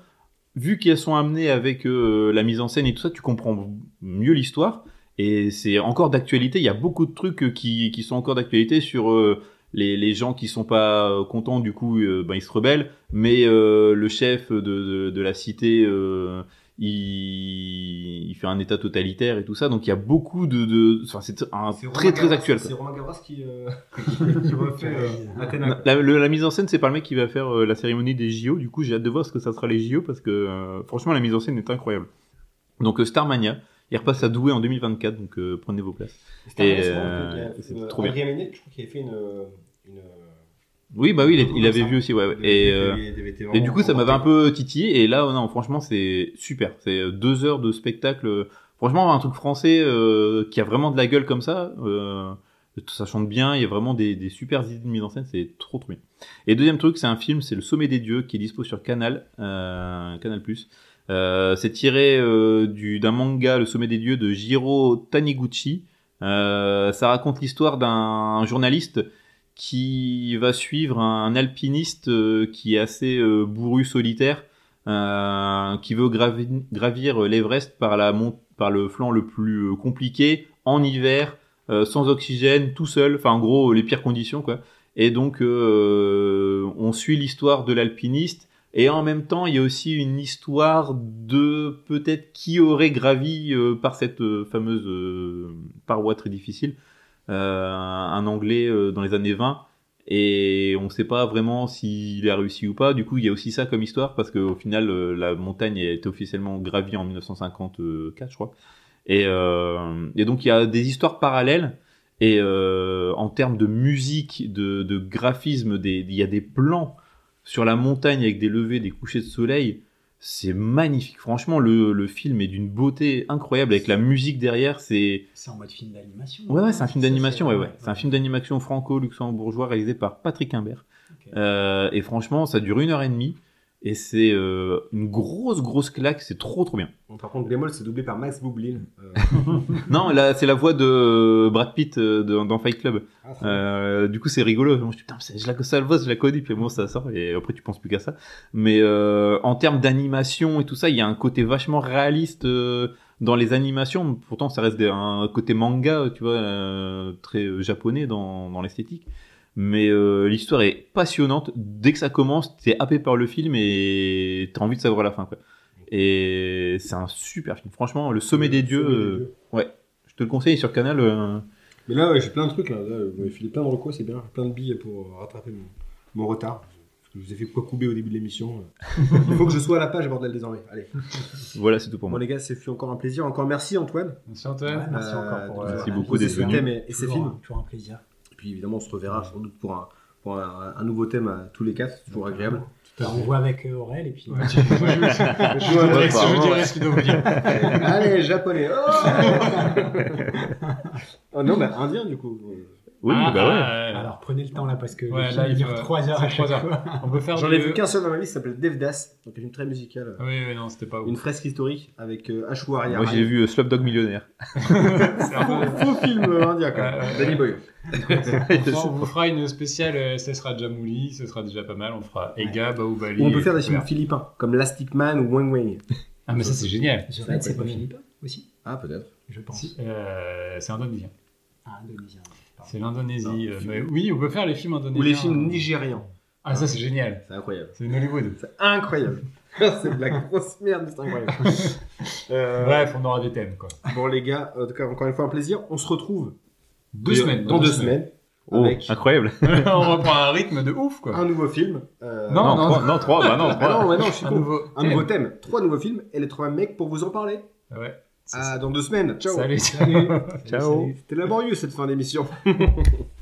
S3: vu qu'elles sont amenées avec euh, la mise en scène et tout ça, tu comprends mieux l'histoire. Et c'est encore d'actualité. Il y a beaucoup de trucs euh, qui, qui sont encore d'actualité sur euh, les, les gens qui sont pas euh, contents. Du coup, euh, ben, ils se rebellent. Mais euh, le chef de, de, de la cité, euh, il, il fait un état totalitaire et tout ça. Donc il y a beaucoup de, de... Enfin, c'est un
S1: C'est Romain
S3: très très
S1: Gavras-
S3: actuel.
S1: C'est Romain Gavras qui, euh, qui refait euh, Athéna.
S3: La, le- la mise en scène, c'est pas le mec qui va faire euh, la cérémonie des JO. Du coup, j'ai hâte de voir ce que ça sera les JO parce que euh, franchement, la mise en scène est incroyable. Donc euh, Starmania, il repasse à Douai en 2024, donc euh, prenez vos places.
S1: C'était
S3: Et, euh,
S1: que-
S3: c'est
S1: euh,
S3: trop bien.
S1: Je crois qu'il avait fait une.
S3: Oui, bah oui, il, avait vu aussi, ouais. ouais. Et, euh, et du coup, ça m'avait un peu titillé. Et là, non, franchement, c'est super. C'est euh, deux heures de spectacle. euh, Franchement, un truc français euh, qui a vraiment de la gueule comme ça. euh, ça chante bien. Il y a vraiment des, des super idées de mise en scène. C'est trop, trop bien. Et deuxième truc, c'est un film, c'est Le Sommet des Dieux, qui est dispo sur Canal, Canal+. Euh, c'est tiré du d'un manga, Le Sommet des Dieux, de Jiro Taniguchi. Ça raconte l'histoire d'un journaliste qui va suivre un alpiniste euh, qui est assez euh, bourru, solitaire, euh, qui veut gravi- gravir l'Everest par, par le flanc le plus compliqué, en hiver, sans oxygène, tout seul, enfin en gros les pires conditions quoi. Et donc on suit l'histoire de l'alpiniste et en même temps il y a aussi une histoire de peut-être qui aurait gravi par cette fameuse paroi très difficile un anglais euh, dans les années 20 et on ne sait pas vraiment s'il a réussi ou pas. Du coup, il y a aussi ça comme histoire parce qu'au final, euh, la montagne été officiellement gravie en 1954, je crois. Et, euh, donc, il y a des histoires parallèles. Et euh, en termes de musique, de, graphisme, il y a des plans sur la montagne avec des levées, des couchers de soleil. C'est magnifique. Franchement, le, le film est d'une beauté incroyable avec la musique derrière. C'est
S4: C'est en mode film d'animation.
S3: ouais, ouais, c'est un film d'animation. Ouais, ouais. C'est un film d'animation franco-luxembourgeois réalisé par Patrick Imbert. Euh, et franchement, ça dure une heure et demie. Et c'est euh, une grosse, grosse claque. C'est trop, trop bien.
S1: Bon, par contre, Bémol, c'est doublé par Max Boublil. Euh,
S3: Non, là, c'est la voix de Brad Pitt euh, de- dans Fight Club.
S1: ah,
S3: Euh, du coup, c'est rigolo. Moi, je putain, je la, ça, voix, je la connais. Puis bon, ça sort. Et après, tu penses plus qu'à ça. Mais euh, en termes d'animation et tout ça, il y a un côté vachement réaliste dans les animations. Pourtant, ça reste un côté manga, tu vois, très japonais dans, dans l'esthétique. Mais euh, l'histoire est passionnante. Dès que ça commence, t'es happé par le film et t'as envie de savoir la fin. Quoi. Et c'est un super film. Franchement, Le Sommet des Dieux,
S1: Sommet des
S3: euh,
S1: Dieux.
S3: je te le conseille sur Canal. euh,
S1: Mais là, ouais, j'ai plein de trucs. Là. Là, vous m'avez filé plein de recos, c'est bien. Plein de billes pour rattraper mon, mon retard. Je vous ai fait quoi couper au début de l'émission. Il faut que je sois à la page, bordel, désormais. Allez.
S3: voilà, c'est tout pour
S1: Bon,
S3: moi.
S1: les gars, c'est fut encore un plaisir. Encore merci, Antoine.
S2: Merci
S4: Ouais,
S2: Antoine.
S4: merci
S1: Euh,
S4: encore pour.
S3: Merci
S4: euh,
S3: beaucoup venu.
S1: thème et, et ces films.
S4: Toujours un plaisir.
S1: Et puis évidemment, on se reverra sans doute pour un, pour un, un nouveau thème à tous les quatre. C'est toujours agréable.
S4: Alors, on voit avec euh, Aurel et puis.
S2: Ouais, tu- moi, je- je-
S1: Je vois
S2: je dirais-
S3: pas,
S2: je
S3: ouais.
S2: dirais ce qu'il doit vous dire.
S1: Allez, japonais. Oh, oh non, bah indien du coup.
S3: Oui,
S2: Ah,
S3: bah ouais.
S2: ah,
S4: Alors prenez le temps là parce que
S2: Ouais, là, il
S4: dure
S2: faut-
S4: 3 heures à chaque
S2: heures.
S4: fois.
S2: On peut faire
S1: J'en
S2: des-
S1: ai vu qu'un seul dans ma vie, ça s'appelle Devdas. Donc un film très musical.
S2: Oui, oui, non, c'était pas ouf.
S1: Une fresque historique avec euh, Ashwarya
S3: Moi, j'ai vu euh, Slumdog Millionnaire.
S2: C'est un
S1: Faux film euh, indien quand même.
S2: Ouais, ouais.
S1: Danny Boyle.
S2: on vous fera une spéciale, euh, ce sera Jamouli, ce sera déjà pas mal. On fera Ega, Baoubali.
S1: Ou on peut faire des films philippins, comme Lastic Man ou Wang Wang.
S2: Ah, mais ça, c'est génial.
S4: C'est pas
S1: Ouais.
S4: Philippe aussi,
S1: Ah, peut-être.
S4: je pense.
S2: Euh, c'est indonésien.
S4: Ah, indonésien.
S2: C'est l'Indonésie.
S1: Non,
S2: euh, mais oui, on peut faire les films indonésiens.
S1: Ou les films nigérians.
S2: Ah, ça, c'est génial.
S1: C'est incroyable.
S2: C'est Hollywood.
S1: C'est incroyable. c'est de la grosse merde, c'est incroyable. Euh,
S2: Bref, on aura des thèmes, quoi.
S1: Bon, les gars, en tout cas, encore une fois, un plaisir. On se retrouve
S2: Deux semaines.
S1: dans deux semaines
S3: Oh,
S1: avec
S3: incroyable.
S2: on reprend un rythme de ouf, quoi.
S1: un nouveau film. Euh,
S2: Non,
S3: Non,
S2: non,
S3: trois, non, trois, bah non,
S1: Ah
S3: trois.
S1: non, mais non, je suis
S2: Un nouveau
S1: Un
S2: thème.
S1: nouveau thème. Trois nouveaux films et les trois mecs pour vous en parler.
S2: Ouais.
S1: À dans deux semaines. Ciao.
S2: Salut.
S4: Salut.
S3: Ciao.
S1: C'était laborieux cette fin d'émission.